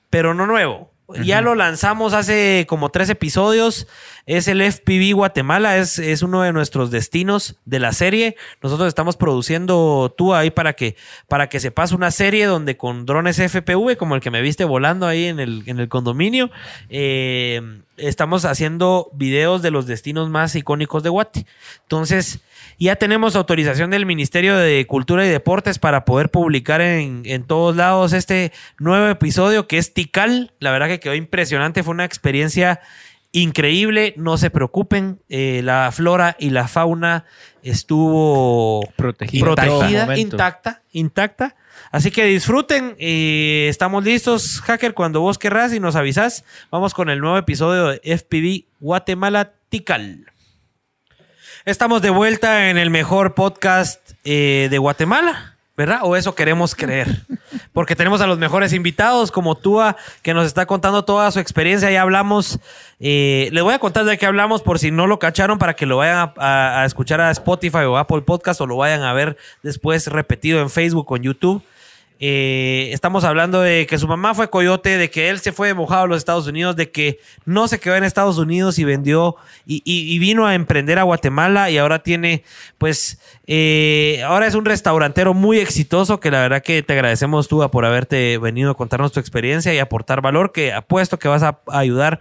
pero no nuevo. Ya lo lanzamos hace como tres episodios. Es el FPV Guatemala, es, es uno de nuestros destinos de la serie. Nosotros estamos produciendo tú ahí para que, para que se pase una serie donde con drones FPV, como el que me viste volando ahí en el, en el condominio, eh, estamos haciendo videos de los destinos más icónicos de Guate. Entonces, ya tenemos autorización del Ministerio de Cultura y Deportes para poder publicar en, en todos lados este nuevo episodio que es Tikal. La verdad que quedó impresionante, fue una experiencia increíble. No se preocupen, eh, la flora y la fauna estuvo Protegida. intacta, intacta. Así que disfruten. eh, estamos listos, hacker, cuando vos querrás y nos avisás. Vamos con el nuevo episodio de FPV Guatemala Tikal. Estamos de vuelta en el mejor podcast eh, de Guatemala, ¿verdad? O eso queremos creer. Porque tenemos a los mejores invitados, como Tua, que nos está contando toda su experiencia. Ya hablamos, eh, les voy a contar de qué hablamos por si no lo cacharon, para que lo vayan a, a- a escuchar a Spotify o Apple Podcast o lo vayan a ver después repetido en Facebook o en YouTube. Eh, estamos hablando de que su mamá fue coyote, de que él se fue mojado a los Estados Unidos, de que no se quedó en Estados Unidos y vendió y, y- y vino a emprender a Guatemala y ahora tiene, pues, eh, ahora es un restaurantero muy exitoso que la verdad que te agradecemos tú por haberte venido a contarnos tu experiencia y aportar valor, que apuesto que vas a ayudar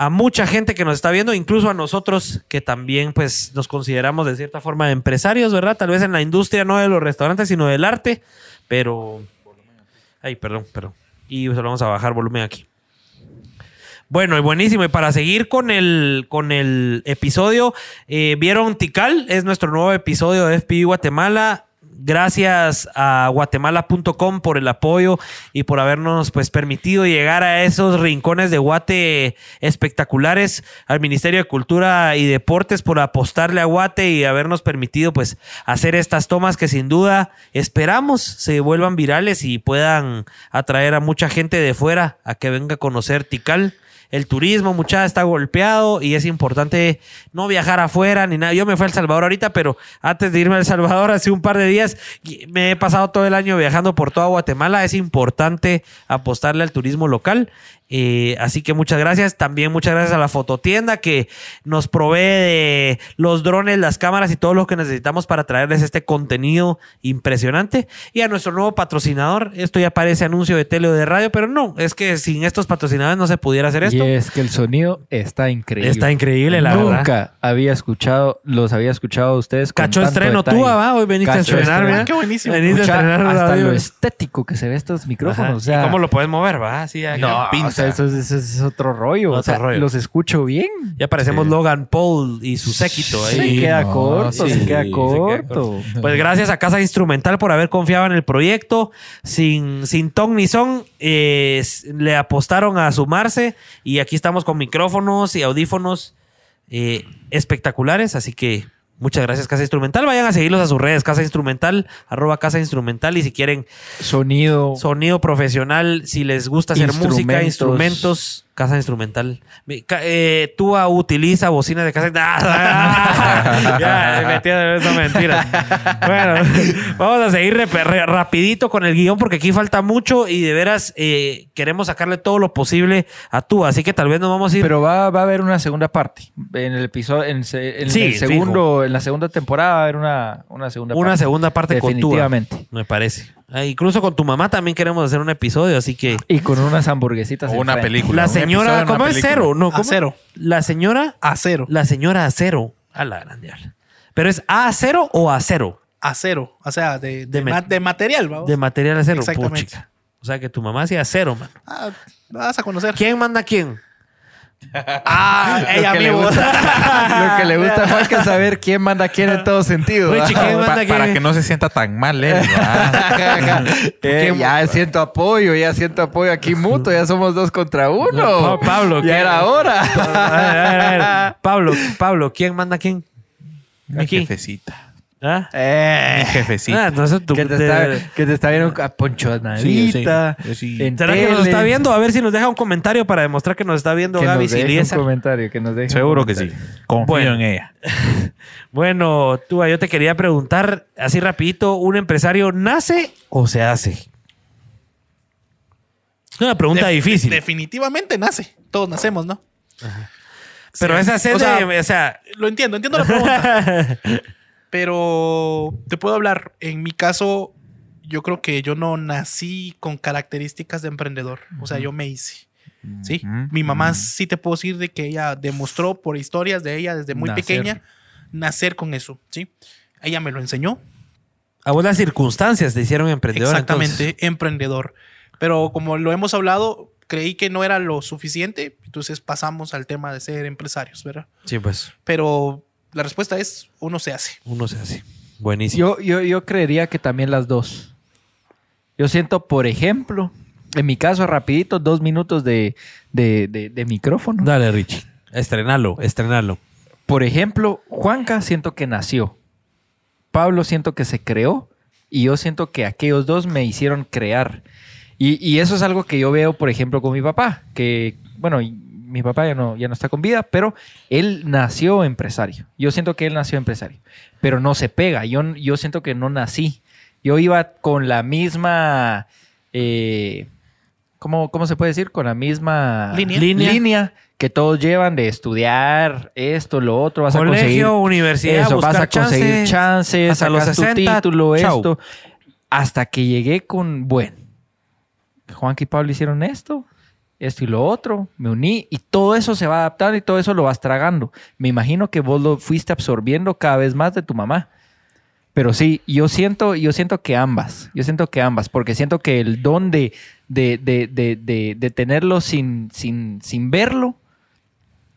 a mucha gente que nos está viendo, incluso a nosotros que también pues nos consideramos de cierta forma empresarios, ¿verdad? Tal vez en la industria no de los restaurantes, sino del arte, pero Ay, perdón, perdón. Y se lo vamos a bajar volumen aquí. Bueno, y buenísimo. Y para seguir con el, con el episodio, eh, vieron Tical, es nuestro nuevo episodio de FPI Guatemala. Gracias a guatemala.com por el apoyo y por habernos pues permitido llegar a esos rincones de Guate espectaculares, al Ministerio de Cultura y Deportes por apostarle a Guate y habernos permitido pues hacer estas tomas que sin duda esperamos se vuelvan virales y puedan atraer a mucha gente de fuera a que venga a conocer Tikal. El turismo, mucha está golpeado y es importante no viajar afuera ni nada. Yo me fui a El Salvador ahorita, pero antes de irme a El Salvador, hace un par de días, me he pasado todo el año viajando por toda Guatemala. Es importante apostarle al turismo local. Eh, así que muchas gracias. También muchas gracias a la fototienda que nos provee de los drones, las cámaras y todo lo que necesitamos para traerles este contenido impresionante. Y a nuestro nuevo patrocinador. Esto ya parece anuncio de tele o de radio, pero no, es que sin estos patrocinadores no se pudiera hacer esto. Y es que el sonido está increíble. Está increíble, la Nunca verdad. había escuchado, los había escuchado a ustedes. con Cacho tanto estreno detalle. tú, va, hoy veniste a estrenar, estreno. ¿verdad? Qué buenísimo. Veniste a estrenar hasta audio. lo estético que se ve estos micrófonos. Ajá. O sea, ¿Y cómo lo puedes mover, va? Así. No, o sea, eso, es- eso es otro rollo. Otro o sea, rollo. los escucho bien. Ya parecemos Sí. Logan Paul y su séquito ahí. Se queda no, corto, sí, se queda se queda corto. Pues gracias a Casa Instrumental por haber confiado en el proyecto. Sin, sin ton ni son, eh, le apostaron a sumarse y aquí estamos con micrófonos y audífonos eh, espectaculares. Así que muchas gracias Casa Instrumental. Vayan a seguirlos a sus redes, Casa Instrumental, arroba Casa Instrumental. Y si quieren Sonido. sonido profesional, si les gusta hacer música, Instrumentos. Casa Instrumental. Mi- ca- eh, Túa utiliza bocinas de casa. Ya, me metí en eso, mentira. Bueno, vamos a seguir rapidito con el guion porque aquí falta mucho y de veras eh, queremos sacarle todo lo posible a Túa. Así que tal vez nos vamos a ir. Pero va, va a haber una segunda parte. En el episodio, en, se- en Sí, el segundo, en la segunda temporada va a haber una, una segunda una parte. segunda parte con. Definitivamente. Me parece. Ah, incluso con tu mamá también queremos hacer un episodio, así que. Y con unas hamburguesitas. O una película. La señora, ¿cómo es película. cero? No, ¿cómo? Acero. La señora Acero. La señora Acero. A la grande. ¿Pero es A acero o acero? Acero. O sea, de, de, De me- ma- de material, vamos. De material acero. Exactamente. Puchica. O sea que tu mamá hacía acero, man. Ah, vas a conocer. ¿Quién manda a quién? Ah, ella Lo que le gusta- Lo que le gusta a Juanca es saber quién manda a quién en todo sentido. Richie, ¿verdad? ¿quién Pa- manda para que no se sienta tan mal él. Eh, ya siento apoyo, ya siento apoyo aquí mutuo, ya somos dos contra uno. No, Pablo, ya ¿qué? era hora. A ver, a ver, a ver. Pablo, Pablo, ¿quién manda a quién? Mi jefecita. ¿Ah? Mi Eh, jefecita. Ah, entonces tú. que, te te- está, que te está viendo a Poncho Sí, sí. ¿Será que nos está viendo? A ver si nos deja un comentario para demostrar que nos está viendo Que Gaby nos deje un Siliesa. comentario, que nos deje un Seguro que sí. Confío Bueno. en ella. Bueno, tú, yo te quería preguntar así rapidito, ¿un empresario nace o se hace? Es una pregunta De- difícil. Definitivamente nace. Todos nacemos, ¿no? pero Sí. esa hacer O sea, de- o sea, Lo entiendo, entiendo la pregunta. pero te puedo hablar. En mi caso, yo creo que yo no nací con características de emprendedor. O sea, yo me hice. Sí. Mi mamá sí te puedo decir de que ella demostró por historias de ella desde muy Nacer. pequeña nacer con eso. Sí. Ella me lo enseñó. a vos las circunstancias te hicieron emprendedor. Exactamente, entonces. emprendedor. Pero como lo hemos hablado, creí que no era lo suficiente, entonces pasamos al tema de ser empresarios, ¿verdad? Sí, pues, Pero la respuesta es, uno se hace. uno se hace. Buenísimo. Yo, yo, yo creería que también las dos. Yo siento, por ejemplo, en mi caso, rapidito, dos minutos de, de, de- de micrófono. Dale, Richie. Estrenalo, estrenalo. Por ejemplo, Juanca siento que nació. Pablo siento que se creó. Y yo siento que aquellos dos me hicieron crear. Y, y eso es algo que yo veo, por ejemplo, con mi papá. Que, bueno, mi papá ya no, ya no está con vida, pero él nació empresario. Yo siento que él nació empresario. Pero no se pega. Yo, yo siento que no nací. Yo iba con la misma... eh, ¿cómo, ¿Cómo se puede decir? Con la misma Línea. Línea. que todos llevan de estudiar esto, lo otro, vas a conseguir Colegio, universidad, eso, buscar vas a conseguir chances, chances, hasta los sacas 60, tu título, chau. esto. Hasta que llegué con, bueno, Juan y Pablo hicieron esto, esto y lo otro, me uní y todo eso se va adaptando y todo eso lo vas tragando. Me imagino que vos lo fuiste absorbiendo cada vez más de tu mamá. Pero sí, yo siento, yo siento que ambas. Yo siento que ambas, porque siento que el don de, de, de, de, tenerlo sin, sin, sin verlo,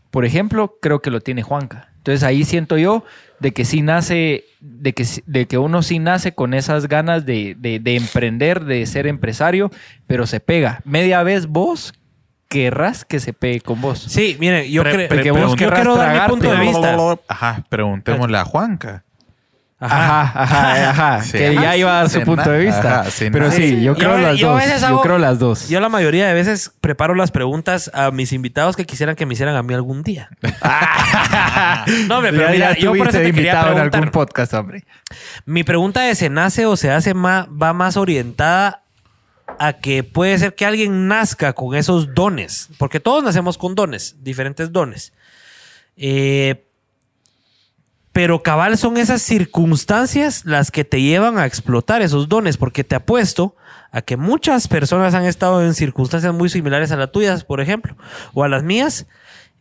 por ejemplo, creo que lo tiene Juanca. Entonces ahí siento yo de que sí nace, de que, de que uno sí nace con esas ganas de- de emprender, de ser empresario, pero se pega. Media vez vos querrás que se pegue con vos. Sí, mire, yo, creo pre- que vos pregunta- yo quiero dar mi punto de vista. Ajá, preguntémosle a Juanca. Ajá, ajá, ajá. Se que ya nace, iba a dar su punto de vista. ajá, Pero sí, yo Yo- creo las yo dos. Yo creo las dos. Yo la mayoría de veces preparo las preguntas a mis invitados que quisieran que me hicieran a mí algún día. no, hombre, pero Ya- mira, ya yo por eso te invitado en algún podcast, hombre. Mi pregunta de se nace o se hace más, va más orientada a que puede ser que alguien nazca con esos dones, porque todos nacemos con dones, diferentes dones. Eh, pero cabal son esas circunstancias las que te llevan a explotar esos dones, porque te apuesto a que muchas personas han estado en circunstancias muy similares a las tuyas, por ejemplo, o a las mías,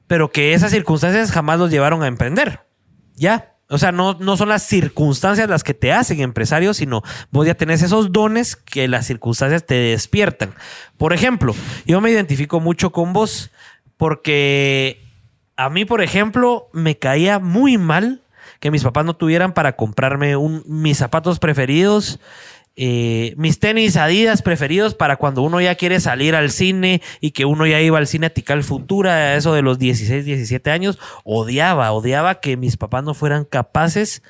pero que esas circunstancias jamás los llevaron a emprender. Ya. O sea, no, no son las circunstancias las que te hacen empresario, sino vos ya tenés esos dones que las circunstancias te despiertan. Por ejemplo, yo me identifico mucho con vos porque a mí, por ejemplo, me caía muy mal que mis papás no tuvieran para comprarme mis zapatos preferidos, eh, mis tenis Adidas preferidos para cuando uno ya quiere salir al cine y que uno ya iba al cine a Tical Futura, a eso de los 16, 17 años, odiaba, odiaba que mis papás no fueran capaces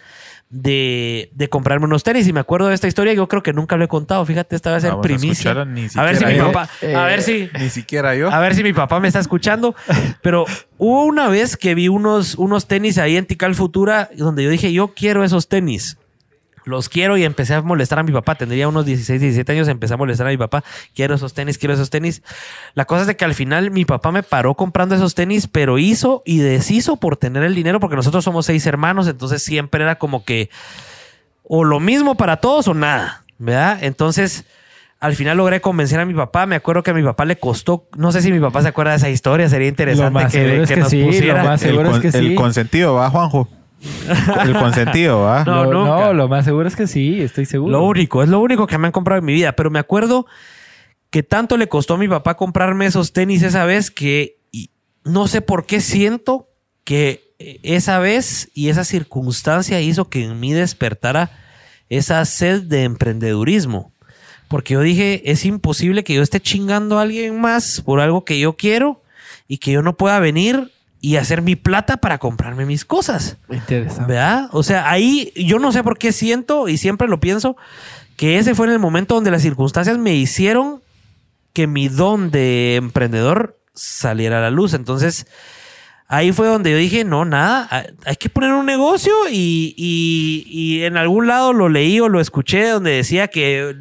de, de comprarme unos tenis. Y me acuerdo de esta historia, yo creo que nunca lo he contado, fíjate, esta va a ser Vamos a primicia. ni a ver si mi papá, Eh, a ver si... Ni siquiera yo. A ver si mi papá me está escuchando. Pero hubo una vez que vi unos, unos tenis ahí en Tical Futura donde yo dije, yo quiero esos tenis. Los quiero y empecé a molestar a mi papá. Tendría unos 16, 17 años. Empecé a molestar a mi papá. Quiero esos tenis, quiero esos tenis. La cosa es de que al final mi papá me paró comprando esos tenis, pero hizo y deshizo por tener el dinero porque nosotros somos seis hermanos. Entonces siempre era como que o lo mismo para todos o nada, ¿verdad? Entonces, al final logré convencer a mi papá. Me acuerdo que a mi papá le costó, no sé si mi papá se acuerda de esa historia, sería interesante más que, es que nos sí, lo pusiera. más- el, es que el sí. consentido, ¿va, Juanjo? El consentido, ¿va? No, No, nunca. no, lo más seguro es que sí, estoy seguro. Lo único, es lo único que me han comprado en mi vida. Pero me acuerdo que tanto le costó a mi papá comprarme esos tenis esa vez que y no sé por qué siento que esa vez y esa circunstancia hizo que en mí despertara esa sed de emprendedurismo. Porque yo dije, es imposible que yo esté chingando a alguien más por algo que yo quiero y que yo no pueda venir y hacer mi plata para comprarme mis cosas. Interesante. ¿Verdad? O sea, ahí yo no sé por qué siento y siempre lo pienso que ese fue en el momento donde las circunstancias me hicieron que mi don de emprendedor saliera a la luz. Entonces, ahí fue donde yo dije, no, nada, hay- que poner un negocio y, y- en algún lado lo leí o lo escuché donde decía que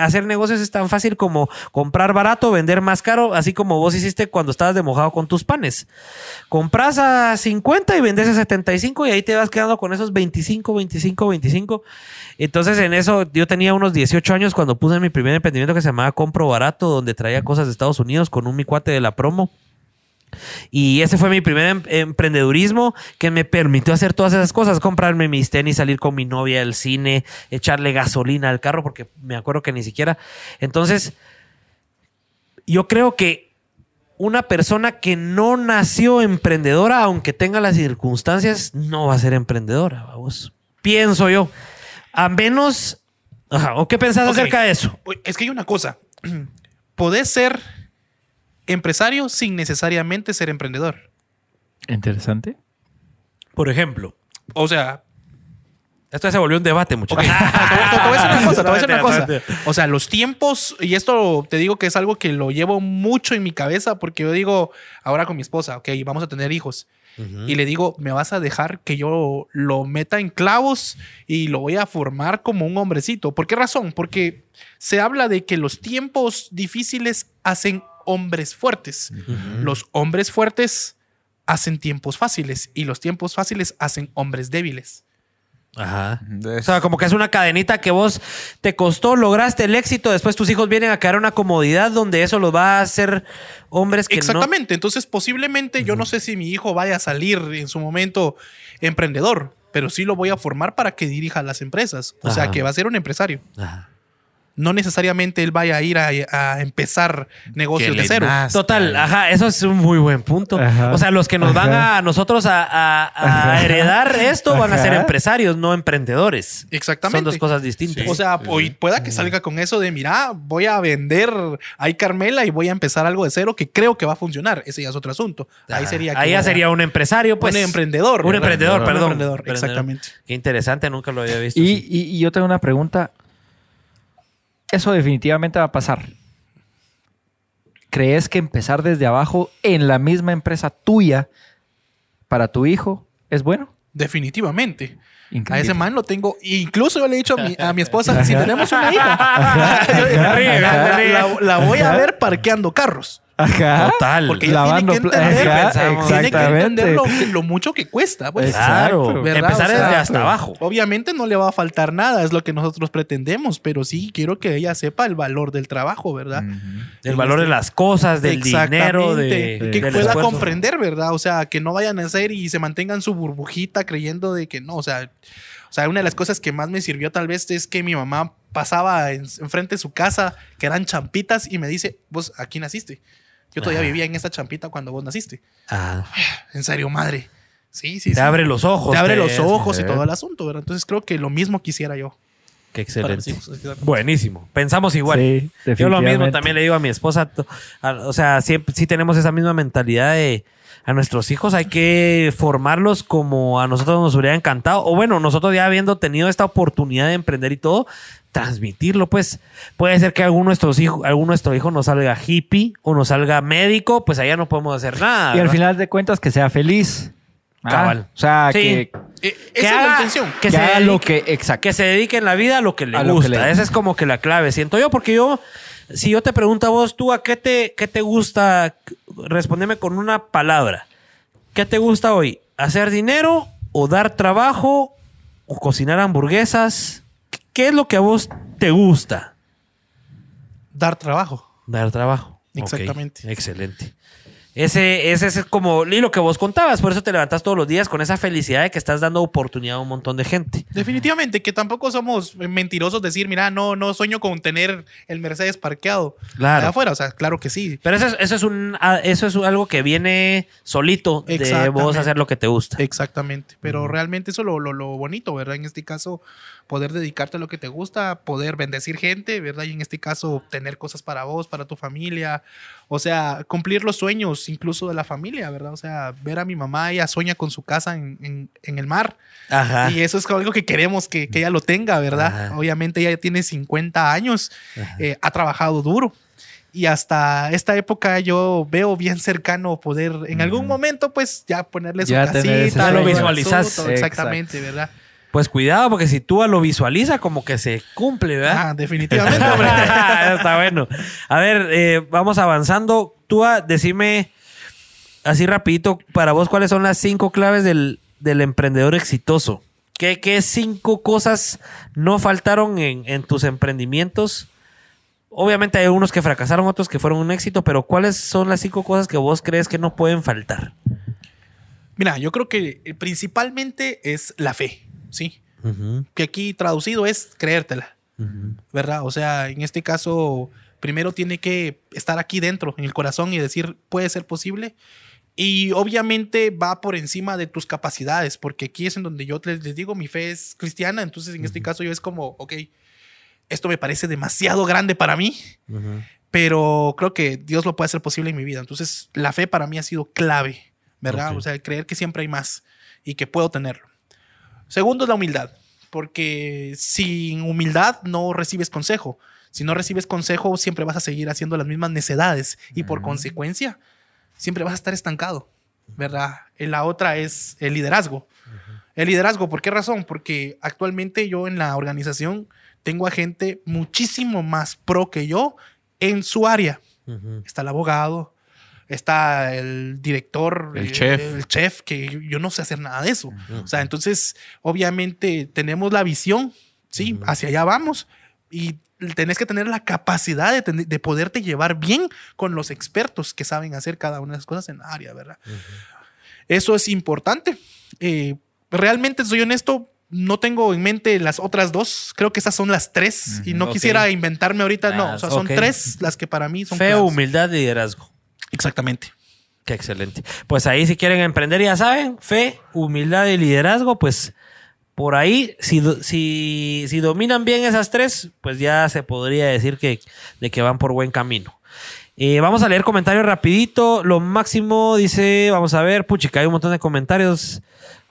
hacer negocios es tan fácil como comprar barato, vender más caro, así como vos hiciste cuando estabas de mojado con tus panes. Compras a 50 y vendes a 75 y ahí te vas quedando con esos 25, 25, 25. Entonces en eso yo tenía unos 18 años cuando puse mi primer emprendimiento que se llamaba Compro Barato, donde traía cosas de Estados Unidos con un mi cuate de la promo. Y ese fue mi primer em- emprendedurismo que me permitió hacer todas esas cosas, comprarme mis tenis, salir con mi novia al cine, echarle gasolina al carro, porque me acuerdo que ni siquiera. Entonces, yo creo que una persona que no nació emprendedora, aunque tenga las circunstancias, no va a ser emprendedora, vamos. Pienso yo. A menos... Ajá, ¿O qué pensás acerca de eso? Es que hay una cosa. Podés ser empresario sin necesariamente ser emprendedor. Interesante. Por ejemplo. O sea, Esto se volvió un debate, muchachos. Ok, te, voy- te voy a decir una cosa, te voy a decir una cosa. O sea, los tiempos, y esto te digo que es algo que lo llevo mucho en mi cabeza, porque yo digo, ahora con mi esposa, ok, vamos a tener hijos. Y le digo, me vas a dejar que yo lo meta en clavos y lo voy a formar como un hombrecito. ¿Por qué razón? Porque se habla de que los tiempos difíciles hacen hombres fuertes. Los hombres fuertes hacen tiempos fáciles y los tiempos fáciles hacen hombres débiles. Ajá. O sea, como que es una cadenita que vos te costó, lograste el éxito, después tus hijos vienen a caer en una comodidad donde eso los va a hacer hombres que Exactamente. Entonces, posiblemente yo no sé si mi hijo vaya a salir en su momento emprendedor, pero sí lo voy a formar para que dirija las empresas. O sea, que va a ser un empresario. Ajá. No necesariamente él vaya a ir a, a empezar negocios de cero. Total, ajá, eso es un muy buen punto. Ajá. O sea, los que nos van a nosotros a, a- heredar esto van a ser empresarios, no emprendedores. Exactamente. Son dos cosas distintas. O sea, hoy pueda que salga con eso de, mira, voy a vender ahí Carmela y voy a empezar algo de cero que creo que va a funcionar. Ese ya es otro asunto. Ahí Ajá. sería... que Ahí ya sería un empresario, pues. un emprendedor. Un emprendedor, Un perdón. emprendedor, Emprendedor. exactamente. Qué interesante, nunca lo había visto. Y- y yo tengo una pregunta. Eso definitivamente va a pasar. ¿Crees que empezar desde abajo en la misma empresa tuya para tu hijo es bueno? Definitivamente. A ese man lo tengo. Incluso yo le he dicho a mi, a mi esposa, si tenemos una hija, Ajá. la voy a ver parqueando carros. Ajá. Total. Porque Lavando tiene que entender, Ajá, pensamos. tiene que entender lo, mucho que cuesta. pues. Claro. Empezar O sea, desde hasta abajo. Obviamente no le va a faltar nada, es lo que nosotros pretendemos, pero sí quiero que ella sepa el valor del trabajo, ¿verdad? El valor de las cosas, del dinero, de, que pueda esfuerzo. comprender, ¿verdad? O sea, que no vayan a hacer y se mantengan su burbujita creyendo de que no, o sea, o sea, una de las cosas que más me sirvió tal vez es que mi mamá pasaba en- enfrente de su casa, que eran champitas, y me dice, vos aquí naciste. Yo todavía Ajá. vivía en esta champita cuando vos naciste. Ah, En serio, madre. Sí, sí, te sí. abre los ojos. Te abre te- los ojos y todo el asunto, ¿verdad? Entonces creo que lo mismo quisiera yo. Qué excelente. Buenísimo. Pensamos igual. Sí, Yo lo mismo también le digo a mi esposa. O sea, siempre, sí tenemos esa misma mentalidad de a nuestros hijos hay que formarlos como a nosotros nos hubiera encantado. O bueno, nosotros ya habiendo tenido esta oportunidad de emprender y todo, transmitirlo, pues puede ser que algún de nuestros hijos, algún de nuestro hijo nos salga hippie o nos salga médico, pues allá no podemos hacer nada. Y al final de cuentas que sea feliz. Ah, Cabal. o sea, Sí. que, Eh, que esa es la intención. que que se haga lo dedique- que... Exacto. que se dedique en la vida a lo que le A que gusta. le- Esa es como que la clave, siento yo, porque yo, si yo te pregunto a vos, tú, ¿a qué te, qué te gusta? Respóndeme con una palabra. ¿Qué te gusta hoy? ¿Hacer dinero o dar trabajo o cocinar hamburguesas? ¿Qué es lo que a vos te gusta? Dar trabajo. Dar trabajo. Exactamente. excelente. Ese, ese es como y lo que vos contabas, por eso te levantas todos los días con esa felicidad de que estás dando oportunidad a un montón de gente. Definitivamente, que tampoco somos mentirosos decir, mira, no, no sueño con tener el Mercedes parqueado Claro. allá afuera. O sea, claro que sí. Pero eso es, eso es un ah, eso es algo que viene solito de vos hacer lo que te gusta. Exactamente. Pero realmente eso es lo, lo, lo bonito, ¿verdad? En este caso, poder dedicarte a lo que te gusta, poder bendecir gente, ¿verdad? Y en este caso, tener cosas para vos, para tu familia. O sea, cumplir los sueños incluso de la familia, ¿verdad? O sea, ver a mi mamá, ella sueña con su casa en, en- en el mar. Ajá. Y eso es algo que queremos que, que ella lo tenga, ¿verdad? Ajá. Obviamente ella tiene 50 años, eh, ha trabajado duro. Y hasta esta época yo veo bien cercano poder en algún momento pues ya ponerle su Ya casita. lo su visualizas. Exactamente, ¿verdad? Pues cuidado, porque si tú lo visualiza, como que se cumple, ¿verdad? Ah, definitivamente, hombre. Está bueno. A ver, eh, vamos avanzando. Tú ah, decime así rapidito, para vos, ¿cuáles son las cinco claves del, del emprendedor exitoso? ¿Qué, qué cinco cosas no faltaron en, en tus emprendimientos? Obviamente hay unos que fracasaron, otros que fueron un éxito, pero ¿cuáles son las cinco cosas que vos crees que no pueden faltar? Mira, yo creo que eh, principalmente es la fe, ¿sí? Que aquí traducido es creértela. ¿verdad? O sea, en este caso, primero tiene que estar aquí dentro, en el corazón, y decir, puede ser posible. Y obviamente va por encima de tus capacidades, porque aquí es en donde yo les, les digo, mi fe es cristiana, entonces en este caso yo es como, ok, esto me parece demasiado grande para mí, pero creo que Dios lo puede hacer posible en mi vida. Entonces, la fe para mí ha sido clave, ¿verdad? Ok. O sea, creer que siempre hay más y que puedo tenerlo. Segundo es la humildad, porque sin humildad no recibes consejo. Si no recibes consejo, siempre vas a seguir haciendo las mismas necedades y por consecuencia, siempre vas a estar estancado, ¿verdad? Y la otra es el liderazgo. El liderazgo, ¿por qué razón? Porque actualmente yo en la organización tengo a gente muchísimo más pro que yo en su área. Está el abogado, está el director, El eh, chef. el chef, que yo, no sé hacer nada de eso. O sea, entonces, obviamente tenemos la visión, sí, hacia allá vamos y tenés que tener la capacidad de, ten- de poderte llevar bien con los expertos que saben hacer cada una de las cosas en la área, ¿verdad? Eso es importante. Eh, realmente soy honesto, no tengo en mente las otras dos. Creo que esas son las tres. y no ok. quisiera inventarme ahorita. no, o sea, son Ok. tres las que para mí son Fe, claves. humildad y liderazgo. Exactamente. Qué excelente. Pues ahí si quieren emprender, ya saben, fe, humildad y liderazgo, pues por ahí, si, si, si dominan bien esas tres, pues ya se podría decir que, de que van por buen camino. Eh, vamos a leer comentarios rapidito. Lo máximo dice, vamos a ver, puchica, hay un montón de comentarios.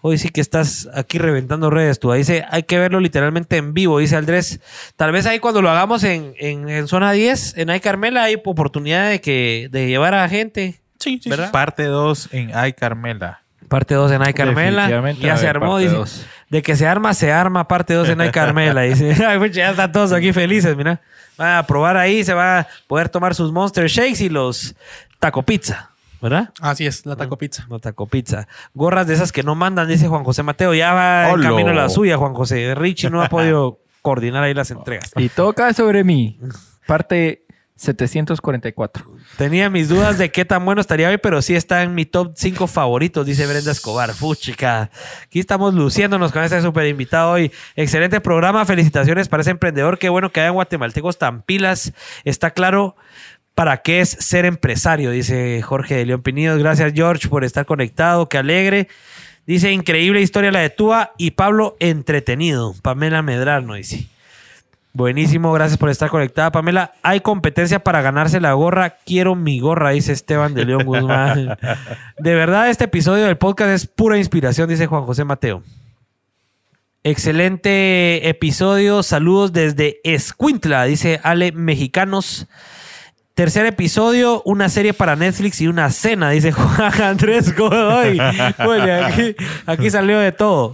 Hoy sí que estás aquí reventando redes tú. Ahí dice, hay que verlo literalmente en vivo, dice Andrés. Tal vez ahí cuando lo hagamos en, en, en zona 10, en Ay Carmela, hay oportunidad de que de llevar a gente. Sí, sí. ¿Verdad? Parte 2 en Ay Carmela. Parte 2 en Ay Carmela. Definitivamente Ya se armó, dice. dos. De que se arma, se arma. Parte 2 en Ay Carmela. Dice, ya están todos aquí felices, mira. Van a probar ahí, se va a poder tomar sus Monster Shakes y los Taco Pizza, ¿verdad? Así es, la taco pizza. No Taco Pizza. Gorras de esas que no mandan, dice Juan José Mateo. Ya va en camino a la suya, Juan José. Richie no ha podido coordinar ahí las entregas. Y toca sobre mí. Parte 744. Tenía mis dudas de qué tan bueno estaría hoy, pero sí está en mi top 5 favoritos, dice Brenda Escobar. Fuchica. Aquí estamos luciéndonos con este super invitado hoy. Excelente programa. Felicitaciones para ese emprendedor. Qué bueno que hayan guatemaltecos tan pilas. Está claro para qué es ser empresario, dice Jorge de León Pinidos. Gracias, George, por estar conectado. Qué alegre. Dice, increíble historia la de Túa y Pablo, entretenido. Pamela Medrano, dice. Buenísimo, gracias por estar conectada, Pamela. Hay competencia para ganarse la gorra. Quiero mi gorra, dice Esteban de León Guzmán. De verdad, este episodio del podcast es pura inspiración, dice Juan José Mateo. Excelente episodio. Saludos desde Escuintla, dice Ale Mexicanos. Tercer episodio, una serie para Netflix y una cena, dice Juan Andrés Godoy. Aquí salió de todo.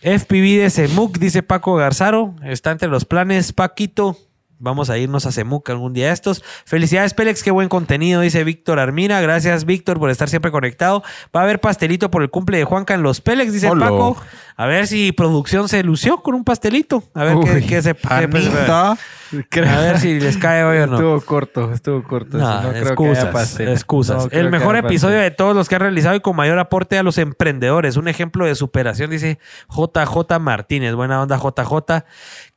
FPV de Semuc, dice Paco Garzaro. Está entre los planes, Paquito. Vamos a irnos a Semuc algún día estos. Felicidades, Pélex, qué buen contenido, dice Víctor Armina. Gracias, Víctor, por estar siempre conectado. Va a haber pastelito por el cumple de Juanca en los Pélex, dice Hola. Paco. A ver si producción se lució con un pastelito. A ver qué, Uy, qué se Anita. A ver si les cae hoy o no. Estuvo corto, estuvo corto. No, no creo que excusas, haya pastel. excusas. No creo el mejor episodio pastel. de todos los que han realizado y con mayor aporte a los emprendedores. Un ejemplo de superación, dice JJ Martínez. Buena onda, JJ.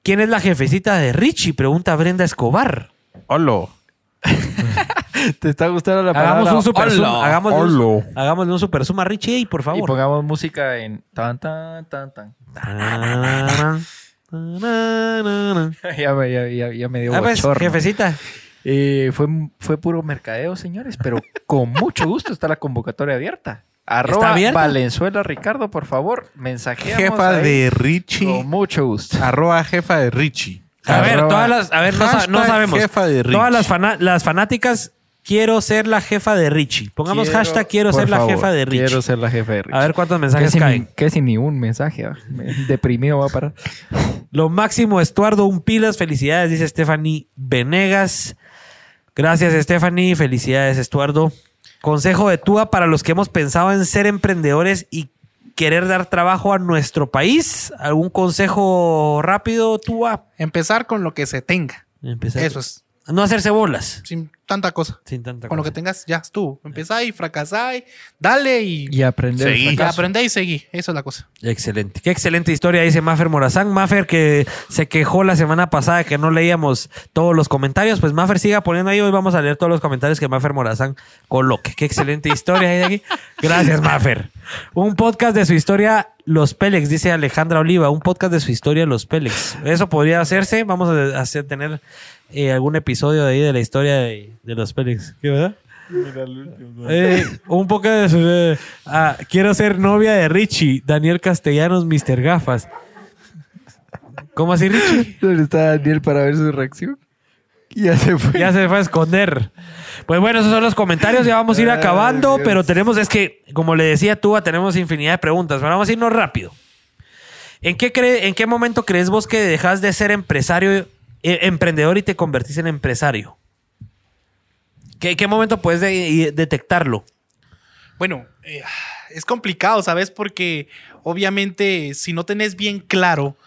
¿Quién es la jefecita de Richie? Pregunta Brenda Escobar. Holo. ¿Te está gustando la Hagamos palabra? un super zoom. Hola. Hagámosle un, Hola. hagámosle un super zoom a Richie, ey, por Y favor. pongamos música en tan tan tan tan. Tararán, tararán. ya, me, ya, ya- ya me dio Ah, pues, bochorno. jefecita. Eh, fue, fue puro mercadeo, señores, pero con mucho gusto está la convocatoria abierta. Arroba? Valenzuela Ricardo, por favor, mensajeamos Jefa ahí de Richie. Con mucho gusto. Arroba jefa de Richie. A ver, todas las. A ver, no, sabemos. jefa de Todas las, Richie. fana- las fanáticas, quiero ser la jefa de Richie. Pongamos Quiero- hashtag quiero ser la jefa de Richie. Quiero ser la jefa de Richie. A ver cuántos ¿Qué mensajes caen. ni, qué sin ni un mensaje? ah? Me- Deprimido va a parar. Lo máximo, Estuardo, un pilas. Felicidades, dice Stephanie Venegas. Gracias, Stephanie. Felicidades, Estuardo. Consejo de Túa para los que hemos pensado en ser emprendedores y querer dar trabajo a nuestro país. ¿Algún consejo rápido, Túa? Empezar con lo que se tenga. Empezar. Eso es. No hacerse bolas. Sin tanta cosa. Sin tanta Con lo que tengas, ya estuvo. Empezá y fracasá y dale y, Y aprender. Seguí. y aprendé y seguí. Eso es la cosa. Excelente. Qué excelente historia, dice Maffer Morazán. Maffer que se quejó la semana pasada que no leíamos todos los comentarios. Pues Maffer siga poniendo ahí. Hoy vamos a leer todos los comentarios que Maffer Morazán coloque. Qué excelente historia hay de aquí. Gracias, Maffer. Un podcast de su historia, Los Pélex, dice Alejandra Oliva. Un podcast de su historia, Los Pélex. Eso podría hacerse. Vamos a hacer, tener eh, algún episodio de ahí de la historia de, de Los Pélex. ¿Qué verdad? Eh, un poco de su. eh, ah, quiero ser novia de Richie, Daniel Castellanos, Mr. Gafas. ¿Cómo así, Richie? ¿Dónde está Daniel para ver su reacción? Ya se fue. Ya se fue a esconder. Pues bueno, esos son los comentarios. Ya vamos a ir acabando, pero tenemos, es que, como le decía tú, tenemos infinidad de preguntas. Pero vamos a irnos rápido. ¿En qué, cree, ¿En qué momento crees vos que dejas de ser empresario, emprendedor y te convertís en empresario? ¿Qué, qué momento puedes de- detectarlo? Bueno, eh, es complicado, ¿sabes? Porque obviamente si no tenés bien claro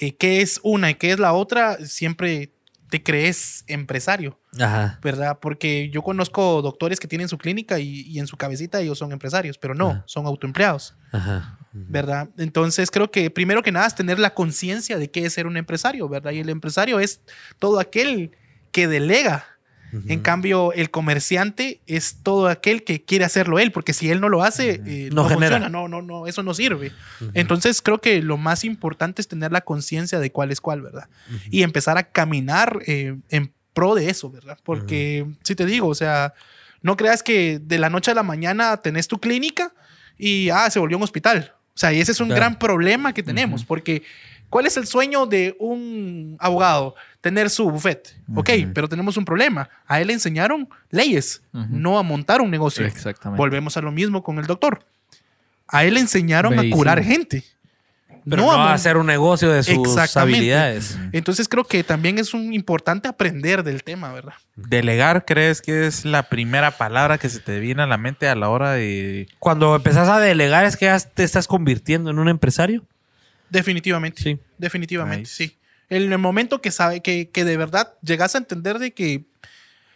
eh, qué es una y qué es la otra, siempre te crees empresario, Ajá. ¿verdad? Porque yo conozco doctores que tienen su clínica y, y en su cabecita ellos son empresarios, pero no, Ajá. son autoempleados. Ajá. ¿Verdad? Entonces creo que primero que nada es tener la conciencia de qué es ser un empresario, ¿verdad? Y el empresario es todo aquel que delega. En cambio, el comerciante es todo aquel que quiere hacerlo él, porque si él no lo hace, eh, No funciona, no, no, no, eso no sirve. Entonces creo que lo más importante es tener la conciencia de cuál es cuál, ¿verdad? Y empezar a caminar eh, en pro de eso, ¿verdad? Porque si te digo, o sea, no creas que de la noche a la mañana tenés tu clínica y ah, se volvió un hospital. O sea, y ese es un Claro. gran problema que tenemos, porque ¿cuál es el sueño de un abogado? Tener su buffet. Ok, pero tenemos un problema. A él le enseñaron leyes, no a montar un negocio. Exactamente. Volvemos a lo mismo con el doctor. A él le enseñaron a curar gente. Pero no, a hacer un negocio de sus habilidades. Entonces creo que también es un importante aprender del tema, ¿verdad? ¿Delegar crees que es la primera palabra que se te viene a la mente a la hora de... Cuando empezás a delegar es que ya te estás convirtiendo en un empresario. Definitivamente. Sí. Definitivamente, Nice. sí. En el momento que sabe que, que de verdad llegas a entender de que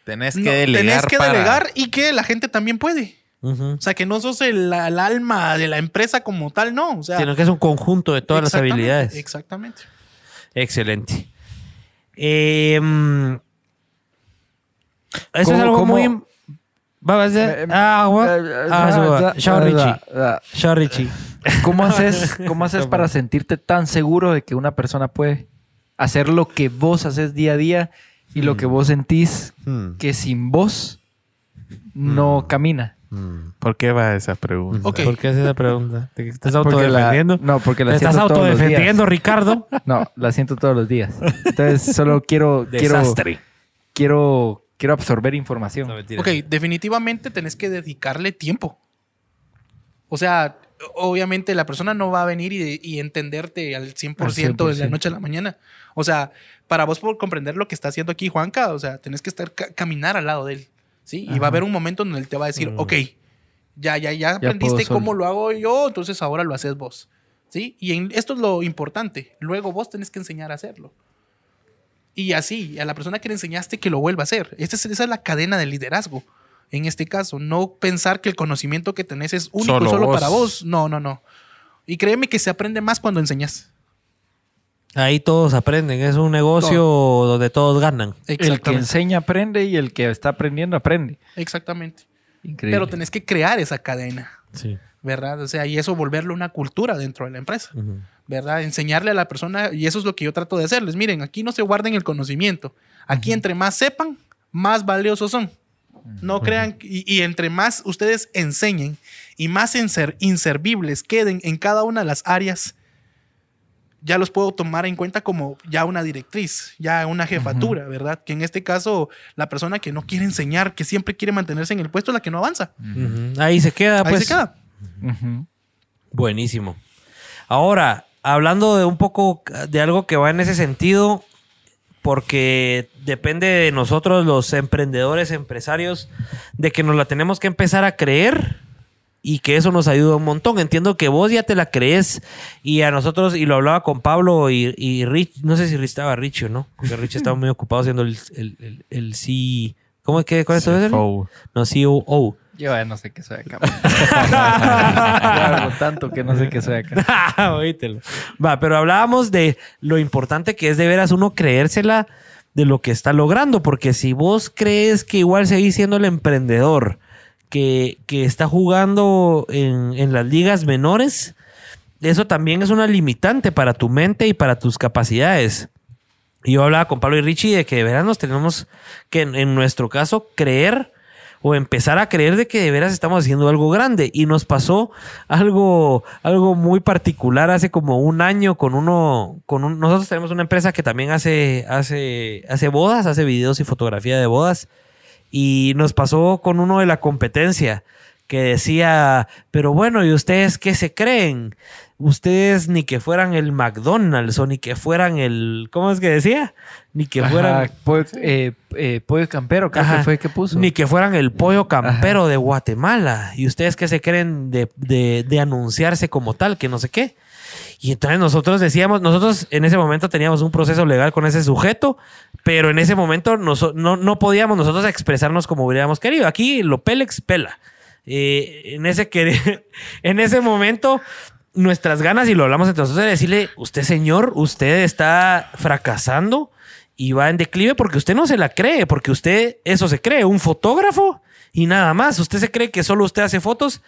Tenés que no, delegar tenés que para- delegar y que la gente también puede. O sea, que no sos el, el alma de la empresa como tal, no. O sea, Sino que es un conjunto de todas las habilidades. Exactamente. Excelente. Eh, mm, eso es ¿Cómo- algo cómo- muy. ¿Cómo haces, cómo haces para sentirte tan seguro de que una persona puede hacer lo que vos haces día a día y lo que vos sentís Hmm. que sin vos no camina? ¿Por qué va esa pregunta? ¿Por qué haces esa pregunta? ¿Te estás Porque la- autodefendiendo? no, porque la ¿Te estás siento todos los días. autodefendiendo, Ricardo? No, la siento todos los días. Entonces solo quiero, quiero, Desastre. quiero, quiero absorber información. No, mentira. Ok, definitivamente tenés que dedicarle tiempo. O sea, obviamente la persona no va a venir y, y entenderte al 100%, de la 100%. noche a la mañana. O sea, para vos por comprender lo que está haciendo aquí Juanca, o sea, tenés que estar ca- caminar al lado de él. ¿Sí? Y va a Ajá. haber un momento donde él te va a decir, Mm. ok, ya, ya, ya aprendiste solo. cómo lo hago yo, entonces ahora lo haces vos. ¿Sí? Y en- esto es lo importante. Luego vos tenés que enseñar a hacerlo. Y así, a la persona que le enseñaste que lo vuelva a hacer. Esta es, esa es la cadena del liderazgo. En este caso, no pensar que el conocimiento que tenés es único Solo solo vos. para vos. No, no, no. Y créeme que se aprende más cuando enseñas. Ahí todos aprenden. Es un negocio donde todos ganan. El que enseña aprende y el que está aprendiendo aprende. Exactamente. Increíble. Pero tenés que crear esa cadena, Sí. ¿verdad? O sea, y eso volverlo una cultura dentro de la empresa. ¿verdad? Enseñarle a la persona, y eso es lo que yo trato de hacerles. Miren, aquí no se guarden el conocimiento. Aquí entre más sepan, más valiosos son. No crean, y, y entre más ustedes enseñen y más inser- inservibles queden en cada una de las áreas, ya los puedo tomar en cuenta como ya una directriz, ya una jefatura, ¿verdad? Que en este caso, la persona que no quiere enseñar, que siempre quiere mantenerse en el puesto, es la que no avanza. Ahí se queda, Ahí pues. se queda. Buenísimo. Ahora, hablando de un poco de algo que va en ese sentido, porque depende de nosotros los emprendedores, empresarios, de que nos la tenemos que empezar a creer y que eso nos ayuda un montón. Entiendo que vos ya te la crees y a nosotros, y lo hablaba con Pablo y, y Rich, no sé si estaba Rich o no, porque Rich estaba muy ocupado haciendo el, el, el, el C... ¿Cómo es que cuál es? CFO. No, COO. Yo ya no sé qué soy acá. Ya hago tanto que no sé qué soy acá. Oítelo. Va, pero hablábamos de lo importante que es de veras uno creérsela de lo que está logrando, porque si vos crees que igual seguís siendo el emprendedor que, está jugando en, las ligas menores, eso también es una limitante para tu mente y para tus capacidades. Y yo hablaba con Pablo y Richie de que de veras nos tenemos que, en, nuestro caso, creer o empezar a creer de que de veras estamos haciendo algo grande. Y nos pasó algo, algo muy particular hace como un año con uno, con nosotros tenemos una empresa que también hace, hace, hace bodas, hace videos y fotografía de bodas. Y nos pasó con uno de la competencia que decía, pero bueno, ¿y ustedes qué se creen? Ustedes ni que fueran el McDonald's o ni que fueran el, ¿cómo es que decía? Ni que fueran... Ajá, pollo, eh, eh, pollo campero, creo que fue que puso. Ni que fueran el pollo campero de Guatemala. ¿Y ustedes qué se creen de, de- de anunciarse como tal? Que no sé qué. Y entonces nosotros decíamos, nosotros en ese momento teníamos un proceso legal con ese sujeto, pero en ese momento noso- no, no podíamos nosotros expresarnos como hubiéramos querido. Aquí lo Pélex pela. Eh, en, ese que, en ese momento nuestras ganas y lo hablamos nosotros de decirle, usted señor, usted está fracasando y va en declive porque usted no se la cree, porque usted eso se cree, un fotógrafo y nada más. Usted se cree que solo usted hace fotos,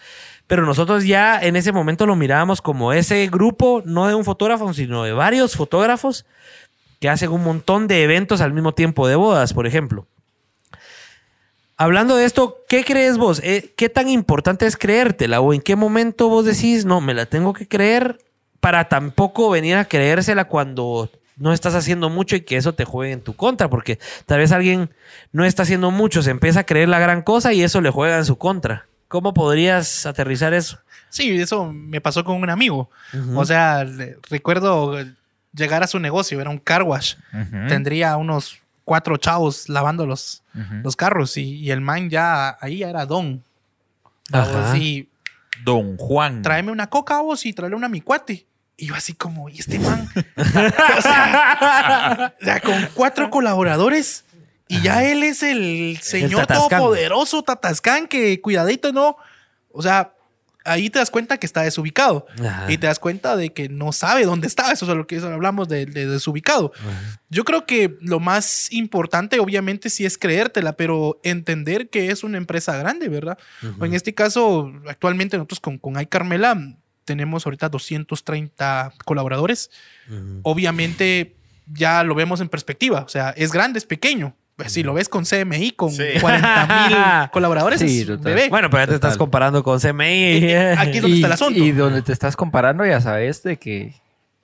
pero nosotros ya en ese momento lo mirábamos como ese grupo, no de un fotógrafo, sino de varios fotógrafos que hacen un montón de eventos al mismo tiempo de bodas, por ejemplo. Hablando de esto, ¿qué crees vos? Eh, ¿Qué tan importante es creértela? ¿O en qué momento vos decís, no, me la tengo que creer para tampoco venir a creérsela cuando no estás haciendo mucho y que eso te juegue en tu contra? Porque tal vez alguien no está haciendo mucho, se empieza a creer la gran cosa y eso le juega en su contra. ¿Cómo podrías aterrizar eso? Sí, eso me pasó con un amigo. O sea, recuerdo llegar a su negocio, era un car wash. Tendría unos cuatro chavos lavando los, los carros y, y el man ya ahí ya era don. Ajá. Y Don Juan. tráeme una coca a vos y tráele una a mi cuate. Y yo así como, ¿y este man? o, sea, o sea, con cuatro colaboradores y ya él es el señor Tatascán. todopoderoso Tatascán que cuidadito, ¿no? O sea, ahí te das cuenta que está desubicado. Ajá. Y te das cuenta de que no sabe dónde está. Eso es lo que hablamos de, de desubicado. Yo creo que lo más importante, obviamente, sí es creértela, pero entender que es una empresa grande, ¿verdad? O En este caso, actualmente nosotros con, con iCarmela tenemos ahorita 230 colaboradores. Obviamente, ya lo vemos en perspectiva. O sea, es grande, es pequeño. Pues, si lo ves con CMI, con Sí. 40 mil colaboradores, Sí, es bebé. Bueno, pero ya te estás comparando con CMI. Eh, aquí es donde está el asunto. Y donde te estás comparando ya sabes de que,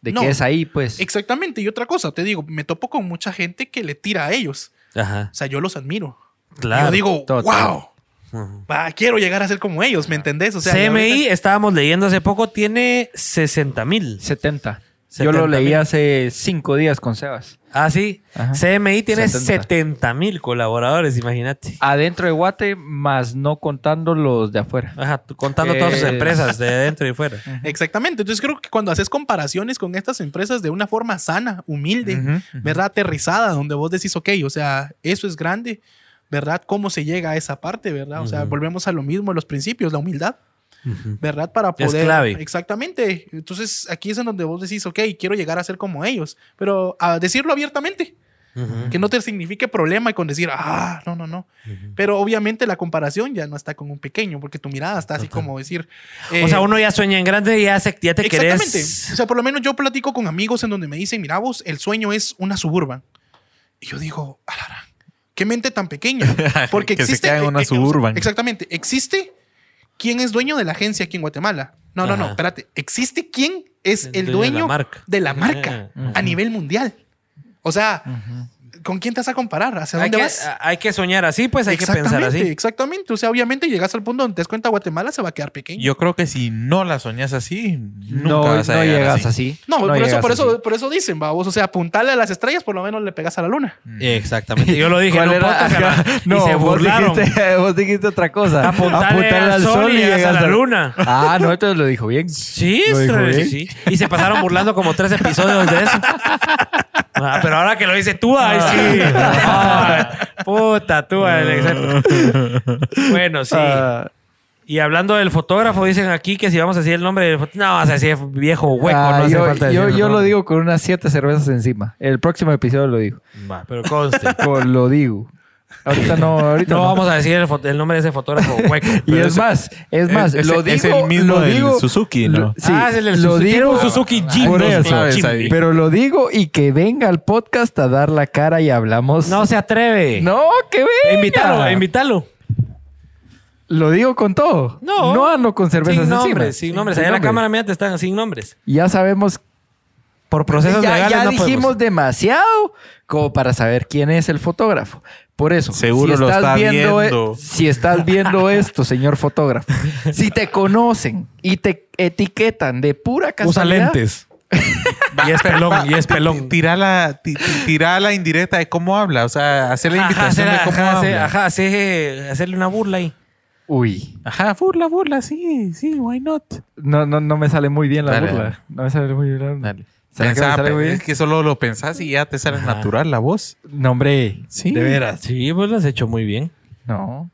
de No. que es ahí, pues. Exactamente. Y otra cosa, te digo, me topo con mucha gente que le tira a ellos. Ajá, O sea, yo los admiro. claro. Yo digo, Total. wow, quiero llegar a ser como ellos, ¿me entendés? O sea, y CMI, ahorita- estábamos leyendo hace poco, tiene 60 mil. 70. 70 Yo lo leí hace cinco días con Sebas. Ah, sí. Ajá. CMI tiene 70. 70 mil colaboradores, imagínate. Adentro de Guate, más no contando los de afuera. Ajá, contando todas sus empresas de dentro y fuera. Exactamente. Entonces creo que cuando haces comparaciones con estas empresas de una forma sana, humilde. ¿verdad? Aterrizada, donde vos decís, ok, o sea, eso es grande, ¿verdad? ¿Cómo se llega a esa parte, ¿verdad? O sea, volvemos a lo mismo, los principios, la humildad, ¿verdad? Para Es poder... clave. Exactamente. Entonces aquí es en donde vos decís, ok, quiero llegar a ser como ellos, pero a decirlo abiertamente. Que no te signifique problema y con decir, ah, no, no, no. Pero obviamente la comparación ya no está con un pequeño, porque tu mirada está así como decir. o eh, sea, uno ya sueña en grande y ya, se, ya te Exactamente. querés. O sea, por lo menos yo platico con amigos en donde me dicen, mira vos, el sueño es una suburban. Y yo digo, alara, qué mente tan pequeña. Porque Que se existe. queda en una eh, eh, o sea, suburban. exactamente. Existe quién es dueño de la agencia aquí en Guatemala. No, no, no, espérate. Existe quién es El el dueño de la marca. de la marca Ujú. a nivel mundial. O sea, ¿con quién te vas a comparar? ¿Hacia Hay dónde que, vas? hay que soñar así, pues hay que pensar así. exactamente. O sea, obviamente llegas al punto donde te das cuenta Guatemala se va a quedar pequeño. Yo creo que si no la soñas así, nunca No, vas a no llegar llegas así. así. No, por, eso, por, así. eso, por eso dicen, vamos. O sea, apuntarle a las estrellas, por lo menos le pegas a la luna. Exactamente. Yo lo dije en ¿Cuál un era? podcast Ajá. y No, se vos burlaron. dijiste, vos dijiste otra cosa. Apuntarle al sol y llegas a la luna. Ah, no, entonces lo dijo bien. Sí, Lo dijo sí, bien. sí. Y se pasaron burlando como tres episodios de eso. Ah, pero ahora que lo dice tú, ay, sí. Ay, puta, tú, exacto. Bueno, sí. Ah, Y hablando del fotógrafo, dicen aquí que si vamos a decir el nombre del fotógrafo. No, vas a decir viejo hueco, ah, no hace yo, falta yo, yo lo digo con unas siete cervezas encima. El próximo episodio lo digo. Va, pero conste. Con- lo digo. Ahorita no, ahorita No no. vamos a decir el, el nombre de ese fotógrafo hueco. Y es más, es más, es- lo es digo, el mismo lo del digo, Suzuki, ¿no? lo- sí, ah, es el del lo digo, Suzuki Jimny. por eso, ahí. pero lo digo y que venga al podcast a dar la cara y hablamos. No se atreve. no, que venga. Invítalo, invítalo. Lo digo con todo. No. no ando con cervezas Sin encima. nombres, sin nombres. Allá en la cámara mía te están sin nombres. Ya sabemos Por procesos ya, legales ya no dijimos podemos. demasiado como para saber quién es el fotógrafo. Por eso, Seguro si lo estás está viendo, e- viendo. si estás viendo esto, señor fotógrafo, si te conocen y te etiquetan de pura Usa casualidad, lentes. y es pelón, y es pelón. Tira la, ti- ti- tira la indirecta de cómo habla. O sea, hacer la Ajá, invitación hacer- de cómo ajá, hacer- habla. ajá, hacer- hacerle una burla ahí. uy, Ajá, burla, burla, sí, sí, why not? no, no, no me sale muy bien la Dale, burla. No me sale muy bien. la burla. Dale. ¿Será que me Pensá, sale muy bien? es que solo lo pensás y ya te sale Ajá. natural la voz. No, hombre, Sí. de veras. Sí, pues lo has hecho muy bien. No.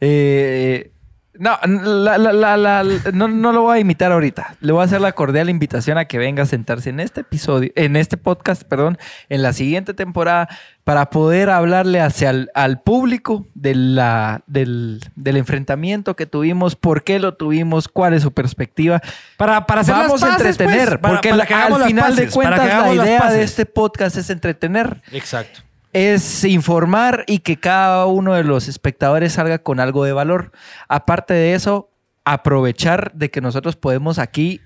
Eh, No, la- la- la- la- no, no lo voy a imitar ahorita. Le voy a hacer la cordial invitación a que venga a sentarse en este episodio, en este podcast, perdón, en la siguiente temporada, para poder hablarle hacia el, al público de la, del, del enfrentamiento que tuvimos, por qué lo tuvimos, cuál es su perspectiva. Para, para hacer Vamos las a entretener, pues, para- porque para que al final de paces, cuentas la idea de este podcast es entretener Exacto. Es informar y que cada uno de los espectadores salga con algo de valor. Aparte de eso, aprovechar de que nosotros podemos aquí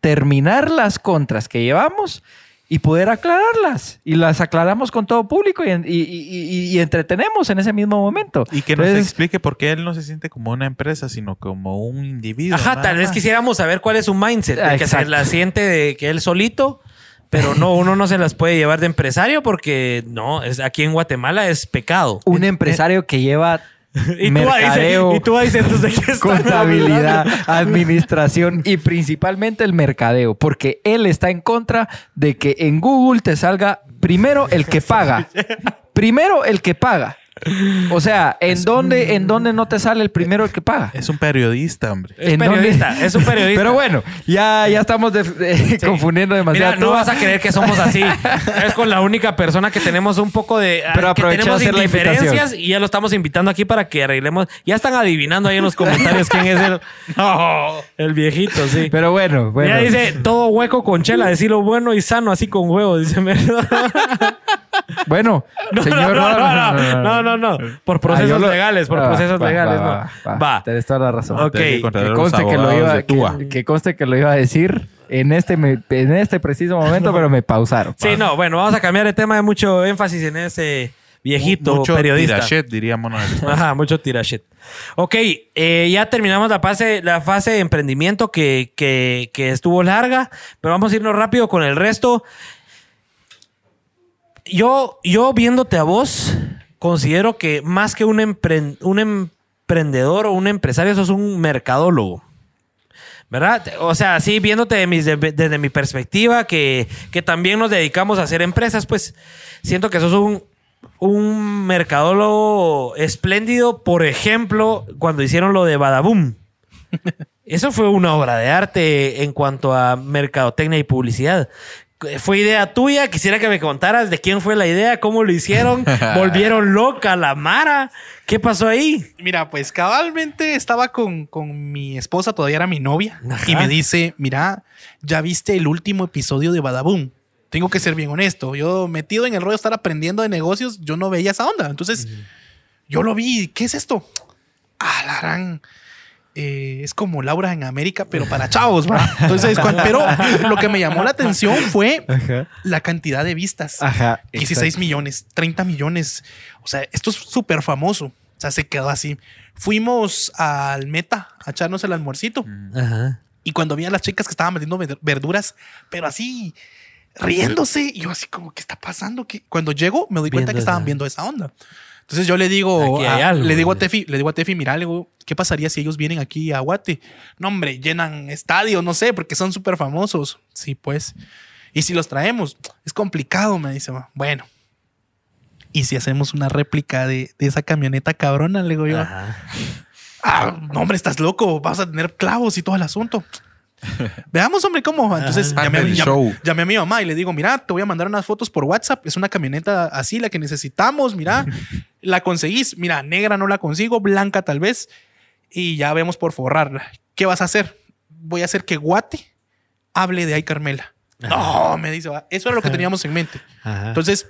terminar las contras que llevamos y poder aclararlas. Y las aclaramos con todo público y, y- y- y entretenemos en ese mismo momento. Y que nos Entonces, explique por qué él no se siente como una empresa, sino como un individuo. Ajá, tal vez más. quisiéramos saber cuál es su mindset, de que se la siente de que él solito, pero no, uno no se las puede llevar de empresario porque no, es, aquí en Guatemala es pecado. un empresario que lleva Y tú, mercadeo, dices, y tú vas- dices, "Entonces, ¿de qué están contabilidad, hablando?" administración y principalmente el mercadeo, porque él está en contra de que en Google te salga primero el que paga. Primero el que paga. O sea, ¿en dónde, ¿en dónde no te sale el primero el que paga? Es un periodista, hombre. Es ¿En dónde? periodista, es un periodista. Pero bueno, ya, ya estamos de- de- confundiendo demasiado. Mira, no vas a creer que somos así. Es con la única persona que tenemos un poco de. Pero que aproveché tenemos hacer la indiferencias invitación. y ya lo estamos invitando aquí para que arreglemos. Ya están adivinando ahí en los comentarios quién es el. No, el viejito, sí. Pero bueno, bueno. Ya dice todo hueco con chela, decirlo bueno y sano, así con huevo, dice Bueno, No, señor. no, no, no, no, no, no. Por Ah, procesos lo- legales, por Ah, procesos va, legales, va, no. va, va. Va. Tienes toda la razón. Ok. Que conste que lo, iba, que, que conste que lo iba a decir en este, me- en este preciso momento, pero me pausaron. Sí, no, bueno, vamos a cambiar de tema de mucho énfasis en ese viejito Mucho periodista. tirachet, diríamos. Ajá, mucho tirachet. Ok, eh, ya terminamos la fase, la fase de emprendimiento que, que- que estuvo larga, pero vamos a irnos rápido con el resto. Yo, yo viéndote a vos, considero que más que un, empren- un emprendedor o un empresario, sos un mercadólogo. ¿Verdad? O sea, sí, viéndote de mis- de- desde mi perspectiva, que, que también nos dedicamos a hacer empresas, pues siento que sos un, un mercadólogo espléndido. Por ejemplo, cuando hicieron lo de Badaboom. Eso fue una obra de arte en cuanto a mercadotecnia y publicidad. Fue idea tuya, quisiera que me contaras de quién fue la idea, cómo lo hicieron, volvieron loca la Mara, ¿qué pasó ahí? Mira, pues cabalmente estaba con, con mi esposa, todavía era mi novia, Ajá. y me dice, mira, ya viste el último episodio de Badaboom. Tengo que ser bien honesto. Yo metido en el rollo de estar aprendiendo de negocios, yo no veía esa onda. Entonces, yo lo vi. ¿Qué es esto? Ah, la gran. Eh, es como Laura en América, pero para chavos, ¿verdad? Entonces, pero lo que me llamó la atención fue la cantidad de vistas. Ajá. 16 millones, 30 millones. O sea, esto es súper famoso. O sea, se quedó así. Fuimos al Meta a echarnos el almuercito. Ajá. Y cuando vi a las chicas que estaban vendiendo ver- verduras, pero así riéndose, y yo así como, ¿qué está pasando? ¿Qué? Cuando llego, me doy cuenta Viendo que estaban esa- viendo esa onda. Entonces yo le digo, a- algo, le digo a. Tefi, le digo a Tefi, mira, le digo, ¿qué pasaría si ellos vienen aquí a Guate? No, hombre, llenan estadios, no sé, porque son súper famosos. Sí, pues. Y si los traemos, es complicado, me dice. "Va, Bueno. ¿Y si hacemos una réplica de, de esa camioneta cabrona? Le digo yo. Ajá. Ah, no, hombre, estás loco. Vas a tener clavos y todo el asunto. Veamos, hombre, cómo. Entonces llamé, a mi mamá y le digo, mira, te voy a mandar unas fotos por WhatsApp. Es una camioneta así, la que necesitamos. Mira, la conseguís. Mira, negra no la consigo, blanca tal vez. Y ya vemos por forrarla. ¿Qué vas a hacer? Voy a hacer que Guate hable de Ay Carmela. No, me dice, eso era lo que teníamos en mente. Ajá. Entonces,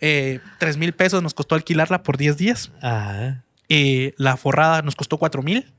eh, tres mil pesos nos costó alquilarla por 10 días. Ajá. Eh, la forrada nos costó cuatro mil.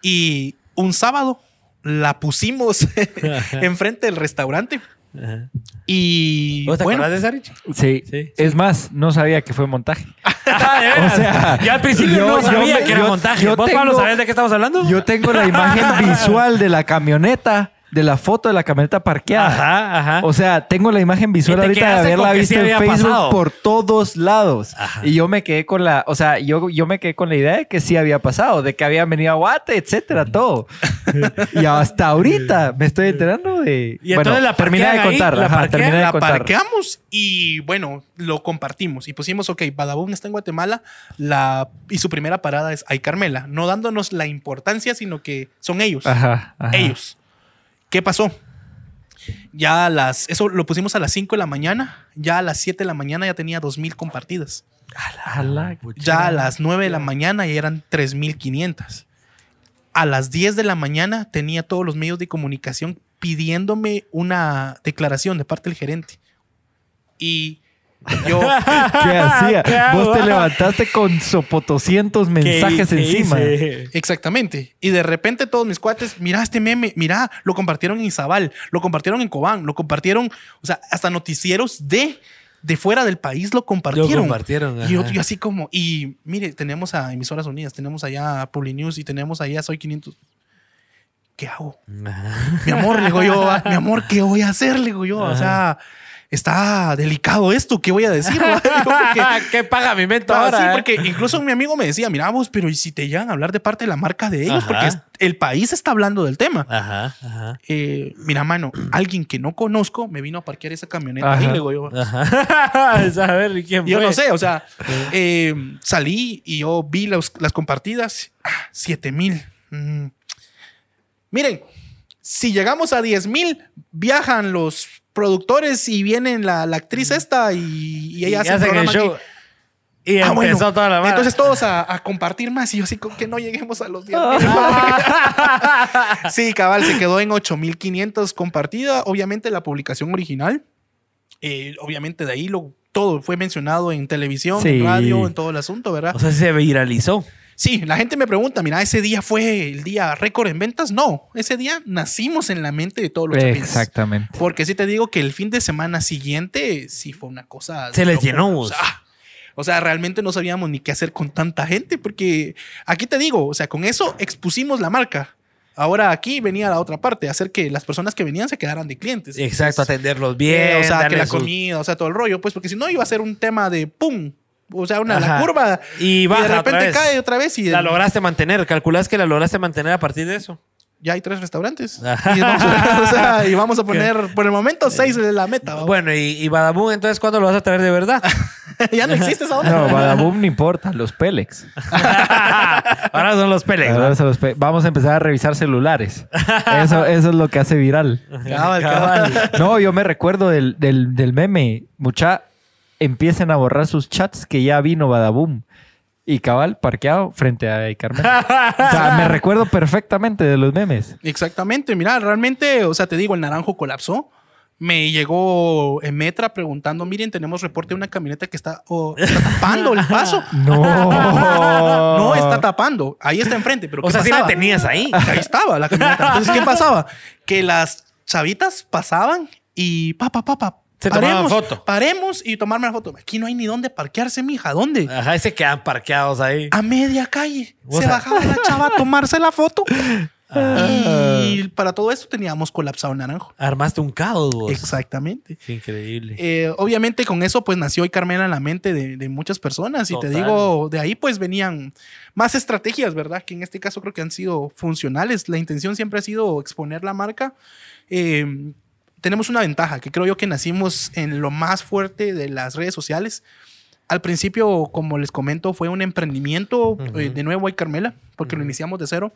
Y un sábado la pusimos enfrente del restaurante. Ajá. Y ¿Vos te bueno, acordás de esa, Richie? Sí. Sí, Es más, no sabía que fue montaje. Ah. O sea, ya al principio yo- no yo sabía me- que era yo- montaje. yo ¿Vos, Pablo, tengo- sabés de qué estamos hablando? Yo tengo la imagen visual de la camioneta de la foto de la camioneta parqueada. Ajá, ajá. O sea, tengo la imagen visual ahorita de haberla visto sí en Facebook pasado. por todos lados. Ajá. Y yo me quedé con la, o sea, yo, yo me quedé con la idea de que sí había pasado, de que habían venido a Guate, etcétera, todo. y hasta ahorita me estoy enterando de. Y entonces la terminé de ahí, contar. la ajá, terminé de la contar. parqueamos y bueno, lo compartimos y pusimos, ok, Badabun está en Guatemala la, y su primera parada es Ay Carmela, no dándonos la importancia, sino que son ellos. Ajá, ajá. Ellos. ¿Qué pasó? Ya a las, eso lo pusimos a las 5 de la mañana, ya a las 7 de la mañana ya tenía 2.000 compartidas. A la- Ya a las 9 de la mañana ya eran 3.500. A las 10 de la mañana tenía todos los medios de comunicación pidiéndome una declaración de parte del gerente. Y yo, ¿Qué hacía? ¿Qué Vos te levantaste con sopotoscientos mensajes ¿Qué encima. exactamente. Y de repente todos mis cuates, mira este meme, mira, lo compartieron en Izabal, lo compartieron en Cobán, lo compartieron, o sea, hasta noticieros de, de fuera del país lo compartieron. Lo compartieron, Y yo, así como, y mire, tenemos a Emisoras Unidas, tenemos allá a Publinews y tenemos allá a Soy 500. ¿Qué hago? Ajá. Mi amor, le digo yo, "ah, mi amor, ¿qué voy a hacer? Le digo yo, o sea, está delicado esto, ¿qué voy a decir? Porque- ¿Qué paga mi mento Ah, ahora? sí, eh? porque incluso mi amigo me decía, mira vos, pero ¿y si te llegan a hablar de parte de la marca de ellos? Ajá. Porque el país está hablando del tema. Ajá, ajá. Eh, mira, mano, alguien que no conozco me vino a parquear esa camioneta Ajá. ahí, le digo yo. Ajá. A ver, ¿y quién Yo fue? no sé, o sea, eh, salí y yo vi los- las compartidas, ah, 7 mil. Mm. Miren, si llegamos a 10 mil, viajan los productores y vienen la, la actriz esta y, y ella Y hace el hacen el programa show. aquí. Y Ah, empezó bueno. toda la mano. Entonces todos a, a compartir más y yo así como que no lleguemos a los 10 Sí, cabal, se quedó en 8500 compartida. Obviamente la publicación original. eh, obviamente de ahí lo, todo fue mencionado en televisión, Sí. en radio, en todo el asunto, ¿verdad? o sea, se viralizó. Sí, la gente me pregunta, mira, ¿ese día fue el día récord en ventas? No, ese día nacimos en la mente de todos los chapines. Exactamente. Porque sí te digo que el fin de semana siguiente sí fue una cosa. Se les locura. llenó, O sea, o sea, realmente no sabíamos ni qué hacer con tanta gente, porque aquí te digo, o sea, con eso expusimos la marca. Ahora aquí venía la otra parte, hacer que las personas que venían se quedaran de clientes. Exacto, Entonces, atenderlos eh, bien. o sea, que la comida, o sea, todo el rollo, pues, porque si no iba a ser un tema de pum. O sea, una la curva. Y de baja otra repente vez. cae otra vez y La lograste mantener. ¿Calculás que la lograste mantener a partir de eso? ya hay tres restaurantes. Y vamos, a, o sea, y vamos a poner, por el momento, seis de la meta. ¿va? Bueno, y, y Badabun, entonces, ¿cuándo lo vas a traer de verdad? ya no existe esa onda. No, Badaboom no importa, los Pélex. Ahora son los Pelex. Ahora ¿va? se los pe- Vamos a empezar a revisar celulares. Eso, eso es lo que hace viral. Cabal, cabal. No, yo me recuerdo del, del, del meme. Mucha, empiecen a borrar sus chats que ya vino Badaboom. Y cabal, parqueado frente a Carmen. O sea, me recuerdo perfectamente de los memes. Exactamente, mira, realmente, o sea, te digo, el naranjo colapsó. Me llegó en Metra preguntando, miren, tenemos reporte de una camioneta que está, oh, está tapando el paso. No. No está tapando, ahí está enfrente, pero O ¿qué sea, sí la pasaba? tenías ahí. Ahí estaba la camioneta. Entonces, ¿qué pasaba? Que las chavitas pasaban y pa, pa, pa, pa, Se tomaban foto. Paremos y tomarme la foto. Aquí no hay ni dónde parquearse, mija. ¿Dónde? Ajá, y se quedan parqueados ahí. a media calle. Se sea- bajaba la chava a tomarse la foto. Y para todo esto teníamos colapsado Naranjo. Armaste un caos, vos. Exactamente. Increíble. Eh, obviamente con eso pues nació y Carmela en la mente de, de muchas personas y te Total. digo, de ahí pues venían más estrategias, ¿verdad? Que en este caso creo que han sido funcionales. La intención siempre ha sido exponer la marca. Eh, tenemos una ventaja, que creo yo que nacimos en lo más fuerte de las redes sociales. Al principio, como les comento, fue un emprendimiento eh, de nuevo y Carmela, porque lo iniciamos de cero.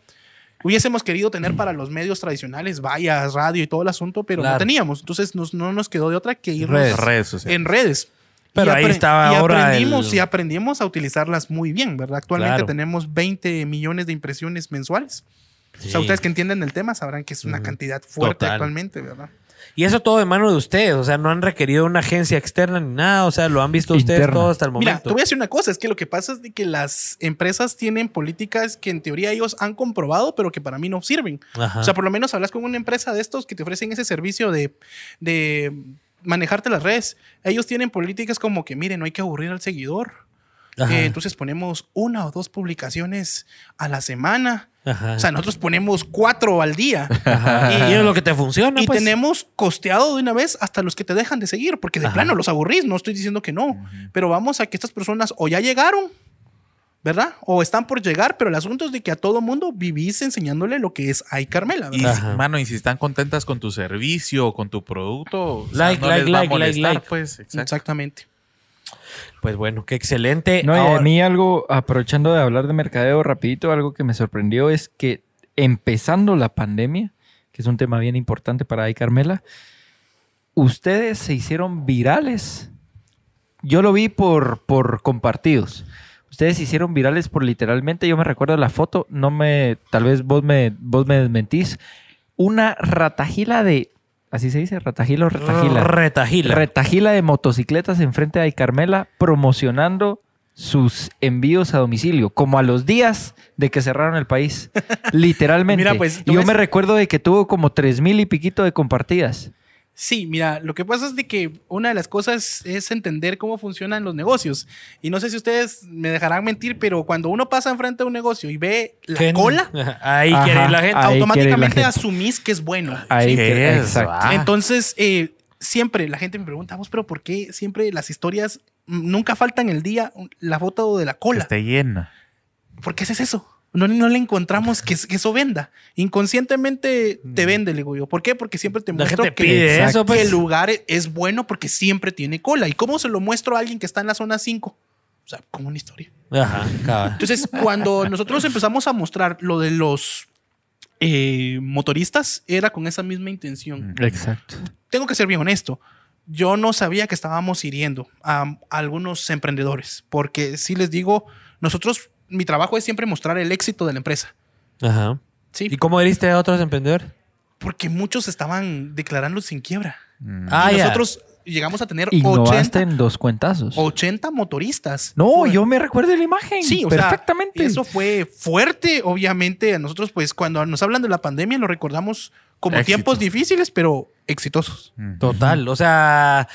Hubiésemos querido tener para los medios tradicionales, vallas, radio y todo el asunto, pero no Claro. teníamos. Entonces nos- no nos quedó de otra que irnos Redes. Redes en redes. Pero Y ahí estaba y ahora aprendimos el- y aprendimos a utilizarlas muy bien, ¿verdad? Actualmente Claro. tenemos 20 millones de impresiones mensuales. O sea, Sí. ustedes que entienden el tema sabrán que es una cantidad fuerte Total. actualmente, ¿verdad? Y eso todo de mano de ustedes. O sea, no han requerido una agencia externa ni nada. O sea, lo han visto ustedes Interna. todo hasta el Mira, momento. te voy a decir una cosa, es que lo que pasa es de que las empresas tienen políticas que en teoría ellos han comprobado, pero que para mí no sirven. Ajá. O sea, por lo menos hablas con una empresa de estos que te ofrecen ese servicio de, de manejarte las redes. Ellos tienen políticas como que, miren, no hay que aburrir al seguidor. Eh, entonces ponemos una o dos publicaciones a la semana. Ajá. O sea, nosotros ponemos cuatro al día. y, es lo que te funciona. Y pues. tenemos costeado de una vez hasta los que te dejan de seguir, porque de Ajá. plano los aburrís, no estoy diciendo que no, pero vamos a que estas personas o ya llegaron, ¿verdad? O están por llegar, pero el asunto es de que a todo mundo vivís enseñándole lo que es Ay Carmela, Y, ¿verdad? si- Ajá. mano, y si están contentas con tu servicio o con tu producto, o sea, Like, no like, les va a like, like, molestar, like. pues. Exacto. Exactamente. Pues bueno, qué excelente. No, y a mí algo, aprovechando de hablar de mercadeo rapidito, algo que me sorprendió es que empezando la pandemia, que es un tema bien importante para ahí Carmela, ustedes se hicieron virales. Yo lo vi por, por compartidos. Ustedes se hicieron virales por literalmente, yo me recuerdo la foto, no me, tal vez vos me, vos me desmentís, una ratajila de, así se dice, ratajila o retajila. Retajila. Retajila de motocicletas enfrente de Carmela promocionando sus envíos a domicilio, como a los días de que cerraron el país. Literalmente. Mira, pues, yo ves- me recuerdo de que tuvo como tres mil y piquito de compartidas. Sí, mira, lo que pasa es de que una de las cosas es entender cómo funcionan los negocios. Y no sé si ustedes me dejarán mentir, pero cuando uno pasa enfrente de un negocio y ve la ¿Qué? cola, Ahí Ajá. quiere la gente. Quiere la automáticamente gente. asumís que es bueno. Ahí ¿Qué que- es? exacto. Ah. Entonces, eh, siempre la gente me pregunta, "Vos, pero ¿por qué siempre las historias nunca faltan el día la foto de la Que cola? esté llena. ¿Por qué haces eso? No, no le encontramos que, que eso venda. Inconscientemente te vende, le digo yo. ¿Por qué? Porque siempre te muestro que, pide pues. el lugar es bueno porque siempre tiene cola. ¿Y cómo se lo muestro a alguien que está en la zona 5? O sea, como una historia. Ajá, cabal. Entonces, cuando nosotros empezamos a mostrar lo de los eh, motoristas, era con esa misma intención. Exacto. Tengo que ser bien honesto. Yo no sabía que estábamos hiriendo a, a algunos emprendedores, porque si les digo, nosotros, mi trabajo es siempre mostrar el éxito de la empresa. Ajá. Sí, ¿Y cómo heriste a otros emprendedores? porque muchos estaban declarando sin quiebra. Mm. Ah, y ya. nosotros llegamos a tener Innovaste 80, en dos cuentazos. 80 motoristas. no, Fue- yo me recuerdo de la imagen. Sí, o perfectamente. eso fue fuerte, obviamente. A nosotros, pues, cuando nos hablan de la pandemia, lo recordamos como Éxito. tiempos difíciles, pero exitosos. Mm. Total. O sea,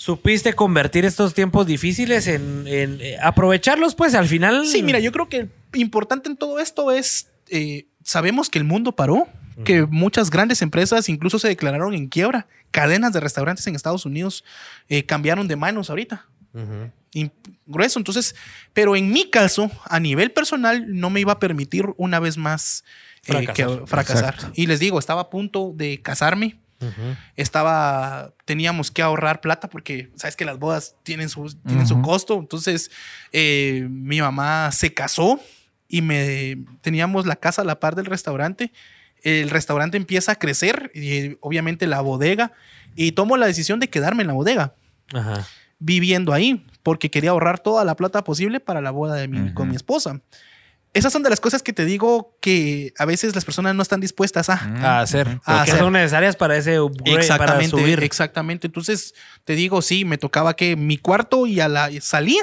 supiste convertir estos tiempos difíciles en, en, eh, aprovecharlos, pues al final. Sí, mira, yo creo que importante en todo esto es, eh, sabemos que el mundo paró, que muchas grandes empresas incluso se declararon en quiebra. Cadenas de restaurantes en Estados Unidos eh, cambiaron de manos ahorita. Im- grueso. Entonces, pero en mi caso, a nivel personal, no me iba a permitir una vez más eh, Fracasar. que- fracasar. Y les digo, estaba a punto de casarme. Estaba, teníamos que ahorrar plata porque sabes que las bodas tienen su, tienen su costo. Entonces, eh, mi mamá se casó y me teníamos la casa a la par del restaurante. El restaurante empieza a crecer y obviamente la bodega y tomo la decisión de quedarme en la bodega Ajá. viviendo ahí porque quería ahorrar toda la plata posible para la boda de mi, con mi esposa. Esas son de las cosas que te digo que a veces las personas no están dispuestas a. Mm. A hacer. A Porque hacer. son necesarias para ese upgrade, para Exactamente, subir. exactamente. Entonces, te digo, sí, me tocaba que mi cuarto y a la salía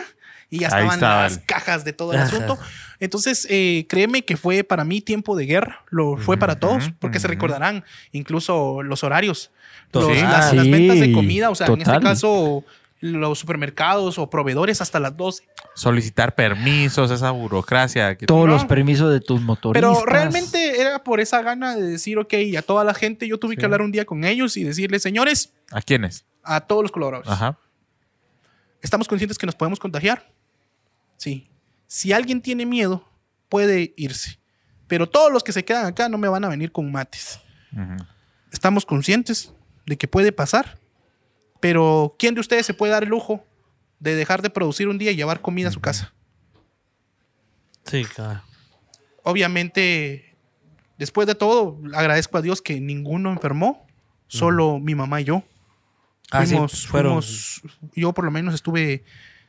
y ya estaban estaba las cajas de todo el Ajá. asunto. Entonces, eh, créeme que fue para mí tiempo de guerra, lo fue para todos, porque se recordarán incluso los horarios, las, Sí, las ventas de comida, o sea, en este caso, los supermercados o proveedores hasta las 12. Solicitar permisos, esa burocracia. que- Todos No. los permisos de tus motoristas. Pero realmente era por esa gana de decir, ok, a toda la gente, yo tuve que hablar un día con ellos y decirles, señores, ¿A quiénes? a todos los colaboradores, Ajá. ¿estamos conscientes que nos podemos contagiar? Sí. Si alguien tiene miedo, puede irse. Pero todos los que se quedan acá no me van a venir con mates. Estamos conscientes de que puede pasar. Pero ¿quién de ustedes se puede dar el lujo de dejar de producir un día y llevar comida a su casa? Sí, claro. obviamente, después de todo, agradezco a Dios que ninguno enfermó, solo mi mamá y yo. Ah, sí, Fuimos- fueron. fuimos- yo por lo menos estuve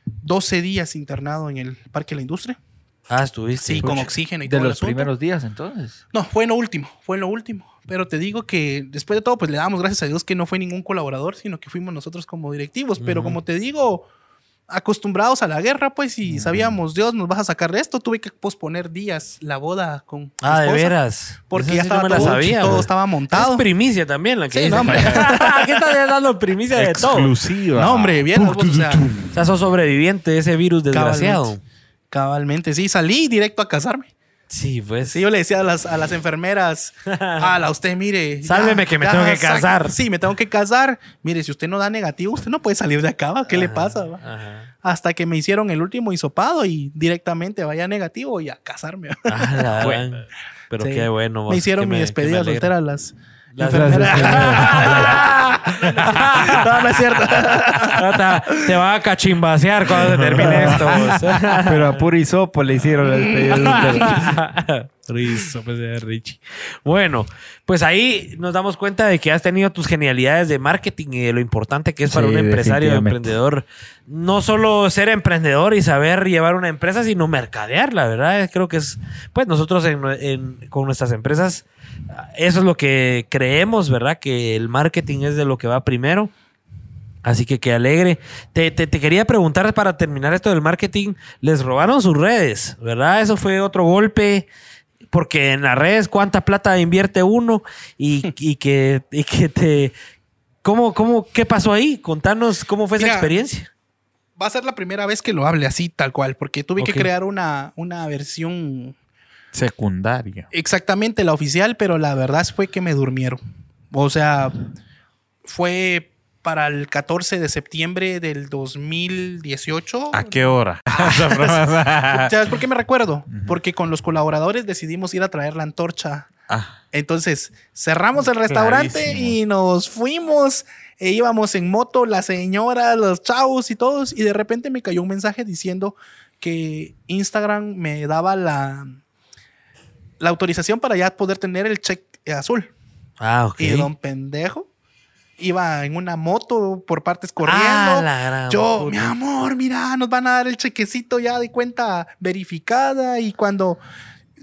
12 días internado en el Parque de la Industria. Ah, estuviste. Sí, con oxígeno y De todo el los primeros días, entonces. No, fue en lo último, fue en lo último. Pero te digo que después de todo, pues le damos gracias a Dios que no fue ningún colaborador, sino que fuimos nosotros como directivos. Pero como te digo, acostumbrados a la guerra, pues, y sabíamos, Dios nos vas a sacar de esto, tuve que posponer días la boda con mi Ah, de veras. Porque ya sí no estaba me la todo, sabía, todo estaba montado. Es primicia también la que Sí, dice. no, hombre. ¿Qué estás dando primicia de todo? Exclusiva. No, hombre, bien, vos, o sea, O sea, sos sobreviviente de ese virus desgraciado. Cabalmente. cabalmente, sí, salí directo a casarme. Sí, pues. Sí, yo le decía a las, a las enfermeras, ala, usted mire. ya, Sálveme que me tengo que casar". Sí, me tengo que casar. Mire, si usted no da negativo, usted no puede salir de acá. ¿qué le pasa? Ajá. Hasta que me hicieron el último hisopado y directamente vaya negativo y a casarme. Ah, la Bueno. Pero Sí. qué bueno. vos, me hicieron mi despedida soltera las, Las-. no, no es cierto. Te, te va a cachimbasear cuando se termine esto. vos. Pero a puro hisopo le hicieron la. Rizo, pues, eh, Richie. Bueno, pues ahí nos damos cuenta de que has tenido tus genialidades de marketing y de lo importante que es para Sí, un empresario emprendedor. No solo ser emprendedor y saber llevar una empresa, sino mercadearla, ¿verdad? Creo que es, pues nosotros en- en- con nuestras empresas, eso es lo que creemos, ¿verdad? Que el marketing es de lo que va primero. Así que qué alegre. Te, te- te quería preguntar para terminar esto del marketing. Les robaron sus redes, ¿verdad? Eso fue otro golpe. Porque en las redes, ¿cuánta plata invierte uno? Y, y que, y que te. ¿Cómo, cómo, ¿Qué pasó ahí? Contanos cómo fue esa experiencia. Va a ser la primera vez que lo hable así, tal cual, porque tuve que crear una, una versión Secundaria. exactamente la oficial, pero la verdad fue que me durmieron. O sea, fue para el 14 de septiembre del 2018. ¿A qué hora? ¿Sabes por qué me recuerdo? Porque con los colaboradores decidimos ir a traer la antorcha. Ah, Entonces cerramos el restaurante Clarísimo. y nos fuimos. E íbamos en moto, la señora, los chavos y todos. Y de repente me cayó un mensaje diciendo que Instagram me daba la, la autorización para ya poder tener el check azul. Ah, ok. Y don pendejo iba en una moto por partes corriendo. Ah, la gran Yo, puta. mi amor, mira, nos van a dar el chequecito ya de cuenta verificada. Y cuando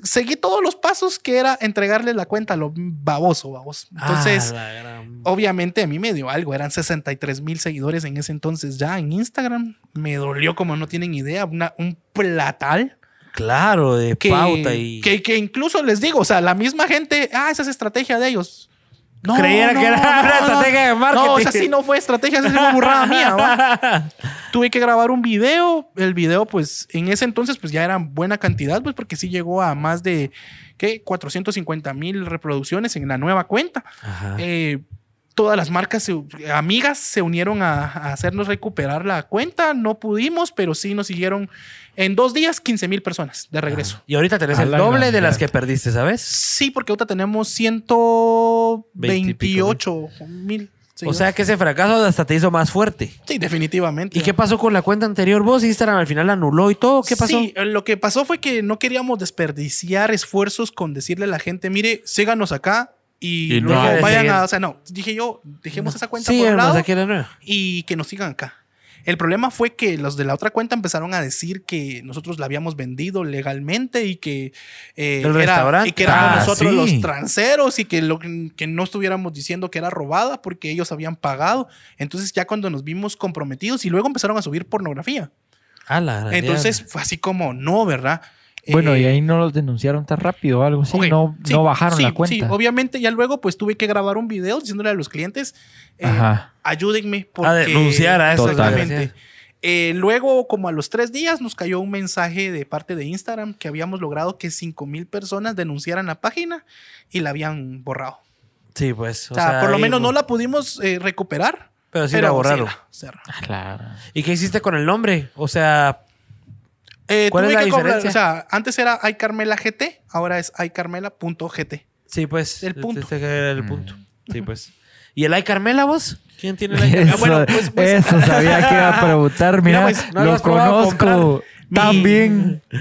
seguí todos los pasos, que era entregarle la cuenta a lo baboso, baboso. Entonces, Ah, gran- obviamente a mí me dio algo. Eran 63 mil seguidores en ese entonces ya en Instagram. Me dolió como no tienen idea. una- un platal Claro, de que, pauta y. que, que incluso les digo, o sea, la misma gente, ah, esa es estrategia de ellos. No, Creyeron no, que era no, una estrategia de marketing. No, o sea, sí no fue estrategia, esa sí fue burrada mía. ¿va? Tuve que grabar un video. El video, pues, en ese entonces, pues ya era buena cantidad, pues, porque sí llegó a más de, ¿qué? 450 mil reproducciones en la nueva cuenta. Ajá. Eh, todas las marcas, se- amigas, se unieron a, a hacernos recuperar la cuenta. No pudimos, pero sí nos siguieron en dos días 15 mil personas de regreso. Y ahorita tenés el doble de las que perdiste, ¿sabes? Sí, porque ahorita tenemos 128 mil. O sea que ese fracaso hasta te hizo más fuerte. Sí, definitivamente. ¿Y qué pasó con la cuenta anterior vos? Instagram al final anuló y todo. ¿Qué pasó? Sí, lo que pasó fue que no queríamos desperdiciar esfuerzos con decirle a la gente, mire, síganos acá y, Y no luego hay- vayan a, o sea, no, dije yo, dejemos esa cuenta Sí, por un lado aquí la nueva. y que nos sigan acá. El problema fue que los de la otra cuenta empezaron a decir que nosotros la habíamos vendido legalmente y que, eh, era- y que éramos Ah, nosotros sí. los transeros y que, lo, que no estuviéramos diciendo que era robada porque ellos habían pagado. Entonces ya cuando nos vimos comprometidos y luego empezaron a subir pornografía. Ah, la Entonces fue así como, no, ¿verdad? Bueno, Eh, y ahí no los denunciaron tan rápido o algo así. No, sí, no bajaron sí, la cuenta. Sí, obviamente ya luego pues tuve que grabar un video diciéndole a los clientes, eh, Ajá. ayúdenme porque... A denunciar a esos Exactamente. Eh, luego, como a los tres días, nos cayó un mensaje de parte de Instagram que habíamos logrado que 5 mil personas denunciaran la página y la habían borrado. Sí, pues. O, sea, por lo menos no la pudimos eh, recuperar. Pero sí la borraron. la cerraron. Claro. ¿Y qué hiciste con el nombre? O sea, Eh, ¿Cuál tuve es la comprar- diferencia? o sea, antes era iCarmela GT, ahora es iCarmela.gt. sí, pues. El punto. Este era el Mm. punto. Sí, pues. ¿Y el Ay Carmela vos? ¿Quién tiene el Ay Carmela? Eso, bueno, pues- pues- eso sabía que iba a preguntar. Mira, Mira, pues, no lo conozco tan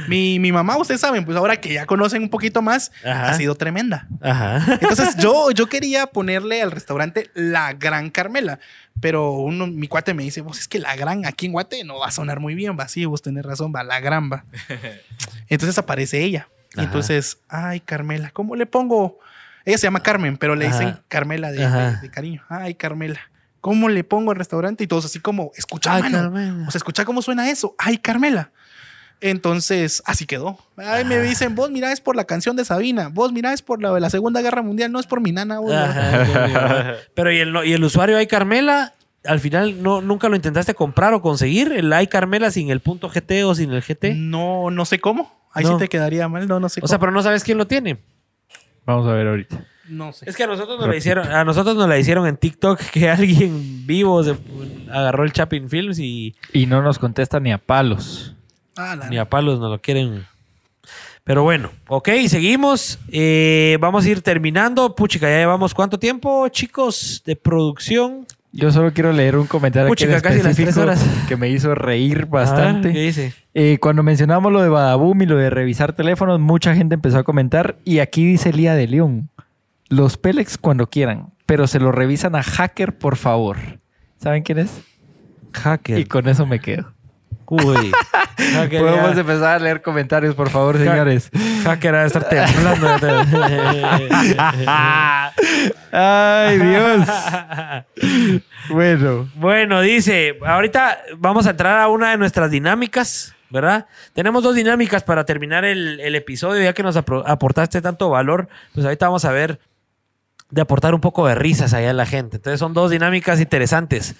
Mi-. Mi, mamá, ustedes saben, pues ahora que ya conocen un poquito más, Ajá. ha sido tremenda. Ajá. Entonces yo, yo quería ponerle al restaurante La Gran Carmela, pero uno, mi cuate me dice, vos es que La Gran aquí en Guate no va a sonar muy bien, va, sí, vos tenés razón, va, La Gran va. Entonces aparece ella. Y entonces, ay, Carmela, ¿cómo le pongo? Ella se llama Carmen, pero le dicen Ajá. Carmela de, Ajá. de- de cariño. Ay, Carmela. ¿Cómo le pongo al restaurante? Y todos así como, escucha, Ay, mano. O sea, escucha cómo suena eso. Ay, Carmela. Entonces, así quedó. Ay, me Ajá. dicen, vos mirá, es por la canción de Sabina. Vos mirá, es por la de la Segunda Guerra Mundial, no es por mi nana. vos, Ajá. Pero ¿y el, y el usuario Ay Carmela? Al final no, nunca lo intentaste comprar o conseguir el Ay Carmela sin el punto GT o sin el GT. No, no sé cómo. Ahí No. sí te quedaría mal. No, no sé. O sea, pero no sabes quién lo tiene. Vamos a ver ahorita. no sé. Es que a nosotros nos la hicieron, a nosotros nos la hicieron en TikTok que alguien vivo se agarró el Chapin Films y Y no nos contesta ni a palos. Ah, la- ni a palos nos lo quieren. Pero bueno, ok, seguimos. Eh, vamos a ir terminando. Puchica, ya llevamos cuánto tiempo, chicos, de producción. Yo solo quiero leer un comentario Puchica, casi las tres horas. que me hizo reír bastante. ¿Qué dice? Eh, cuando mencionamos lo de Badaboom y lo de revisar teléfonos, mucha gente empezó a comentar. Y aquí dice Lía de León: Los Pélex cuando quieran, pero se lo revisan a hacker, por favor. ¿Saben quién es? Hacker. Y con eso me quedo. Uy. Hacker, Podemos ya. empezar a leer comentarios, por favor, señores. Hacker ha de estar temblando. Ay, Dios. Bueno, Bueno, dice, ahorita vamos a entrar a una de nuestras dinámicas, ¿verdad? Tenemos dos dinámicas para terminar el, el episodio, ya que nos aportaste tanto valor, pues ahorita vamos a ver de aportar un poco de risas allá a la gente. Entonces son dos dinámicas interesantes.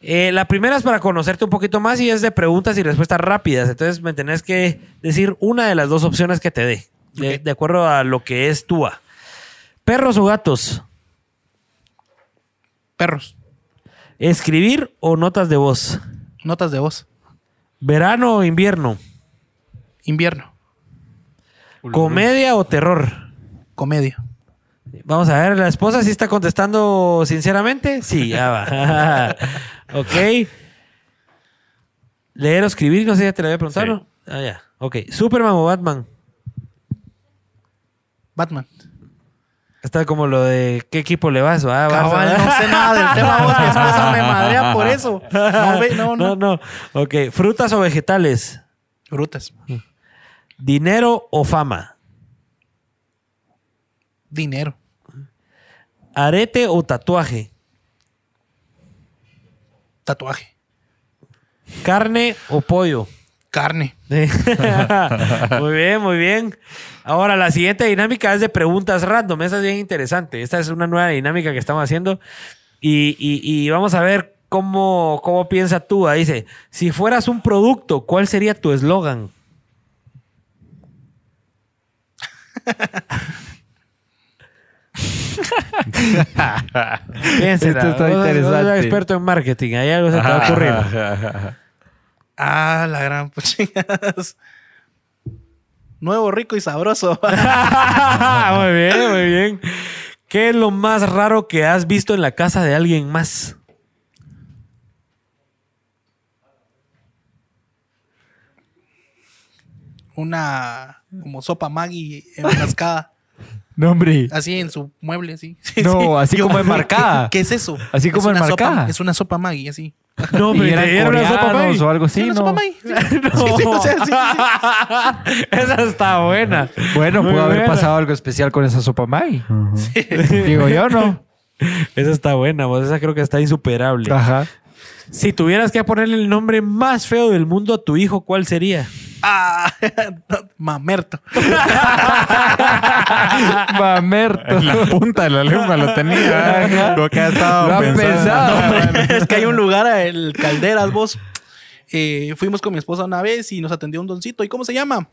Eh, la primera es para conocerte un poquito más y es de preguntas y respuestas rápidas. Entonces me tenés que decir una de las dos opciones que te dé, de, de acuerdo a lo que es TUA. ¿Perros o gatos? Perros. ¿Escribir o notas de voz? Notas de voz. ¿Verano o invierno? Invierno. ¿Comedia o terror? Comedia. Vamos a ver, la esposa sí está contestando sinceramente. Sí, ya va. ok. Leer o escribir, no sé, ya te lo había preguntado. Sí. ¿no? Ah, ya. Ok. ¿Superman o Batman? Batman. Está como lo de qué equipo le vas. ¿va? Barça, Cabal, ¿va? no sé nada del tema. Vos, mi esposa me madrea por eso. No, ve, no, No, no. no. Ok. ¿Frutas o vegetales? Frutas. ¿Dinero o fama? Dinero. ¿Arete o tatuaje? Tatuaje. ¿Carne o pollo? Carne. Muy bien, muy bien. Ahora, la siguiente dinámica es de preguntas random. Esta es bien interesante. Esta es una nueva dinámica que estamos haciendo. Y, y- y vamos a ver cómo, cómo piensa tú. Dice, si fueras un producto, ¿cuál sería tu eslogan? Piénsela. Esto está interesante. experto en marketing. Hay algo se te va a ocurrir. Ah, la gran puchigas. Nuevo, rico y sabroso. muy bien, muy bien. ¿Qué es lo más raro que has visto en la casa de alguien más? Una como sopa Maggi enmascada. No, hombre. Así en su mueble, así. Sí, No, sí. así como enmarcada. ¿Qué, qué es eso? Así como es una enmarcada. sopa- Es una sopa Maggi, así. No, Y eran o algo así, una ¿no? sopa Maggi. Sí. No. Sí, sí, o sea, sí, sí, Esa está buena. Bueno, Muy pudo haber pasado algo especial con esa sopa Maggi. Digo yo, ¿no? Esa está buena, vos. Esa creo que está insuperable. Ajá. Si tuvieras que ponerle el nombre más feo del mundo a tu hijo, ¿cuál sería? Ah, mamerto. Mamerto. En la punta de la lengua lo tenía. Lo que ha estado Lo pensando. pensado. es que hay un lugar, el Calderas, vos. Eh, fuimos con mi esposa una vez y nos atendió un doncito. ¿Y cómo se llama?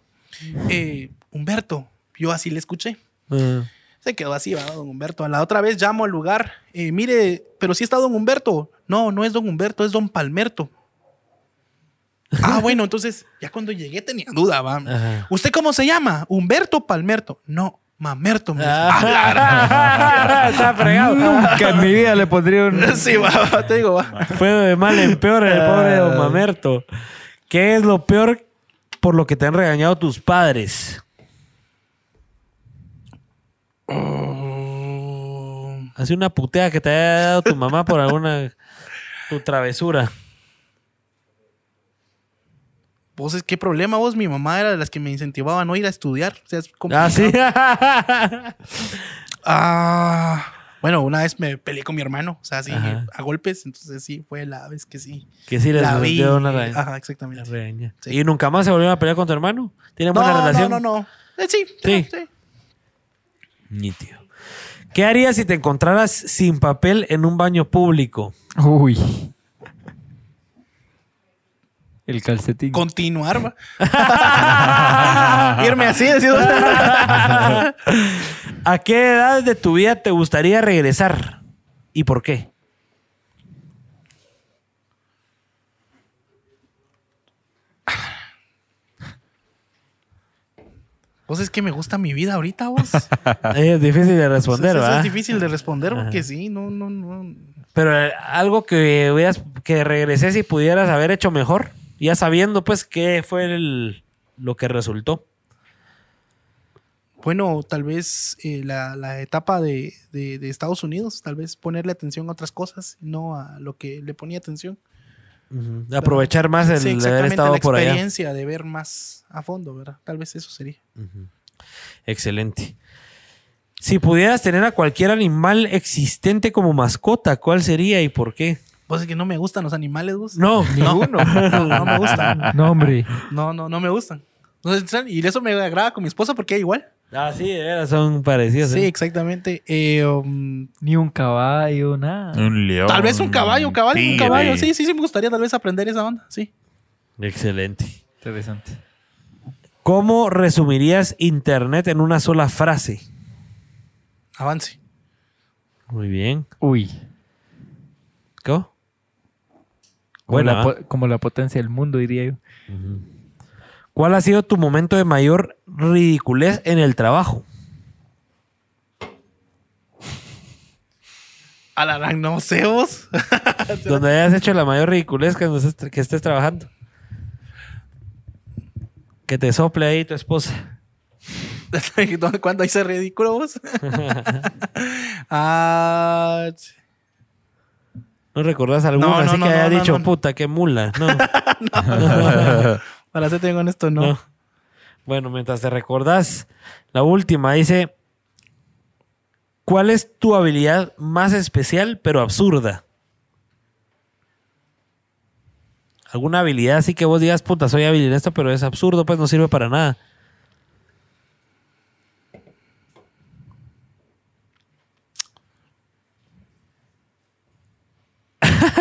Eh, Humberto. Yo así le escuché. Ah. Se quedó así, va, don Humberto. A la otra vez llamo al lugar. eh, mire, pero si está don Humberto. No, no es don Humberto, es don Palmerto. Ah, bueno, entonces ya cuando llegué tenía duda, va. Ajá. ¿Usted cómo se llama? Humberto Palmerto. No, Mamerto. me dijo. Ah, está fregado. Nunca en mi vida le pondría un... sí, va, va, te digo, va. Fue de mal en peor el pobre don Mamerto. ¿Qué es lo peor por lo que te han regañado tus padres? Hace una putea que te haya dado tu mamá por alguna tu travesura. Vos es qué problema vos, mi mamá era de las que me incentivaba a no ir a estudiar. O sea, es Ah, sí. Ah, bueno, una vez me peleé con mi hermano, o sea, así Ajá. a golpes, entonces sí, fue la vez que sí. que sí les la vi. una regaña. Ajá, exactamente. regaña. Sí. ¿Y nunca más se volvieron a pelear con tu hermano? ¿Tienen No, buena relación? no, no, no. Eh, sí, Sí. sí. sí. Nítido. ¿Qué harías si te encontraras sin papel en un baño público? Uy. El calcetín. continuar, va. Irme así, decís. ¿A qué edad de tu vida te gustaría regresar? ¿Y por qué? Vos es que me gusta mi vida ahorita, vos. Es difícil de responder, Eso ¿verdad? es difícil de responder porque sí, no, no, no. Pero eh, algo que hubieras, que regreses y pudieras haber hecho mejor, ya sabiendo pues qué fue el- lo que resultó. Bueno, tal vez eh, la, la etapa de, de- de Estados Unidos, tal vez ponerle atención a otras cosas, no a lo que le ponía atención. Aprovechar más el Sí, de haber estado la por allá. experiencia de ver más a fondo, ¿verdad? Tal vez eso sería. Excelente. Si pudieras tener a cualquier animal existente como mascota, ¿cuál sería y por qué? Vos es que no me gustan los animales, vos. No, Ninguno. No, no me gustan. No, hombre. No, no, no me gustan. Entonces, Y eso me agrada con mi esposa porque es igual. Ah, sí, de veras son parecidos. Sí, ¿eh? exactamente. Eh, um, Ni un caballo, nada. Un león. tal vez un caballo, un caballo, un caballo. Sí, sí, sí, me gustaría tal vez aprender esa onda. Sí. Excelente. Interesante. ¿Cómo resumirías Internet en una sola frase? Avance. Muy bien. Uy. ¿Cómo? Como, Buena, la, ¿ah? po- como la potencia del mundo, diría yo. ¿Cuál ha sido tu momento de mayor ridiculez en el trabajo? A la gran, no sé vos. Donde hayas hecho la mayor ridiculez que, estés, que estés trabajando. Que te sople ahí tu esposa. ¿Dónde- ¿Cuándo hice ridículo vos? ah, ¿No recordás alguna No, no, así no, que haya dicho, puta, qué mula? No, para serte bien honesto, no. no. Bueno, mientras te recordás, la última dice, ¿cuál es tu habilidad más especial pero absurda? ¿Alguna habilidad así que vos digas, puta, soy hábil en esto, pero es absurdo, pues no sirve para nada?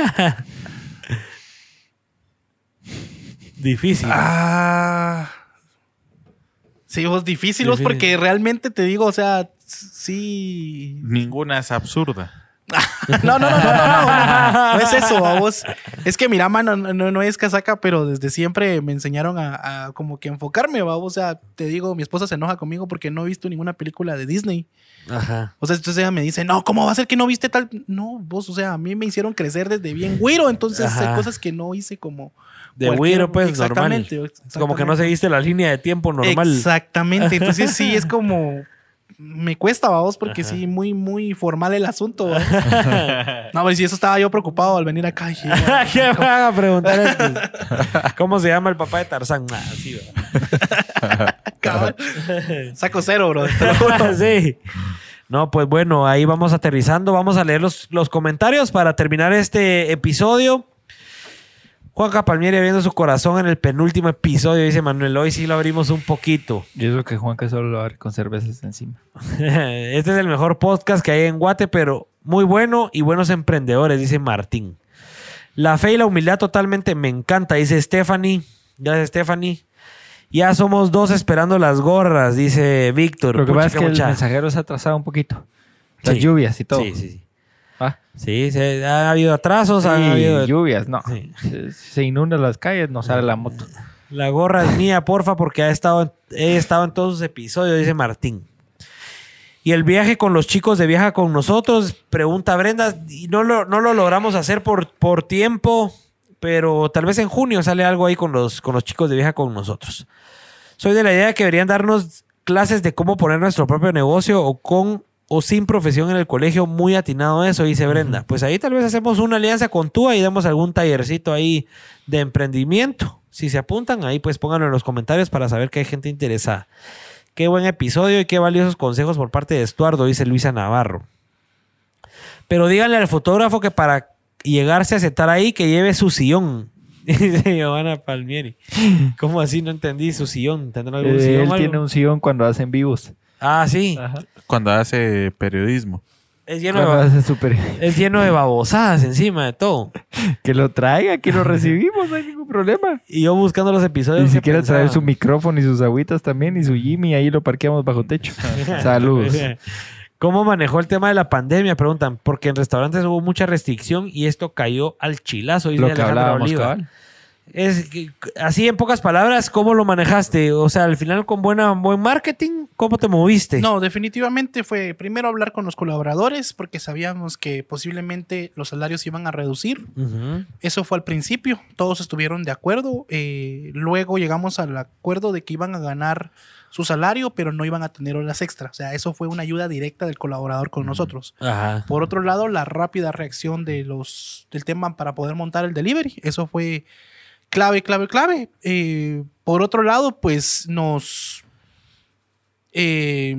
Difícil. Ah. Sí, vos difícil, vos, porque realmente te digo, o sea, sí. Ninguna es absurda. No, no, no, no, no, no, no, es eso, vos. Es que mira, mano, no, no, es casaca, pero desde siempre me enseñaron a, a como que enfocarme, ¿va? O sea, te digo, mi esposa se enoja conmigo porque no he visto ninguna película de Disney. Ajá. O sea, entonces ella me dice, no, ¿cómo va a ser que no viste tal? No, vos, o sea, a mí me hicieron crecer desde bien güiro, entonces Ajá. hay cosas que no hice como... De güiro, pues, normal. Exactamente, Como que no seguiste la línea de tiempo normal. Exactamente. Entonces sí es como. Me cuesta, vamos, porque Ajá. sí, muy, muy formal el asunto. no, pues si eso estaba yo preocupado al venir acá. Dije, ¿Qué me van a preguntar estos? ¿Cómo se llama el papá de Tarzán? Ah, sí, ¿verdad? "Cabal, Saco cero, bro. te lo juro. sí. No, pues bueno, ahí vamos aterrizando. Vamos a leer los, los comentarios para terminar este episodio. Juanca Palmieri viendo su corazón en el penúltimo episodio. Dice Manuel, hoy sí lo abrimos un poquito. Yo creo que Juanca solo lo abre con cervezas encima. este es el mejor podcast que hay en Guate, pero muy bueno y buenos emprendedores, dice Martín. La fe y la humildad totalmente me encanta, dice Stephanie. Gracias, Stephanie. Ya somos dos esperando las gorras, dice Víctor. Lo que pasa es que el mensajero se ha atrasado un poquito. Las Sí. lluvias y todo. Sí, sí, sí. Ah, Sí, se- ha habido atrasos, ha habido... lluvias, no. Sí. Se, se inundan las calles, no sale la moto. La gorra es mía, porfa, porque ha estado, he estado en todos sus episodios, dice Martín. Y el viaje con los chicos de viaja con nosotros, pregunta Brenda, y no lo, no lo logramos hacer por, por tiempo, pero tal vez en junio sale algo ahí con los, con los chicos de viaja con nosotros. Soy de la idea de que deberían darnos clases de cómo poner nuestro propio negocio o con o sin profesión en el colegio, muy atinado eso, dice Brenda. Pues ahí tal vez hacemos una alianza con TUA y damos algún tallercito ahí de emprendimiento. Si se apuntan, ahí pues pónganlo en los comentarios para saber que hay gente interesada. Qué buen episodio y qué valiosos consejos por parte de Estuardo, dice Luisa Navarro. Pero díganle al fotógrafo que para llegarse a sentar ahí, que lleve su sillón. Dice Giovanna Palmieri. ¿Cómo así? No entendí su sillón. ¿Tendrá algún Eh, sillón? él algo? tiene un sillón cuando hacen vivos. Ah, sí. Ajá. Cuando hace periodismo. Es lleno, de, Cuando ba- hace super- es lleno de babosadas encima de todo. Que lo traiga, que lo recibimos, no hay ningún problema. Y yo buscando los episodios. Ni que siquiera traer su micrófono y sus agüitas también y su Jimmy, ahí lo parqueamos bajo techo. Saludos. ¿Cómo manejó el tema de la pandemia? Preguntan, porque en restaurantes hubo mucha restricción y esto cayó al chilazo. dice Lo que Alejandro hablábamos, Oliva. cabal. Es que- así en pocas palabras, ¿cómo lo manejaste? O sea, al final con buena, buen marketing, ¿cómo te moviste? No, definitivamente fue primero hablar con los colaboradores porque sabíamos que posiblemente los salarios iban a reducir. Eso fue al principio, todos estuvieron de acuerdo. eh, luego llegamos al acuerdo de que iban a ganar su salario, pero no iban a tener horas extra. O sea, eso fue una ayuda directa del colaborador con nosotros. Ajá. Por otro lado, la rápida reacción de los, del tema para poder montar el delivery, eso fue clave, clave, clave. Eh, por otro lado, pues nos... eh,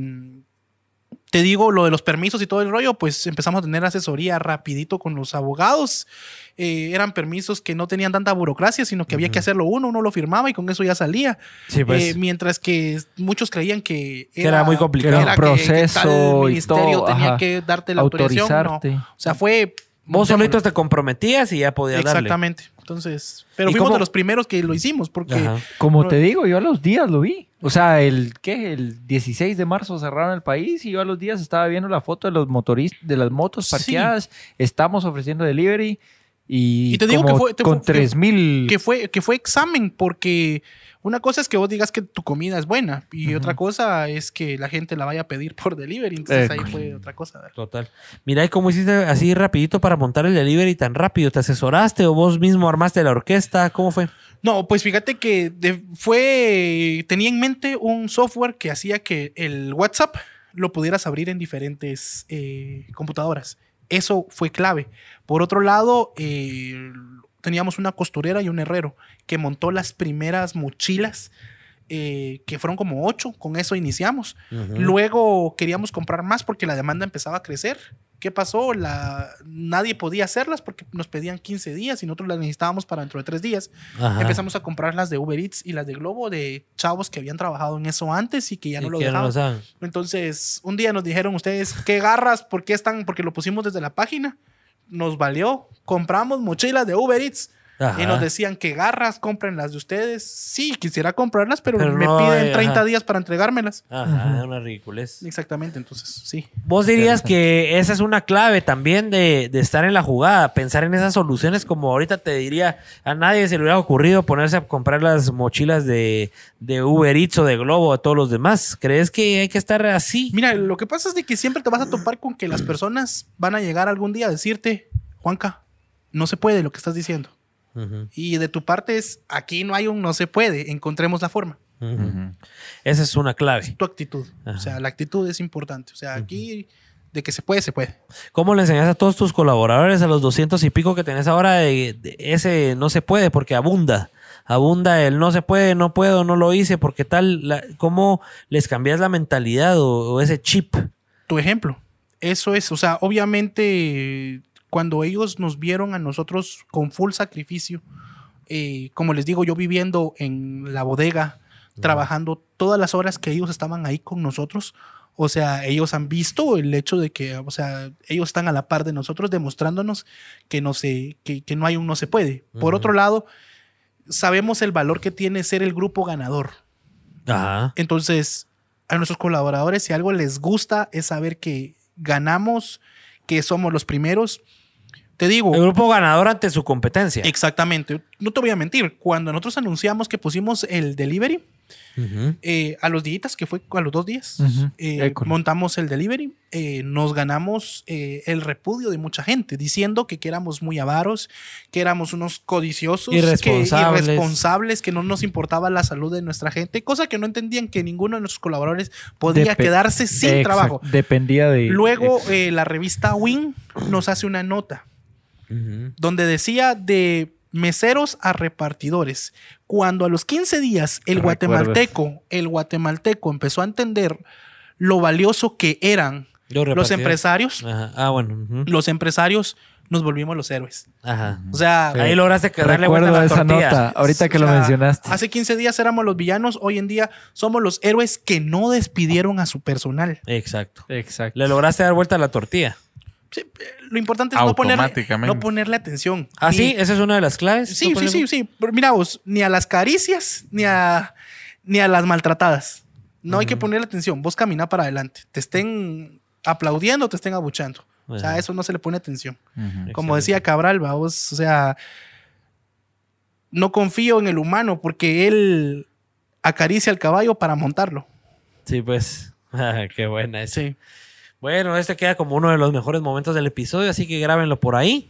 te digo, lo de los permisos y todo el rollo, pues empezamos a tener asesoría rapidito con los abogados. Eh, eran permisos que no tenían tanta burocracia, sino que había que hacerlo uno, uno lo firmaba y con eso ya salía. Sí, pues. Eh, mientras que muchos creían que Que era muy complicado. era un proceso tal y ministerio todo, tenía ajá. que darte la autorización. no. O sea, fue. Vos solitos te comprometías y ya podías darle. Exactamente. Entonces, pero ¿Y fuimos cómo- de los primeros que lo hicimos porque Ajá. Como No. te digo, yo a los días lo vi. O sea, el ¿qué? El 16 de marzo cerraron el país y yo a los días estaba viendo la foto de los motoristas, de las motos Sí. parqueadas. Estamos ofreciendo delivery y, Y te digo como que fue- te con fue- que- 3000 que fue, que fue examen, porque una cosa es que vos digas que tu comida es buena y otra cosa es que la gente la vaya a pedir por delivery. Entonces Eh, ahí fue otra cosa. ¿verdad? Total. Mira, ¿y cómo hiciste así rapidito para montar el delivery tan rápido? ¿Te asesoraste o vos mismo armaste la orquesta? ¿Cómo fue? No, pues fíjate que de- fue. Tenía en mente un software que hacía que el WhatsApp lo pudieras abrir en diferentes eh, computadoras. Eso fue clave. Por otro lado, eh, teníamos una costurera y un herrero que montó las primeras mochilas, eh, que fueron como ocho. Con eso iniciamos. Luego queríamos comprar más porque la demanda empezaba a crecer. ¿Qué pasó? La, nadie podía hacerlas porque nos pedían 15 días y nosotros las necesitábamos para dentro de tres días. Ajá. Empezamos a comprar las de Uber Eats y las de Globo de chavos que habían trabajado en eso antes y que ya no lo no dejaban. Entonces, un día nos dijeron ustedes, ¿qué garras? ¿Por qué están? Porque lo pusimos desde la página. Nos valió. Compramos mochilas de Uber Eats. Ajá. Y nos decían que garras, compren las de ustedes. Sí, quisiera comprarlas, pero, Pero me no, piden eh, 30 ajá. días para entregármelas. Ajá, una ridiculez. Exactamente, entonces, sí. Vos dirías que esa es una clave también de, de estar en la jugada, pensar en esas soluciones como ahorita te diría, a nadie se le hubiera ocurrido ponerse a comprar las mochilas de, de Uber Eats o de Globo a todos los demás. ¿Crees que hay que estar así? Mira, lo que pasa es de que siempre te vas a topar con que las personas van a llegar algún día a decirte, Juanca, no se puede lo que estás diciendo. Y de tu parte es, aquí no hay un no se puede, encontremos la forma. Esa es una clave. Tu actitud. Ajá. O sea, la actitud es importante. O sea, aquí de que se puede, se puede. ¿Cómo le enseñas a todos tus colaboradores, a los doscientos y pico que tenés ahora, de, de ese no se puede porque abunda? Abunda el no se puede, no puedo, no lo hice, porque tal, la- ¿cómo les cambias la mentalidad o, o ese chip? Tu ejemplo. Eso es, o sea, obviamente cuando ellos nos vieron a nosotros con full sacrificio, eh, como les digo, yo viviendo en la bodega, trabajando todas las horas que ellos estaban ahí con nosotros, o sea, ellos han visto el hecho de que, o sea, ellos están a la par de nosotros demostrándonos que no se, que, que no hay un no se puede. Por Ujú. otro lado, sabemos el valor que tiene ser el grupo ganador. Ajá. Entonces, a nuestros colaboradores, si algo les gusta, es saber que ganamos, que somos los primeros. Te digo, El grupo ganador ante su competencia. exactamente, no te voy a mentir, cuando nosotros anunciamos que pusimos el delivery, eh, a los días, que fue a los dos días, eh, montamos el delivery, eh, nos ganamos el repudio de mucha gente, diciendo que, que éramos muy avaros, que éramos unos codiciosos, que- Irresponsables. irresponsables, que no nos importaba la salud de nuestra gente, cosa que no entendían que ninguno de nuestros colaboradores podía quedarse sin trabajo. Dependía de. Luego, eh, la revista Win nos hace una nota Ujú. donde decía de meseros a repartidores. Cuando a los 15 días el ¿Recuerdas? guatemalteco, el guatemalteco empezó a entender lo valioso que eran Los los empresarios, Ajá. Ah, bueno. ujú. los empresarios nos volvimos los héroes. Ajá. O sea, Sí. Ahí lograste que darle vuelta a la esa tortilla. nota, ahorita que o lo sea, mencionaste. Hace 15 días éramos los villanos, hoy en día somos los héroes que no despidieron a su personal. Exacto. Exacto. Le lograste dar vuelta a la tortilla. Sí, eh, lo importante es no ponerle, Automáticamente. no ponerle atención. ¿Ah, Ni- sí? ¿Esa es una de las claves? Sí, ¿No sí, sí, sí. Pero mira vos, ni a las caricias, ni a, ni a las maltratadas. No hay que ponerle atención. Vos camina para adelante. Te estén aplaudiendo, te estén abuchando. O sea, a eso no se le pone atención. Como decía Cabral, vamos, o sea, no confío en el humano porque él acaricia al caballo para montarlo. Sí, pues. Ah, Qué buena esa. Sí. Bueno, este queda como uno de los mejores momentos del episodio, así que grábenlo por ahí.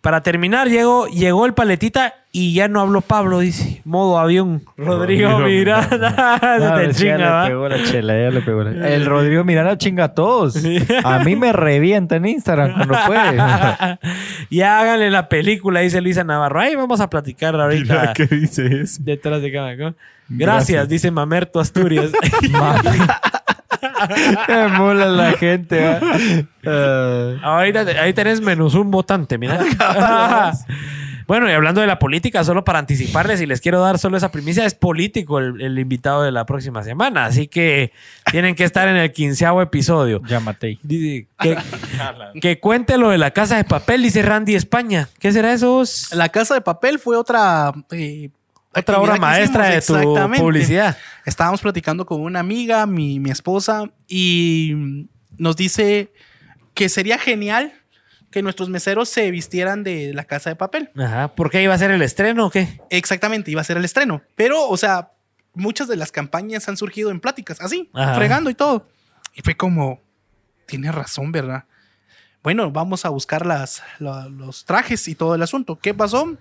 Para terminar, llegó, llegó el paletita y ya no habló Pablo, dice. Modo avión. Rodrigo Rodrigo Miranda. Se te ya chinga, le pegó la chela, ya le pegó la- El Rodrigo Miranda chinga a todos. A mí me revienta en Instagram cuando puede. ya háganle la película, dice Luisa Navarro. Ahí vamos a platicar ahorita. Qué dice eso. Detrás de. ¿no? Gracias, Gracias. dice Mamerto Asturias. Me mola la gente. ¿va? Ah. Ahorita ahí tenés menos un votante, mira. bueno, y hablando de la política, solo para anticiparles y les quiero dar solo esa primicia, es político el, el invitado de la próxima semana, así que tienen que estar en el quinceavo episodio. Llámate. Que, que cuente lo de la casa de papel, dice Randy España. ¿Qué será eso? La casa de papel fue otra. eh, Otra obra maestra de tu publicidad. Estábamos platicando con una amiga, mi, mi esposa, y nos dice que sería genial que nuestros meseros se vistieran de la casa de papel. Ajá. ¿Por qué iba a ser el estreno o qué? Exactamente, iba a ser el estreno. Pero, o sea, muchas de las campañas han surgido en pláticas, así, Ajá. fregando y todo. Y fue como, tiene razón, ¿verdad? Bueno, vamos a buscar las, la- los trajes y todo el asunto. ¿Qué pasó?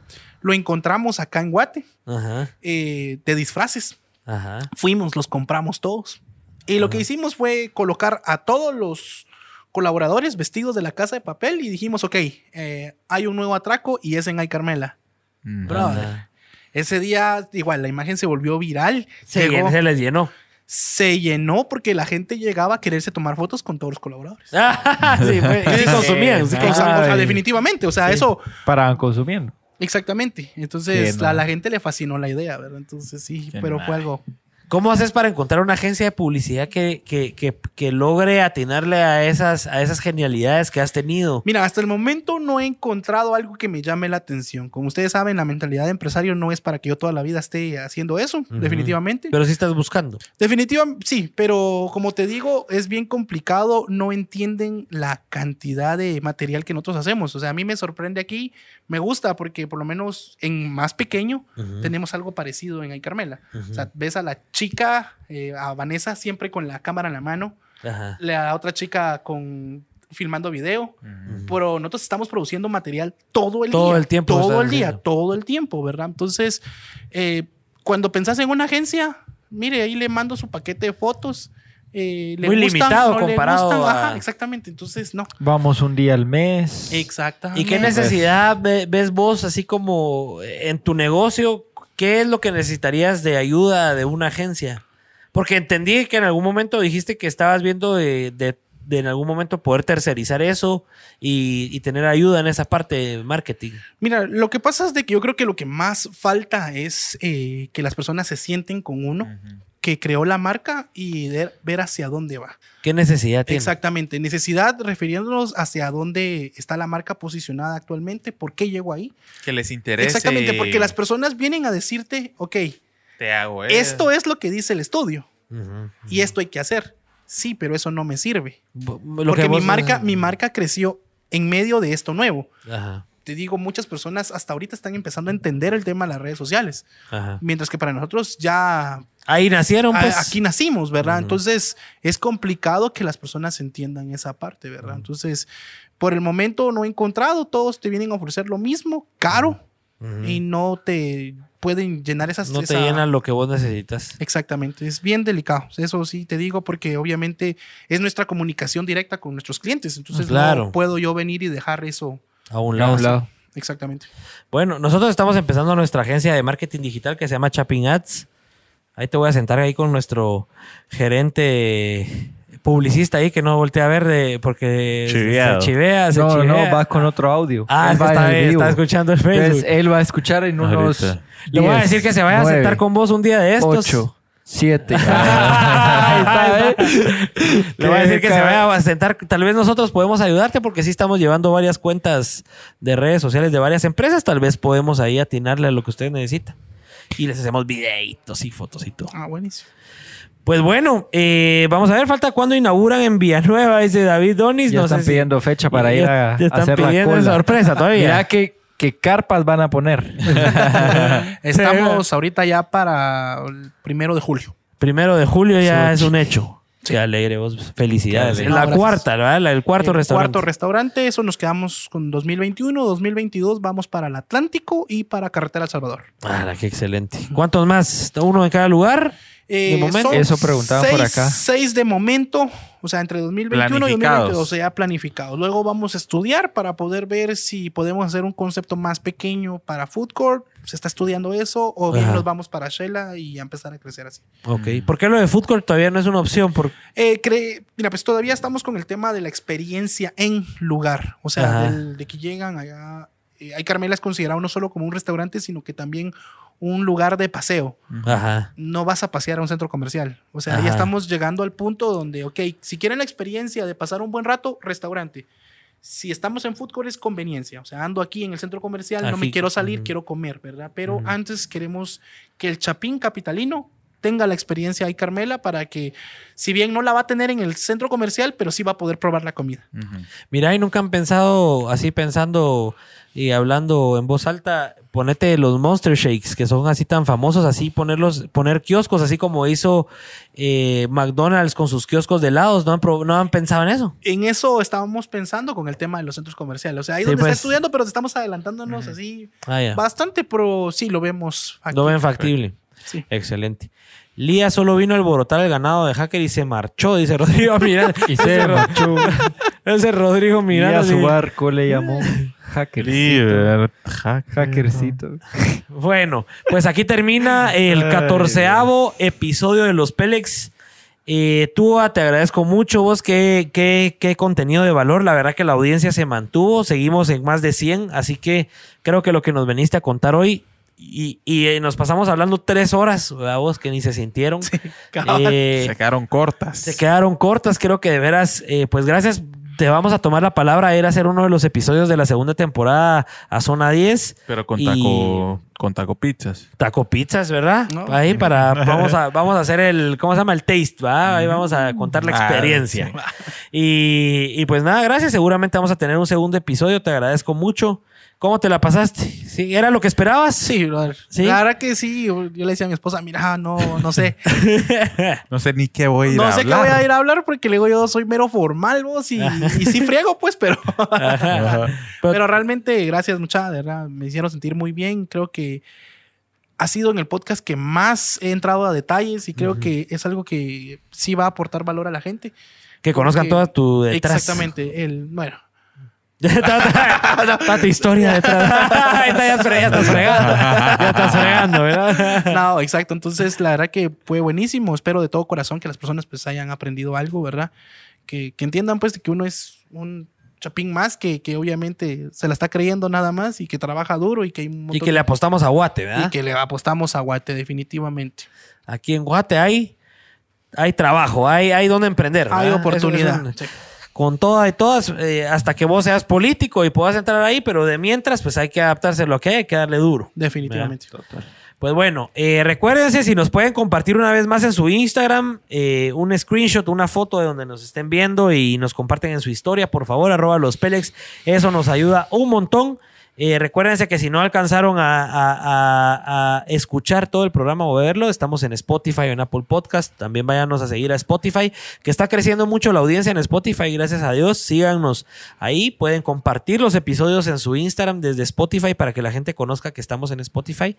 Lo encontramos acá en Guate, Ajá. eh, de disfraces. Ajá. Fuimos, los compramos todos. Y lo que hicimos fue colocar a todos los colaboradores vestidos de la casa de papel y dijimos, ok, eh, hay un nuevo atraco y es en Ay Carmela. Brother. Ajá. Ese día, igual, la imagen se volvió viral. Se, Llegó- se les llenó. se llenó porque la gente llegaba a quererse tomar fotos con todos los colaboradores. sí, sí consumían. sí. O sea, definitivamente, o sea, eso, Para consumiendo. Exactamente. Entonces, a la gente le fascinó la idea, ¿verdad? Entonces, sí, Qué pero fue algo. ¿Cómo haces para encontrar una agencia de publicidad que, que, que, que logre atinarle a esas, a esas genialidades que has tenido? Mira, hasta el momento no he encontrado algo que me llame la atención. Como ustedes saben, la mentalidad de empresario no es para que yo toda la vida esté haciendo eso, definitivamente. Pero sí estás buscando. Definitivamente, sí, pero como te digo, es bien complicado, no entienden la cantidad de material que nosotros hacemos. O sea, a mí me sorprende aquí, me gusta porque por lo menos en más pequeño tenemos algo parecido en Ay Carmela. O sea, ves a la chica, eh, a Vanessa siempre con la cámara en la mano, Ajá. la otra chica con filmando video, pero nosotros estamos produciendo material todo el Todo día. el tiempo Todo el día, haciendo. todo el tiempo, ¿verdad? Entonces, eh, cuando pensás en una agencia, mire, ahí le mando su paquete de fotos. eh, le Muy gustan, limitado no comparado a- ajá, exactamente. Entonces, no. Vamos un día al mes. Exactamente. ¿Y qué necesidad ve- ves vos así como en tu negocio? ¿Qué es lo que necesitarías de ayuda de una agencia? Porque entendí que en algún momento dijiste que estabas viendo de, de- de en algún momento poder tercerizar eso y, y tener ayuda en esa parte de marketing. Mira, lo que pasa es de que yo creo que lo que más falta es eh, que las personas se sienten con uno que creó la marca y de- ver hacia dónde va. ¿Qué necesidad tiene? Exactamente. Necesidad refiriéndonos hacia dónde está la marca posicionada actualmente, por qué llegó ahí. Que les interese. Exactamente, porque las personas vienen a decirte, ok, Te hago esto es lo que dice el estudio y esto hay que hacer. Sí, pero eso no me sirve. Lo porque que mi marca, mi marca creció en medio de esto nuevo. Ajá, Te digo, muchas personas hasta ahorita están empezando a entender el tema de las redes sociales, ajá. mientras que para nosotros ya Ahí nacieron, a- pues. aquí nacimos, ¿verdad? Entonces es complicado que las personas entiendan esa parte, ¿verdad? Entonces, por el momento no he encontrado, todos te vienen a ofrecer lo mismo, caro, y no te pueden llenar esas no te llenan lo que vos necesitas. Exactamente, es bien delicado. Eso sí te digo porque obviamente es nuestra comunicación directa con nuestros clientes. Entonces Claro. no puedo yo venir y dejar eso. A un A lado. un lado. Exactamente. Bueno, nosotros estamos empezando nuestra agencia de marketing digital que se llama Chapping Ads. Ahí te voy a sentar ahí con nuestro gerente publicista ahí que no voltea a ver de, porque Chiveado. se chivea, se No, chivea. no, va con otro audio. Ah, Él va está, está escuchando el Facebook. Entonces, él va a escuchar en unos. Le voy a 10, decir que se vaya a sentar 9, con vos un día de estos. 8, 7. Ay, está, ¿eh? Le voy a decir que se vaya a sentar. Tal vez nosotros podemos ayudarte porque sí estamos llevando varias cuentas de redes sociales de varias empresas. Tal vez podemos ahí atinarle a lo que ustedes necesitan. Y les hacemos videitos y fotos y todo. Ah, buenísimo. Pues bueno, eh, vamos a ver, falta cuándo inauguran en Villanueva, dice David Donis. Ya no están sé si- pidiendo fecha para Ya- ir a, ya están hacer la pidiendo cola. sorpresa todavía. Mira qué, qué carpas van a poner. Estamos ahorita ya para el primero de julio. Primero de julio ya Sí. es un hecho. Qué alegre vos. Felicidades. Alegre. la No, cuarta, ¿verdad? La- El cuarto El restaurante. Cuarto restaurante, eso nos quedamos con 2021, 2022 vamos para el Atlántico y para Carretera El Salvador. Ah, qué excelente. ¿Cuántos más? ¿Uno en cada lugar? Eh, momento. son Eso preguntaban por seis- acá. Seis de momento, o sea, entre 2021 y Planificados. 2022 ya planificados. Luego vamos a estudiar para poder ver si podemos hacer un concepto más pequeño para Food Court. Se está estudiando eso, o bien Ajá. nos vamos para Shela y a empezar a crecer así. Ok. ¿Por qué lo de food court todavía no es una opción? Por... Eh, cre- mira, pues todavía estamos con el tema de la experiencia en lugar. O sea, del- de que llegan allá. eh, hay Carmela es considerado no solo como un restaurante, sino que también un lugar de paseo. Ajá. No vas a pasear a un centro comercial. O sea, Ajá. ya estamos llegando al punto donde, ok, si quieren la experiencia de pasar un buen rato, restaurante. Si estamos en food court es conveniencia. O sea, ando aquí en el centro comercial, no me quiero salir, quiero comer, ¿verdad? Pero antes queremos que el chapín capitalino tenga la experiencia ahí, Carmela, para que, si bien no la va a tener en el centro comercial, pero sí va a poder probar la comida. Mira, y nunca han pensado, así pensando y hablando en voz alta, ponete los Monster Shakes, que son así tan famosos, así ponerlos, poner kioscos, así como hizo eh, McDonald's con sus kioscos de helados. ¿No han, no han pensado en eso? En eso estábamos pensando con el tema de los centros comerciales. O sea, ahí Sí, donde pues. está estudiando, pero estamos adelantándonos así Ah, bastante, pero sí lo vemos. Lo ven factible. factible. Sí. Excelente. Lía solo vino a alborotar el ganado de Hacker y se marchó, dice Rodrigo Miranda. Y se marchó. Ese Rodrigo Y Miranda. a su barco le llamó hackercito. Hack- Hackercito. Bueno, pues aquí termina el catorceavo episodio de Los Pélex. Eh, Tua, te agradezco mucho vos, qué, qué, qué contenido de valor. La verdad que la audiencia se mantuvo, seguimos en más de 100, así que creo que lo que nos veniste a contar hoy y, y, eh, nos pasamos hablando tres horas, ¿verdad, vos que ni se sintieron. cabal. Eh, Se quedaron cortas. se quedaron cortas, creo que de veras, eh, pues gracias. Te vamos a tomar la palabra, era hacer uno de los episodios de la segunda temporada a Zona 10. Pero con Y- taco, con taco pizzas. Taco pizzas, ¿verdad? No. Ahí para, vamos a, vamos a hacer el, ¿cómo se llama? El taste, ¿va? Ahí vamos a contar la Ah, experiencia. sí. Y, y pues nada, gracias. Seguramente vamos a tener un segundo episodio. Te agradezco mucho. ¿Cómo te la pasaste? ¿Sí? ¿Era lo que esperabas? Sí, brother. ¿Sí? La verdad que sí. Yo le decía a mi esposa, mira, no, no sé. No sé ni qué voy a ir no a sé hablar. qué voy a ir a hablar porque le digo yo soy mero formal, vos, y, y sí friego, pues, pero. Pero- pero realmente, gracias, mucha, de verdad, me hicieron sentir muy bien. Creo que ha sido en el podcast que más he entrado a detalles y creo que es algo que sí va a aportar valor a la gente. Que conozcan toda tu detrás. Exactamente. El, bueno, toda tu historia detrás. Está, ya, estás fregando. Ya estás fregando, ¿verdad? No, exacto. Entonces, la verdad que fue buenísimo. Espero de todo corazón que las personas pues hayan aprendido algo, ¿verdad? Que, que entiendan pues que uno es un chapín más que, que obviamente se la está creyendo nada más y que trabaja duro y que hay un Y que le apostamos a Guate, y ¿verdad? que le apostamos a Guate definitivamente. Aquí en Guate hay, hay trabajo, hay, hay donde emprender. Hay ¿verdad? oportunidad. Eso un- Sí. Con todas y todas, eh, hasta que vos seas político y puedas entrar ahí, pero de mientras, pues hay que adaptarse a lo que hay, hay que darle duro. Definitivamente. Pues bueno, eh, recuérdense si nos pueden compartir una vez más en su Instagram eh, un screenshot, una foto de donde nos estén viendo y nos comparten en su historia, por favor, arroba los Pélex. Eso nos ayuda un montón. Eh, recuérdense que si no alcanzaron a, a- a- a escuchar todo el programa o verlo, estamos en Spotify o en Apple Podcast. También váyanos a seguir a Spotify, que está creciendo mucho la audiencia en Spotify, gracias a Dios. Síganos ahí. Pueden compartir los episodios en su Instagram desde Spotify para que la gente conozca que estamos en Spotify.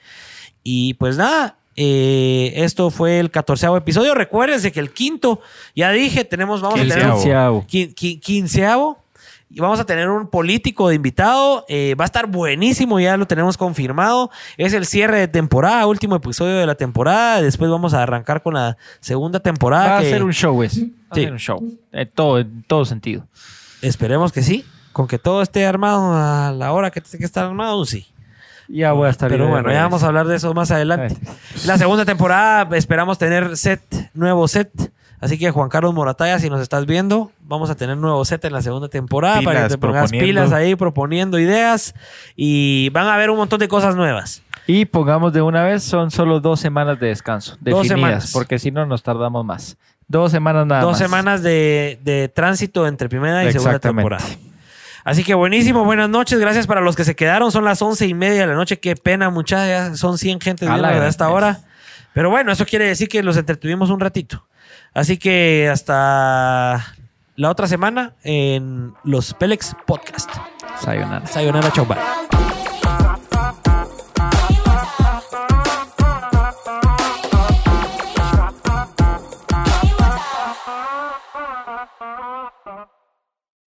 Y pues nada, eh, esto fue el catorceavo episodio. Recuérdense que el quinto, ya dije, tenemos, vamos a tener Quinceavo. Quin- quin- quinceavo. Y vamos a tener un político de invitado. Eh, va a estar buenísimo, ya lo tenemos confirmado. Es el cierre de temporada, último episodio de la temporada. Después vamos a arrancar con la segunda temporada. Va a ser un show ese. Va a ser un show. En todo, en todo sentido. Esperemos que sí. Con que todo esté armado a la hora que tenga que estar armado, sí. Ya voy a estar Pero bueno, ya vamos a hablar de eso más adelante. La segunda temporada esperamos tener set, nuevo set. Así que Juan Carlos Morataya, si nos estás viendo, vamos a tener nuevo set en la segunda temporada para que te pongas pilas ahí proponiendo ideas y van a haber un montón de cosas nuevas. Y pongamos de una vez, son solo dos semanas de descanso. Dos Definidas, semanas. porque si no nos tardamos más. Dos semanas nada Dos más. semanas de, de tránsito entre primera y segunda temporada. Así que buenísimo, buenas noches, gracias para los que se quedaron. Son las once y media de la noche, qué pena, muchachas. Son 100 gente A la viendo a gran esta vez. hora. Pero bueno, eso quiere decir que los entretuvimos un ratito. Así que hasta la otra semana en los Pelex Podcast. Sayonara. Sayonara, chau, bye.